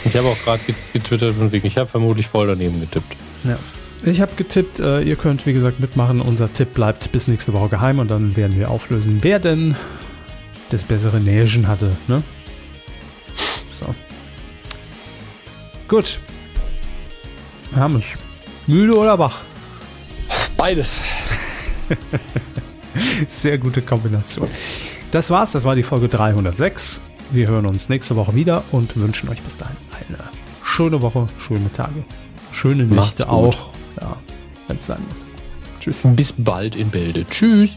A: Ich habe auch gerade getwittert von wegen, ich habe vermutlich voll daneben getippt.
B: Ja. Ich habe getippt, äh, ihr könnt wie gesagt mitmachen. Unser Tipp bleibt bis nächste Woche geheim und dann werden wir auflösen, wer denn das bessere Näschen hatte. Ne? So. Gut. Wir haben es. Müde oder wach?
A: Beides.
B: Sehr gute Kombination. Das war's, das war die Folge 306. Wir hören uns nächste Woche wieder und wünschen euch bis dahin eine schöne Woche, schöne Tage, schöne Nächte auch. Ja, wenn es sein muss.
A: Tschüss. Bis bald in Bälde. Tschüss.